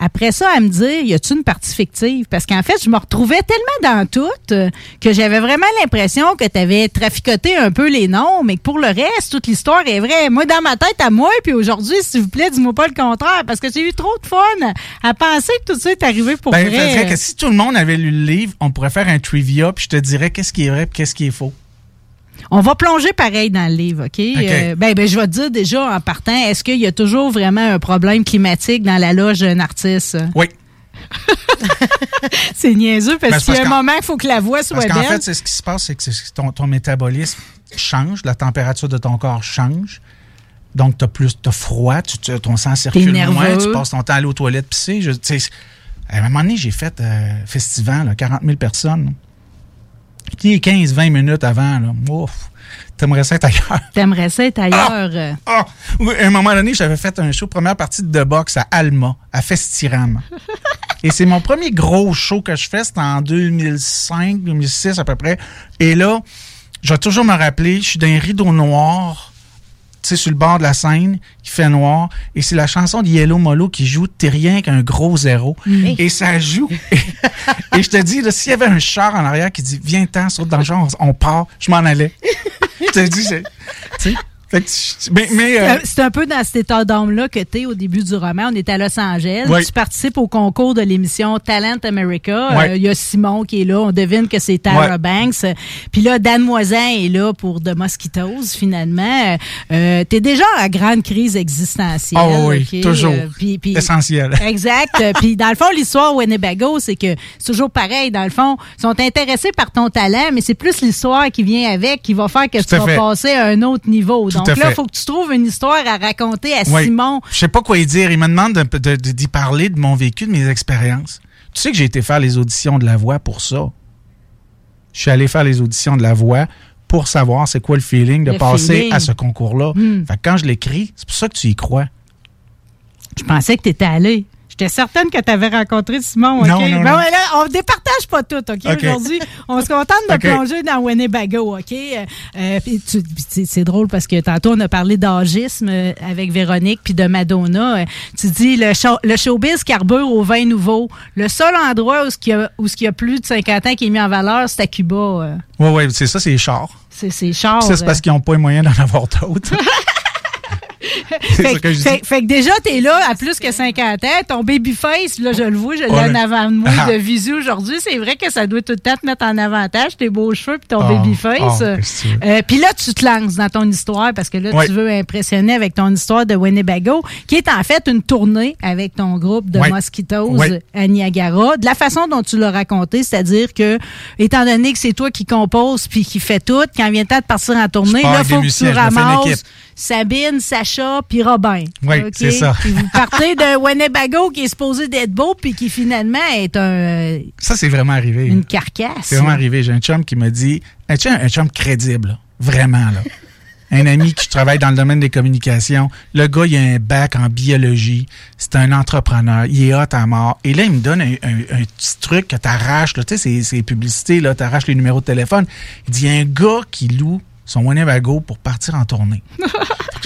Après ça, à me dire, y a-tu une partie fictive? Parce qu'en fait, je me retrouvais tellement dans tout euh, que j'avais vraiment l'impression que tu avais traficoté un peu les noms, mais que pour le reste, toute l'histoire est vraie. Moi, dans ma tête, à moi, puis aujourd'hui, s'il vous plaît, dis-moi pas le contraire, parce que j'ai eu trop de fun à penser que tout ça est arrivé pour Ben, vrai. que si tout le monde avait lu le livre, on pourrait faire un trivia, puis je te dirais qu'est-ce qui est vrai et qu'est-ce qui est faux. On va plonger pareil dans le livre, OK? Euh, ben, ben, je vais te dire déjà en partant, est-ce qu'il y a toujours vraiment un problème climatique dans la loge d'un artiste? Oui. c'est niaiseux parce Ben, qu'il y a un moment, il faut que la voix soit Parce qu'en belle. fait, c'est ce qui se passe, c'est que ton, ton métabolisme change, la température de ton corps change. Donc, tu as plus de froid, tu, tu- ton sang circule moins, tu passes ton temps à aller aux toilettes pisser. Je- À un moment donné, j'ai fait euh, festival, là, 40 000 personnes. Qui est 15-20 minutes avant, là, ouf, t'aimerais ça être ailleurs. T'aimerais ça être ailleurs. Ah! Oui, à un moment donné, j'avais fait un show, première partie de The Box à Alma, à Festiram. Et c'est mon premier gros show que je fais, c'était en 2005, 2006 à peu près. Et là, je vais toujours me rappeler, je suis dans un rideau noir, sais, sur le bord de la scène, qui fait noir, et c'est la chanson de Yellow Molo qui joue T'es rien qu'un gros zéro. Mm. Et ça joue. et je te dis, s'il y avait un char en arrière qui dit Viens-t'en, saute dans le char, on, on part, je m'en allais. je te dis, c'est- tu sais. Mais, mais, euh, Euh, C'est un peu dans cet état d'âme-là que tu es au début du roman. On est à Los Angeles. Oui. Tu participes au concours de l'émission Talent America. Euh, Ouais. Il y a Simon qui est là. On devine que c'est Tara Ouais. Banks. Puis là, Dan Moisin est là pour The Mosquitoes, finalement. Euh, tu es déjà en grande crise existentielle. Ah oui, toujours. Euh, puis- puis- Essentiel. Exact. Euh, Puis dans le fond, l'histoire Winnebago, c'est que c'est toujours pareil. Dans le fond, ils sont intéressés par ton talent, mais c'est plus l'histoire qui vient avec qui va faire que Tout tu à vas fait. passer à un autre niveau. Donc là, il faut que tu trouves une histoire à raconter à Oui. Simon. Je sais pas quoi y dire. Il me demande de- de- de- d'y parler de mon vécu, de mes expériences. Tu sais que j'ai été faire les auditions de la voix pour ça. Je suis allé faire les auditions de la voix pour savoir c'est quoi le feeling de Le passer feeling. à ce concours-là. Hmm. Fait que quand je l'écris, c'est pour ça que tu y crois. Je pensais que tu étais allé. J'étais certaine que tu avais rencontré Simon. OK? Non, non, Ben ouais, là, on départage pas tout, OK? Aujourd'hui, on se contente de plonger dans Winnebago, OK? Euh, euh, c'est drôle parce que tantôt, on a parlé d'agisme euh, avec Véronique puis de Madonna. Euh, tu dis, le, show- le showbiz carbure au vin nouveau. Le seul endroit où ce qu'il y a, y plus de 50 ans qui est mis en valeur, c'est à Cuba. Oui, oui, c'est ça, c'est les chars. C'est. Ça, c'est parce qu'ils n'ont pas les moyens d'en avoir d'autres. fait, que fait- fait que déjà, t'es là à plus que 50 ans. Ton babyface, là, je le vois, je l'ai en avant de moi Ah. de visu aujourd'hui. C'est vrai que ça doit tout le temps te mettre en avantage, tes beaux cheveux puis ton Ah. babyface. Euh, puis là, tu te lances dans ton histoire parce que là, tu veux impressionner avec ton histoire de Winnebago, qui est en fait une tournée avec ton groupe de. Mosquitoes à Niagara. De la façon dont tu l'as raconté, c'est-à-dire que, étant donné que c'est toi qui compose puis qui fait tout, quand vient le temps de partir en tournée, là, faut que tu ramasses. Sabine, Sacha puis Robin. Oui, c'est ça. Puis vous partez de Winnebago qui est supposé d'être beau puis qui finalement est un, Ça, c'est vraiment arrivé. une carcasse. C'est vraiment arrivé. J'ai un chum qui m'a dit, un chum, un chum crédible, là. vraiment. Là. Un ami qui travaille dans le domaine des communications. Le gars, il a un bac en biologie. C'est un entrepreneur. Il est hot à mort. Et là, il me donne un, un- un petit truc que t'arraches. Tu sais, ces, ces publicités, là, t'arraches les numéros de téléphone. Il dit, il y a un gars qui loue son Winnebago pour partir en tournée. Là,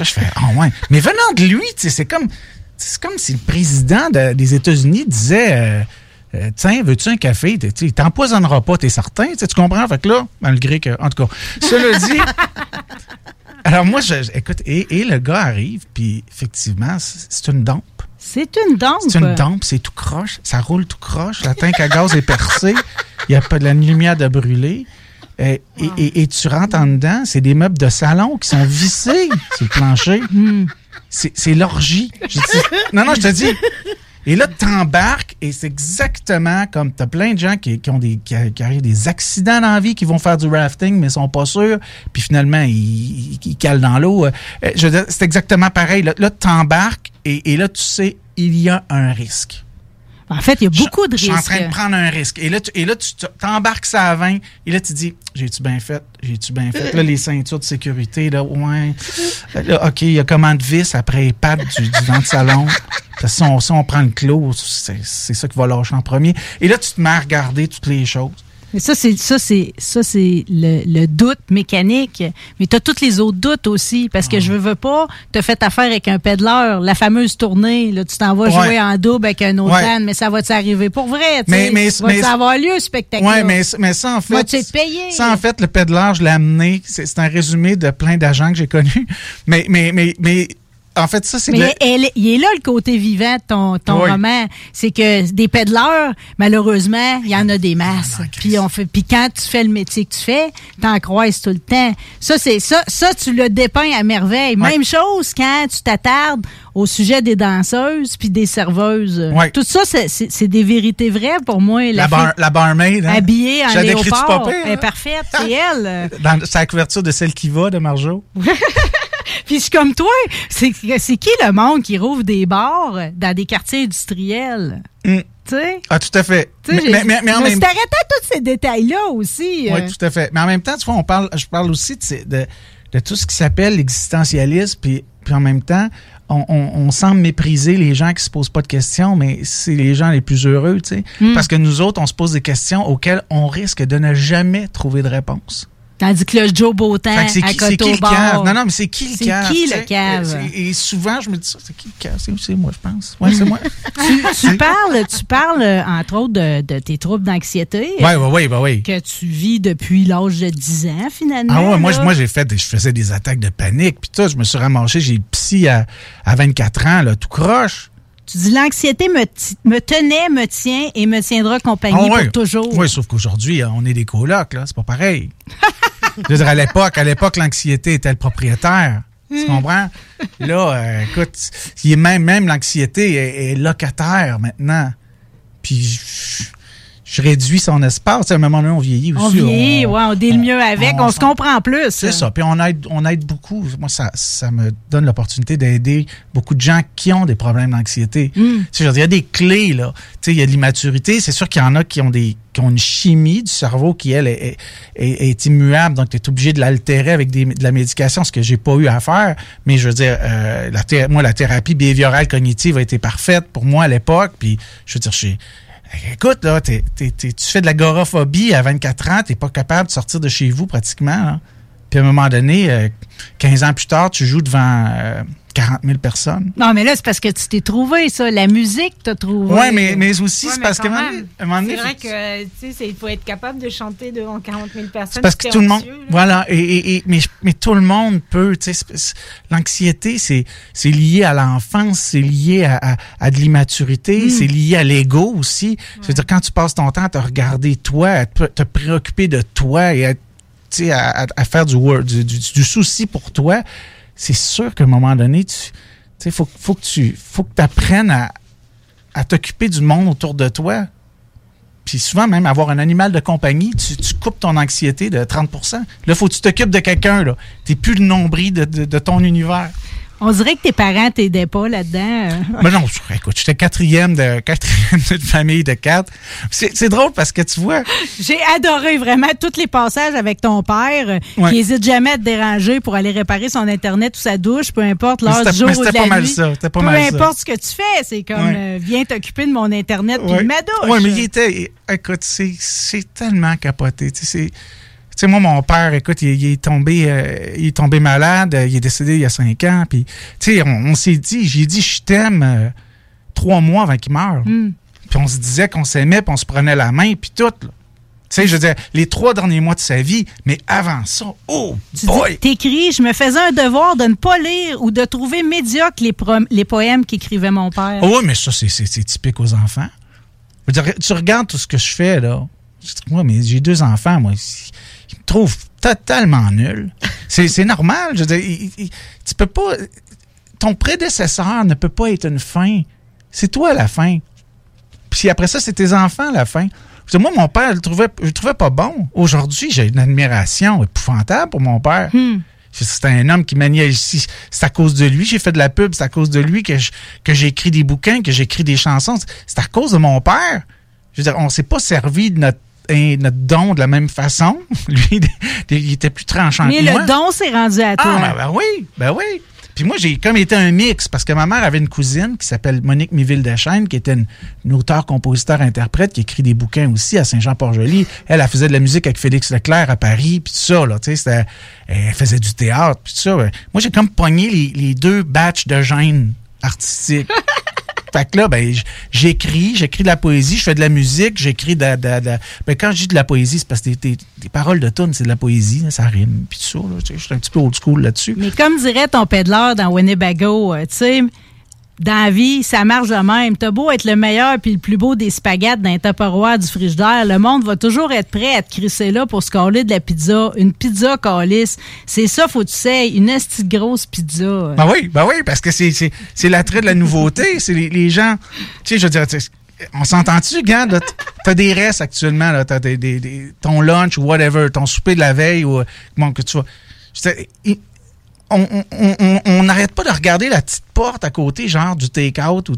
je fais, ah ouais. Mais venant de lui, c'est comme, c'est comme si le président de- des États-Unis disait, euh, euh, tiens, veux-tu un café? Tu sais, Il t'empoisonnera pas, t'es certain? Tu comprends? Fait que là, malgré que, en tout cas, cela dit, alors moi, je, je- écoute, et, et le gars arrive, puis effectivement, c'est c'est une dompe. C'est une dompe. C'est une dompe, c'est tout croche, ça roule tout croche, la tank à gaz est percée, il n'y a pas de la lumière de brûler. Euh, et, et- et tu rentres en dedans, c'est des meubles de salon qui sont vissés sur le plancher. C'est c'est l'orgie. Non, non, je te dis. Et là, tu embarques et c'est exactement comme tu as plein de gens qui, qui ont des qui, qui arrivent des accidents dans la vie, qui vont faire du rafting, mais sont pas sûrs. Puis finalement, ils, ils- ils calent dans l'eau. Euh, c'est exactement pareil. Là, là tu embarques et, et là, tu sais, il y a un risque. En fait, il y a beaucoup de Je suis risques. en train de prendre un risque. Et là, tu, et là, tu t'embarques ça à 20. Et là, tu dis, j'ai-tu bien fait? J'ai-tu bien fait? Là, les ceintures de sécurité, là, ouais. Là, OK, il y a comment de vis après les pattes du, du vent-salon. Parce que si on, si on prend le clos, c'est c'est ça qui va lâcher en premier. Et là, tu te mets à regarder toutes les choses. Mais ça, c'est ça, c'est ça, c'est le, le doute mécanique. Mais tu as tous les autres doutes aussi. Parce Ah. que je veux, veux pas te fait affaire avec un pédaleur. La fameuse tournée, là, tu t'en vas Ouais. jouer en double avec un autre Ouais. mais ça va t'arriver pour vrai, tu Mais- sais? mais- va mais- avoir lieu, spectacle? Ouais, mais, mais ça, en fait. Ça, en fait, le pédaleur, je l'ai amené. C'est c'est un résumé de plein d'agents que j'ai connus. Mais, mais, mais, mais, en fait, ça, c'est Mais elle- il est là le côté vivant de ton, ton Oui. roman. C'est que des pédaleurs, malheureusement, il y en a des masses. Ah, Puis on fait, puis quand tu fais le métier que tu fais, t'en croises tout le temps. Ça, c'est ça, ça tu le dépeins à merveille. Même chose quand tu t'attardes au sujet des danseuses puis des serveuses. Ouais. Tout ça, c'est- des vérités vraies pour moi. la, bar, la barmaid. Hein? habillée en léopard, pas pire, elle est hein? parfaite, c'est elle. Dans sa couverture de celle qui va de Marjo. Puis je suis comme toi, c'est qui le monde qui rouvre des bars dans des quartiers industriels? Mm. Tu sais? Ah, tout à fait. Tu sais, Mais, mais, mais, en même à tous ces détails-là aussi. Oui, euh. tout à fait. Mais en même temps, tu vois, on parle, je parle aussi de, de, de tout ce qui s'appelle l'existentialisme, puis, puis en même temps, on, on- on semble mépriser les gens qui se posent pas de questions, mais c'est les gens les plus heureux, tu sais. Mm. Parce que nous autres, on se pose des questions auxquelles on risque de ne jamais trouver de réponse. Tandis que le Joe Beautemps c'est à qui, c'est qui le cave? Non, non, mais c'est qui le C'est cave? qui tu le sais? cave? C'est- Et souvent, je me dis ça, c'est qui le cave? C'est c'est moi, je pense? Ouais, c'est moi. tu, tu parles, tu parles, euh, entre autres, de, de tes troubles d'anxiété. Ouais, ouais, ouais, ouais. Que tu vis depuis l'âge de 10 ans, finalement. Ah ouais, moi, moi j'ai fait, des- je faisais des attaques de panique, puis tout, je me suis ramassé, j'ai psy à, à 24 ans, là, tout croche. Tu dis l'anxiété me, me tenait, me tient et me tiendra compagnie Ah pour toujours. Oui, sauf qu'aujourd'hui, hein, on est des colocs, là, c'est pas pareil. je veux dire, à l'époque, à l'époque, l'anxiété était le propriétaire. Tu comprends? Là, euh, écoute, il est même, même l'anxiété est, est locataire maintenant. Puis, je- je réduis son espace. À un moment donné, on vieillit On aussi. vieillit, ouais, on deal mieux avec, on, se comprend plus. C'est ça. Puis on aide, on aide beaucoup. Moi, ça, ça me donne l'opportunité d'aider beaucoup de gens qui ont des problèmes d'anxiété. Mm. Tu sais, je veux dire, il y a des clés, là. Tu sais, il y a de l'immaturité. C'est sûr qu'il y en a qui ont des qui ont une chimie du cerveau qui, elle, est, est, est immuable. Donc, tu es obligé de l'altérer avec des, de la médication, ce que j'ai pas eu à faire. Mais je veux dire, euh, la moi, la thérapie behaviorale cognitive a été parfaite pour moi à l'époque. Puis, je veux dire, j'ai Écoute, là, tu fais de l'agoraphobie à 24 ans, t'es pas capable de sortir de chez vous pratiquement. là. Puis à un moment donné, euh, 15 ans plus tard, tu joues devant euh, 40 000 personnes. Non, mais là, c'est parce que tu t'es trouvé, ça. La musique, t'as trouvé. Ouais, mais, mais aussi, Ouais, c'est parce donné, C'est vrai que, tu sais, il faut être capable de chanter devant 40 000 personnes. C'est parce que tout le monde, là. voilà, et, et- et- mais, mais tout le monde peut, tu sais, l'anxiété, c'est, c'est lié à l'enfance, c'est lié à, à, à de l'immaturité, Mm. c'est lié à l'ego aussi. C'est-à-dire, quand tu passes ton temps à te regarder toi, à te, te préoccuper de toi et à, tu sais, à, faire du, wor- du, du, du souci pour toi, c'est sûr qu'à un moment donné, tu, sais, faut, faut que tu, faut apprennes à, t'occuper du monde autour de toi. Puis souvent, même avoir un animal de compagnie, tu, tu coupes ton anxiété de 30% Là, faut que tu t'occupes de quelqu'un. Tu plus le nombril de ton univers. On dirait que tes parents t'aidaient pas là-dedans. Mais non, je- écoute, j'étais quatrième de quatrième d'une famille de quatre. C'est drôle parce que tu vois, J'ai adoré vraiment tous les passages avec ton père euh, Ouais. qui hésite jamais à te déranger pour aller réparer son Internet ou sa douche, peu importe l'heure du jour mais ou de la pas mal nuit. ça, pas peu mal ça. importe ce que tu fais, c'est comme Ouais. euh, viens t'occuper de mon Internet puis Ouais. de ma douche. Ouais, mais il était. Écoute, c'est tellement capoté. Tu sais, sais, moi, mon père, écoute, il, il est tombé, euh, il est tombé malade. euh, Il est décédé il y a cinq ans. Puis, tu sais, on, on s'est dit, j'ai dit, je t'aime euh, trois mois avant qu'il meure. Hmm. Puis on se disait qu'on s'aimait, puis on se prenait la main, puis tout. là. Tu sais, je veux dire, les trois derniers mois de sa vie, mais avant ça, oh Tu boy! t'écris, je me faisais un devoir de ne pas lire ou de trouver médiocre les, poèmes qu'écrivait mon père. Ah oui, mais ça, c'est- typique aux enfants. Je veux dire, tu regardes tout ce que je fais, là. Je dis, Moi, mais j'ai deux enfants, moi. Trouvent totalement nul. C'est c'est normal. Je veux dire, il- il- tu peux pas. Ton prédécesseur ne peut pas être une fin. C'est toi la fin. Puis après ça, c'est tes enfants la fin. Je veux dire, moi, mon père, je le trouvais, je le trouvais pas bon. Aujourd'hui, j'ai une admiration épouvantable pour mon père. C'est un homme qui maniait ici. C'est à cause de lui. J'ai fait de la pub. C'est à cause de lui que je- que j'ai écrit des bouquins, que j'ai écrit des chansons. C'est à cause de mon père. Je veux dire, on s'est pas servi de notre, notre don de la même façon. Lui, il était plus tranchant mais que moi. le don s'est rendu à toi. Ah, ben, ben oui, ben oui. Puis moi, j'ai comme été un mix parce que ma mère avait une cousine qui s'appelle Monique Miville Deschênes, qui était une, une auteure, compositeur, interprète, qui écrit des bouquins aussi à Saint-Jean-Port-Joli. Elle, elle faisait de la musique avec Félix Leclerc à Paris, puis tout ça, là, tu sais, elle faisait du théâtre, puis tout ça. ouais. Moi, j'ai comme pogné les, les deux batchs de gènes artistiques. Fait que là, ben, j'écris, j'écris de la poésie, je fais de la musique, j'écris de, de de Ben, quand je dis de la poésie, c'est parce que des, paroles de tunes, c'est de la poésie, là, ça rime, puis tout ça, je suis un petit peu old school là-dessus. Mais comme dirait ton pédaleur dans Winnebago, euh, tu sais, dans la vie, ça marche de même. T'as beau être le meilleur puis le plus beau des spaghettes d'un tupperware du frigidaire, le monde va toujours être prêt à te crisser là pour se coller de la pizza. Une pizza calice. C'est ça, faut que tu sais, une esti grosse pizza. Ben oui, ben oui, parce que c'est, c'est, l'attrait de la nouveauté. C'est les, gens. Tu sais, je veux dire, on s'entend-tu, là, t'as des restes actuellement, là, t'as des, ton lunch ou whatever, ton souper de la veille ou euh, bon, que tu vas. On n'arrête pas de regarder la petite porte à côté, genre du take-out ou.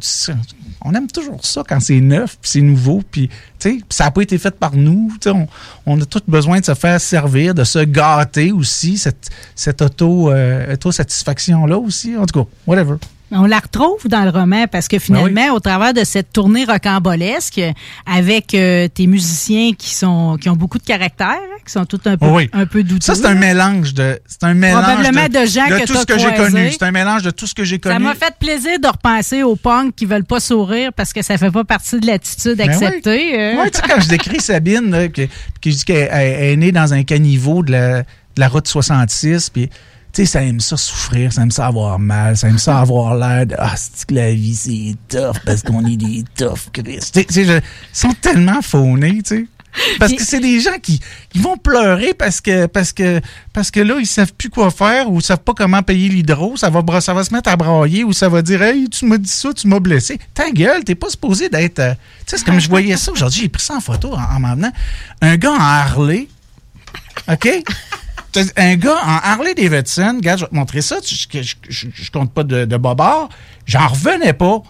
On aime toujours ça quand c'est neuf, puis c'est nouveau, puis ça n'a pas été fait par nous. On, a tous besoin de se faire servir, de se gâter aussi, cette, cette auto, euh, auto-satisfaction-là aussi. En tout cas, whatever. On la retrouve dans le roman parce que finalement, au travers de cette tournée rocambolesque, avec euh, tes musiciens qui sont qui ont beaucoup de caractère, hein, qui sont tous un peu, oui. un peu douteux. Ça, c'est un mélange de. C'est un mélange Probablement de gens que tout ce que j'ai connu. C'est un mélange de tout ce que j'ai connu. Ça m'a fait plaisir de repenser aux punks qui veulent pas sourire parce que ça fait pas partie de l'attitude Ben acceptée. oui. euh. Ouais, tu sais, quand je décris Sabine, là, je dis qu'elle elle est née dans un caniveau de la, de la route 66, puis tu sais, ça aime ça souffrir, ça aime ça avoir mal, ça aime ça avoir l'air de Ah, c'est que la vie, c'est tough parce qu'on est des tough, Chris. Tu sais, ils sont tellement faunés, tu sais. Parce que c'est des gens qui, qui vont pleurer parce que parce que parce que là ils savent plus quoi faire ou ils savent pas comment payer l'hydro, ça va ça va se mettre à brailler ou ça va dire hey tu m'as dit ça, tu m'as blessé. Ta gueule, t'es pas supposé d'être euh, tu sais c'est comme je voyais ça aujourd'hui, j'ai pris ça en photo en, en m'en venant. Un gars en Harley. OK? Un gars en Harley Davidson, regarde, je vais te montrer ça, je, je, je- je compte pas de, de bobard, j'en revenais pas.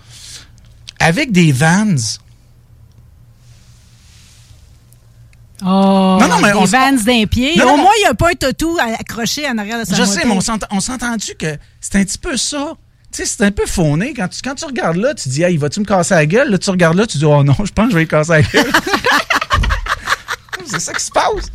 Avec des vans. Oh, Non, non, mais des on- vans d'un pied. Non, non, Au moins, il n'y a pas un tatou accroché en arrière de sa Je moto. sais, mais on s'ent- on s'est entendu que c'est un petit peu ça? Tu sais, c'est un peu fauné. Quand tu, quand tu regardes là, tu dis, hey, vas-tu me casser la gueule? Là, tu regardes là, tu dis, oh non, je pense que je vais lui casser la gueule. c'est ça qui se passe.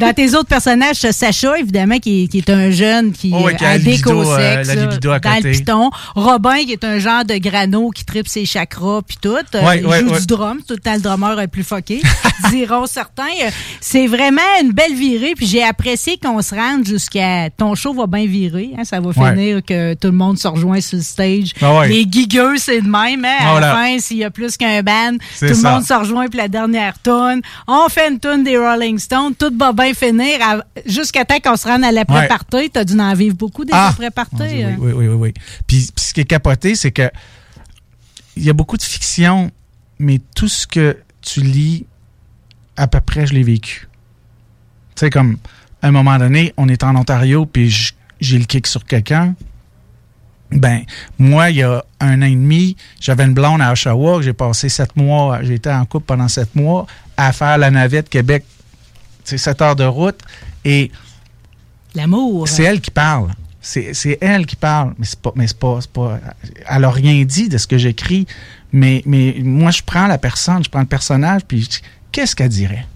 Dans tes autres personnages, Sacha, évidemment, qui est, qui est un jeune qui Oh, euh, qui a libido, au euh, sexe, là, à dans le piton. Robin, qui est un genre de grano qui tripe ses chakras puis tout. Euh, Ouais, il ouais, joue ouais. du drum. Tout le temps, le drummer est plus fucké, diront certains. Euh, C'est vraiment une belle virée. Puis j'ai apprécié qu'on se rende jusqu'à... Ton show va bien virer. hein, ça va finir que tout le monde se rejoint sur le stage. Ah. Les gigueux, c'est de même. Hein, à Voilà. la fin, s'il y a plus qu'un band, tout le ça. monde se rejoint puis la dernière tonne. On fait une tonne des Rolling Stones, tout va bien finir jusqu'à temps qu'on se rende à l'après-party. T'as dû en vivre beaucoup des Ah! Dieu, hein. oui, oui, oui, oui, oui. Puis, puis ce qui est capoté, c'est que il y a beaucoup de fiction, mais tout ce que tu lis, à peu près, je l'ai vécu. Tu sais, comme, à un moment donné, on est en Ontario, puis j'ai le kick sur quelqu'un. Ben, moi, il y a un an et demi, j'avais une blonde à Oshawa, j'ai passé sept mois, j'étais en couple pendant sept mois, à faire la navette Québec, c'est sept heures de route, et L'amour. c'est elle qui parle. C'est elle qui parle. Mais c'est pas, mais c'est pas, pas. Elle a rien dit de ce que j'écris. Mais, mais moi, je prends la personne, je prends le personnage, puis je dis, qu'est-ce qu'elle dirait?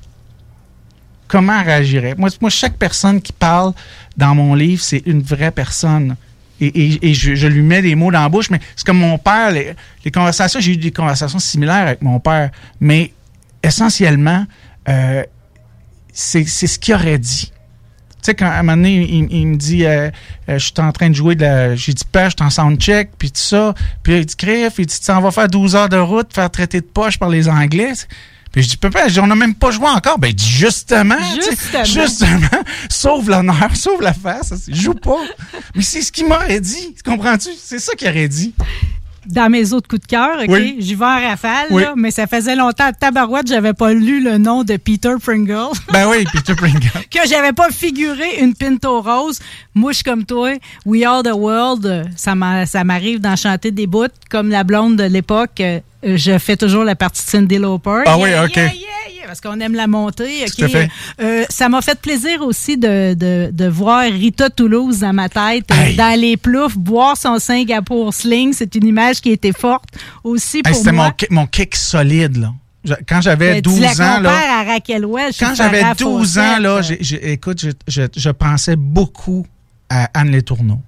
Comment elle réagirait? Moi, moi, chaque personne qui parle dans mon livre, c'est une vraie personne. Et, je, lui mets des mots dans la bouche, mais c'est comme mon père, les, conversations, j'ai eu des conversations similaires avec mon père, mais essentiellement, euh, c'est ce qu'il aurait dit. Tu sais, quand à un moment donné, il, me dit, euh, euh, je suis en train de jouer de la. J'ai dit, père, je suis en soundcheck, puis tout ça. Puis il dit, Criff, il dit, tu s'en vas faire 12 heures de route, faire traiter de poche par les Anglais. Puis je dis, papa, on n'a même pas joué encore. Ben, il dit, justement. tu sais, Justement. Justement. Sauve l'honneur, sauve la face. Joue pas. Mais c'est ce qu'il m'aurait dit. Comprends-tu? C'est ça qu'il aurait dit. Dans mes autres coups de cœur, OK? Oui. J'y vais en rafale, Oui. là, mais ça faisait longtemps à tabarouette, j'avais pas lu le nom de Peter Pringle. Ben oui, Peter Pringle. que j'avais pas figuré une pinto rose. Mouche comme toi, We Are the World, ça m'a- ça m'arrive d'en chanter des bouts. Comme la blonde de l'époque, euh, je fais toujours la partie de Cindy Lauper. Ah oui, OK. yeah, yeah, yeah, parce qu'on aime la montée. Fait. Euh, ça m'a fait plaisir aussi de, de, de voir Rita Toulouse dans ma tête, Hey. dans les ploufs, boire son Singapour Sling. C'est une image qui était forte aussi Hey, pour C'était mon, mon kick solide, là. Quand j'avais Ben, 12 tu la ans, là. à Raquel Welch. Quand j'avais 12 Fawcett, ans, là, euh, écoute, je, je- je pensais beaucoup à Anne Letourneau.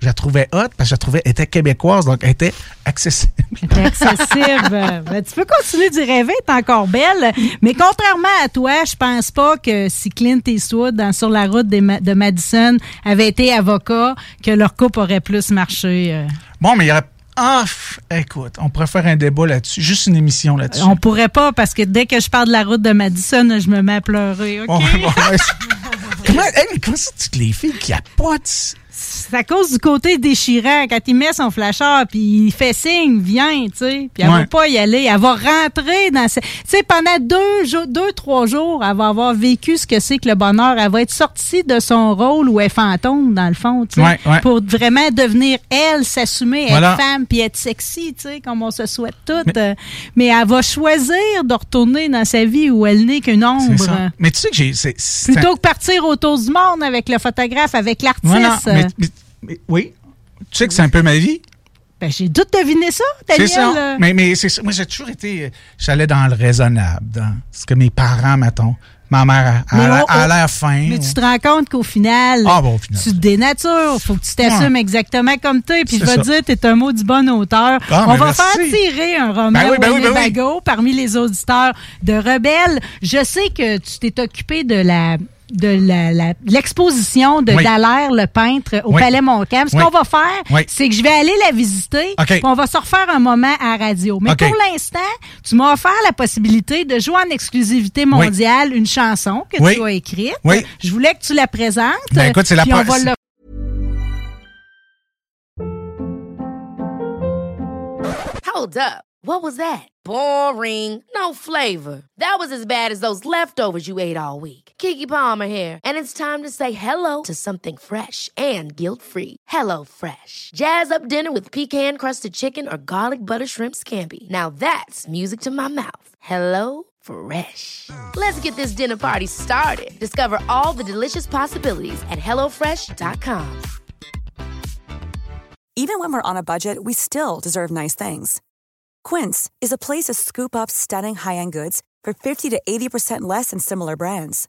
Je la trouvais hot parce que je la trouvais, elle était québécoise, donc elle était accessible. T'es accessible. Ben, tu peux continuer d'y rêver, t'es encore belle. Mais contrairement à toi, je pense pas que si Clint Eastwood, dans Sur la route des Ma- de Madison, avait été avocat, que leur couple aurait plus marché. euh. Bon, mais il y aurait. Ah, écoute, on pourrait faire un débat là-dessus, juste une émission là-dessus. On pourrait pas, parce que dès que je parle de la route de Madison, je me mets à pleurer. OK? Bon, comment, hey, mais comment ça, toutes les filles qui appotent? C'est à cause du côté déchirant. Quand il met son flasheur, puis il fait signe, viens, tu sais. Puis elle Ouais. va pas y aller. Elle va rentrer dans... ce- Tu sais, pendant deux, jours, deux, trois jours, elle va avoir vécu ce que c'est que le bonheur. Elle va être sortie de son rôle où elle est fantôme, dans le fond, tu sais. Ouais, ouais. Pour vraiment devenir elle, s'assumer, être Voilà. femme, puis être sexy, tu sais, comme on se souhaite toutes. Mais, elle va choisir de retourner dans sa vie où elle n'est qu'une ombre. Mais tu sais que j'ai. Plutôt un- que partir autour du monde avec le photographe, avec l'artiste. Voilà, mais- mais- oui. Tu sais que c'est un peu ma vie. Ben, j'ai tout deviné ça, C'est Daniel. ça. euh. Mais, mais c'est ça. Moi, j'ai toujours été. euh, J'allais dans le raisonnable, dans ce que mes parents, mettons. Ma mère a- a l'air fin. Mais tu te rends compte qu'au final, Ah, bon, au final. tu te dénatures. Faut que tu t'assumes exactement comme tu es. Puis je C'est vais te ça. dire, tu es un mot du bon auteur. Ah, On va merci. faire tirer un roman Ben oui, ben oui, ben oui. Parmi les auditeurs de Rebelle. Je sais que tu t'es occupé de la de l'exposition de Oui. Dallaire, le peintre, au Oui. Palais Montcalm. Ce Oui. qu'on va faire, Oui. c'est que je vais aller la visiter, OK. puis on va se refaire un moment à la radio. Mais pour l'instant, tu m'as offert la possibilité de jouer en exclusivité mondiale une chanson que Oui. tu as écrite. Oui. Je voulais que tu la présentes. Ben, écoute, c'est la on va le Hold up. What was that? Boring. No flavor. That was as bad as those leftovers you ate all week. Kiki Palmer here, and it's time to say hello to something fresh and guilt-free. Hello Fresh. Jazz up dinner with pecan-crusted chicken or garlic butter shrimp scampi. Now that's music to my mouth. Hello Fresh. Let's get this dinner party started. Discover all the delicious possibilities at hellofresh.com. Even when we're on a budget, we still deserve nice things. Quince is a place to scoop up stunning high-end goods for 50 to 80% less than similar brands.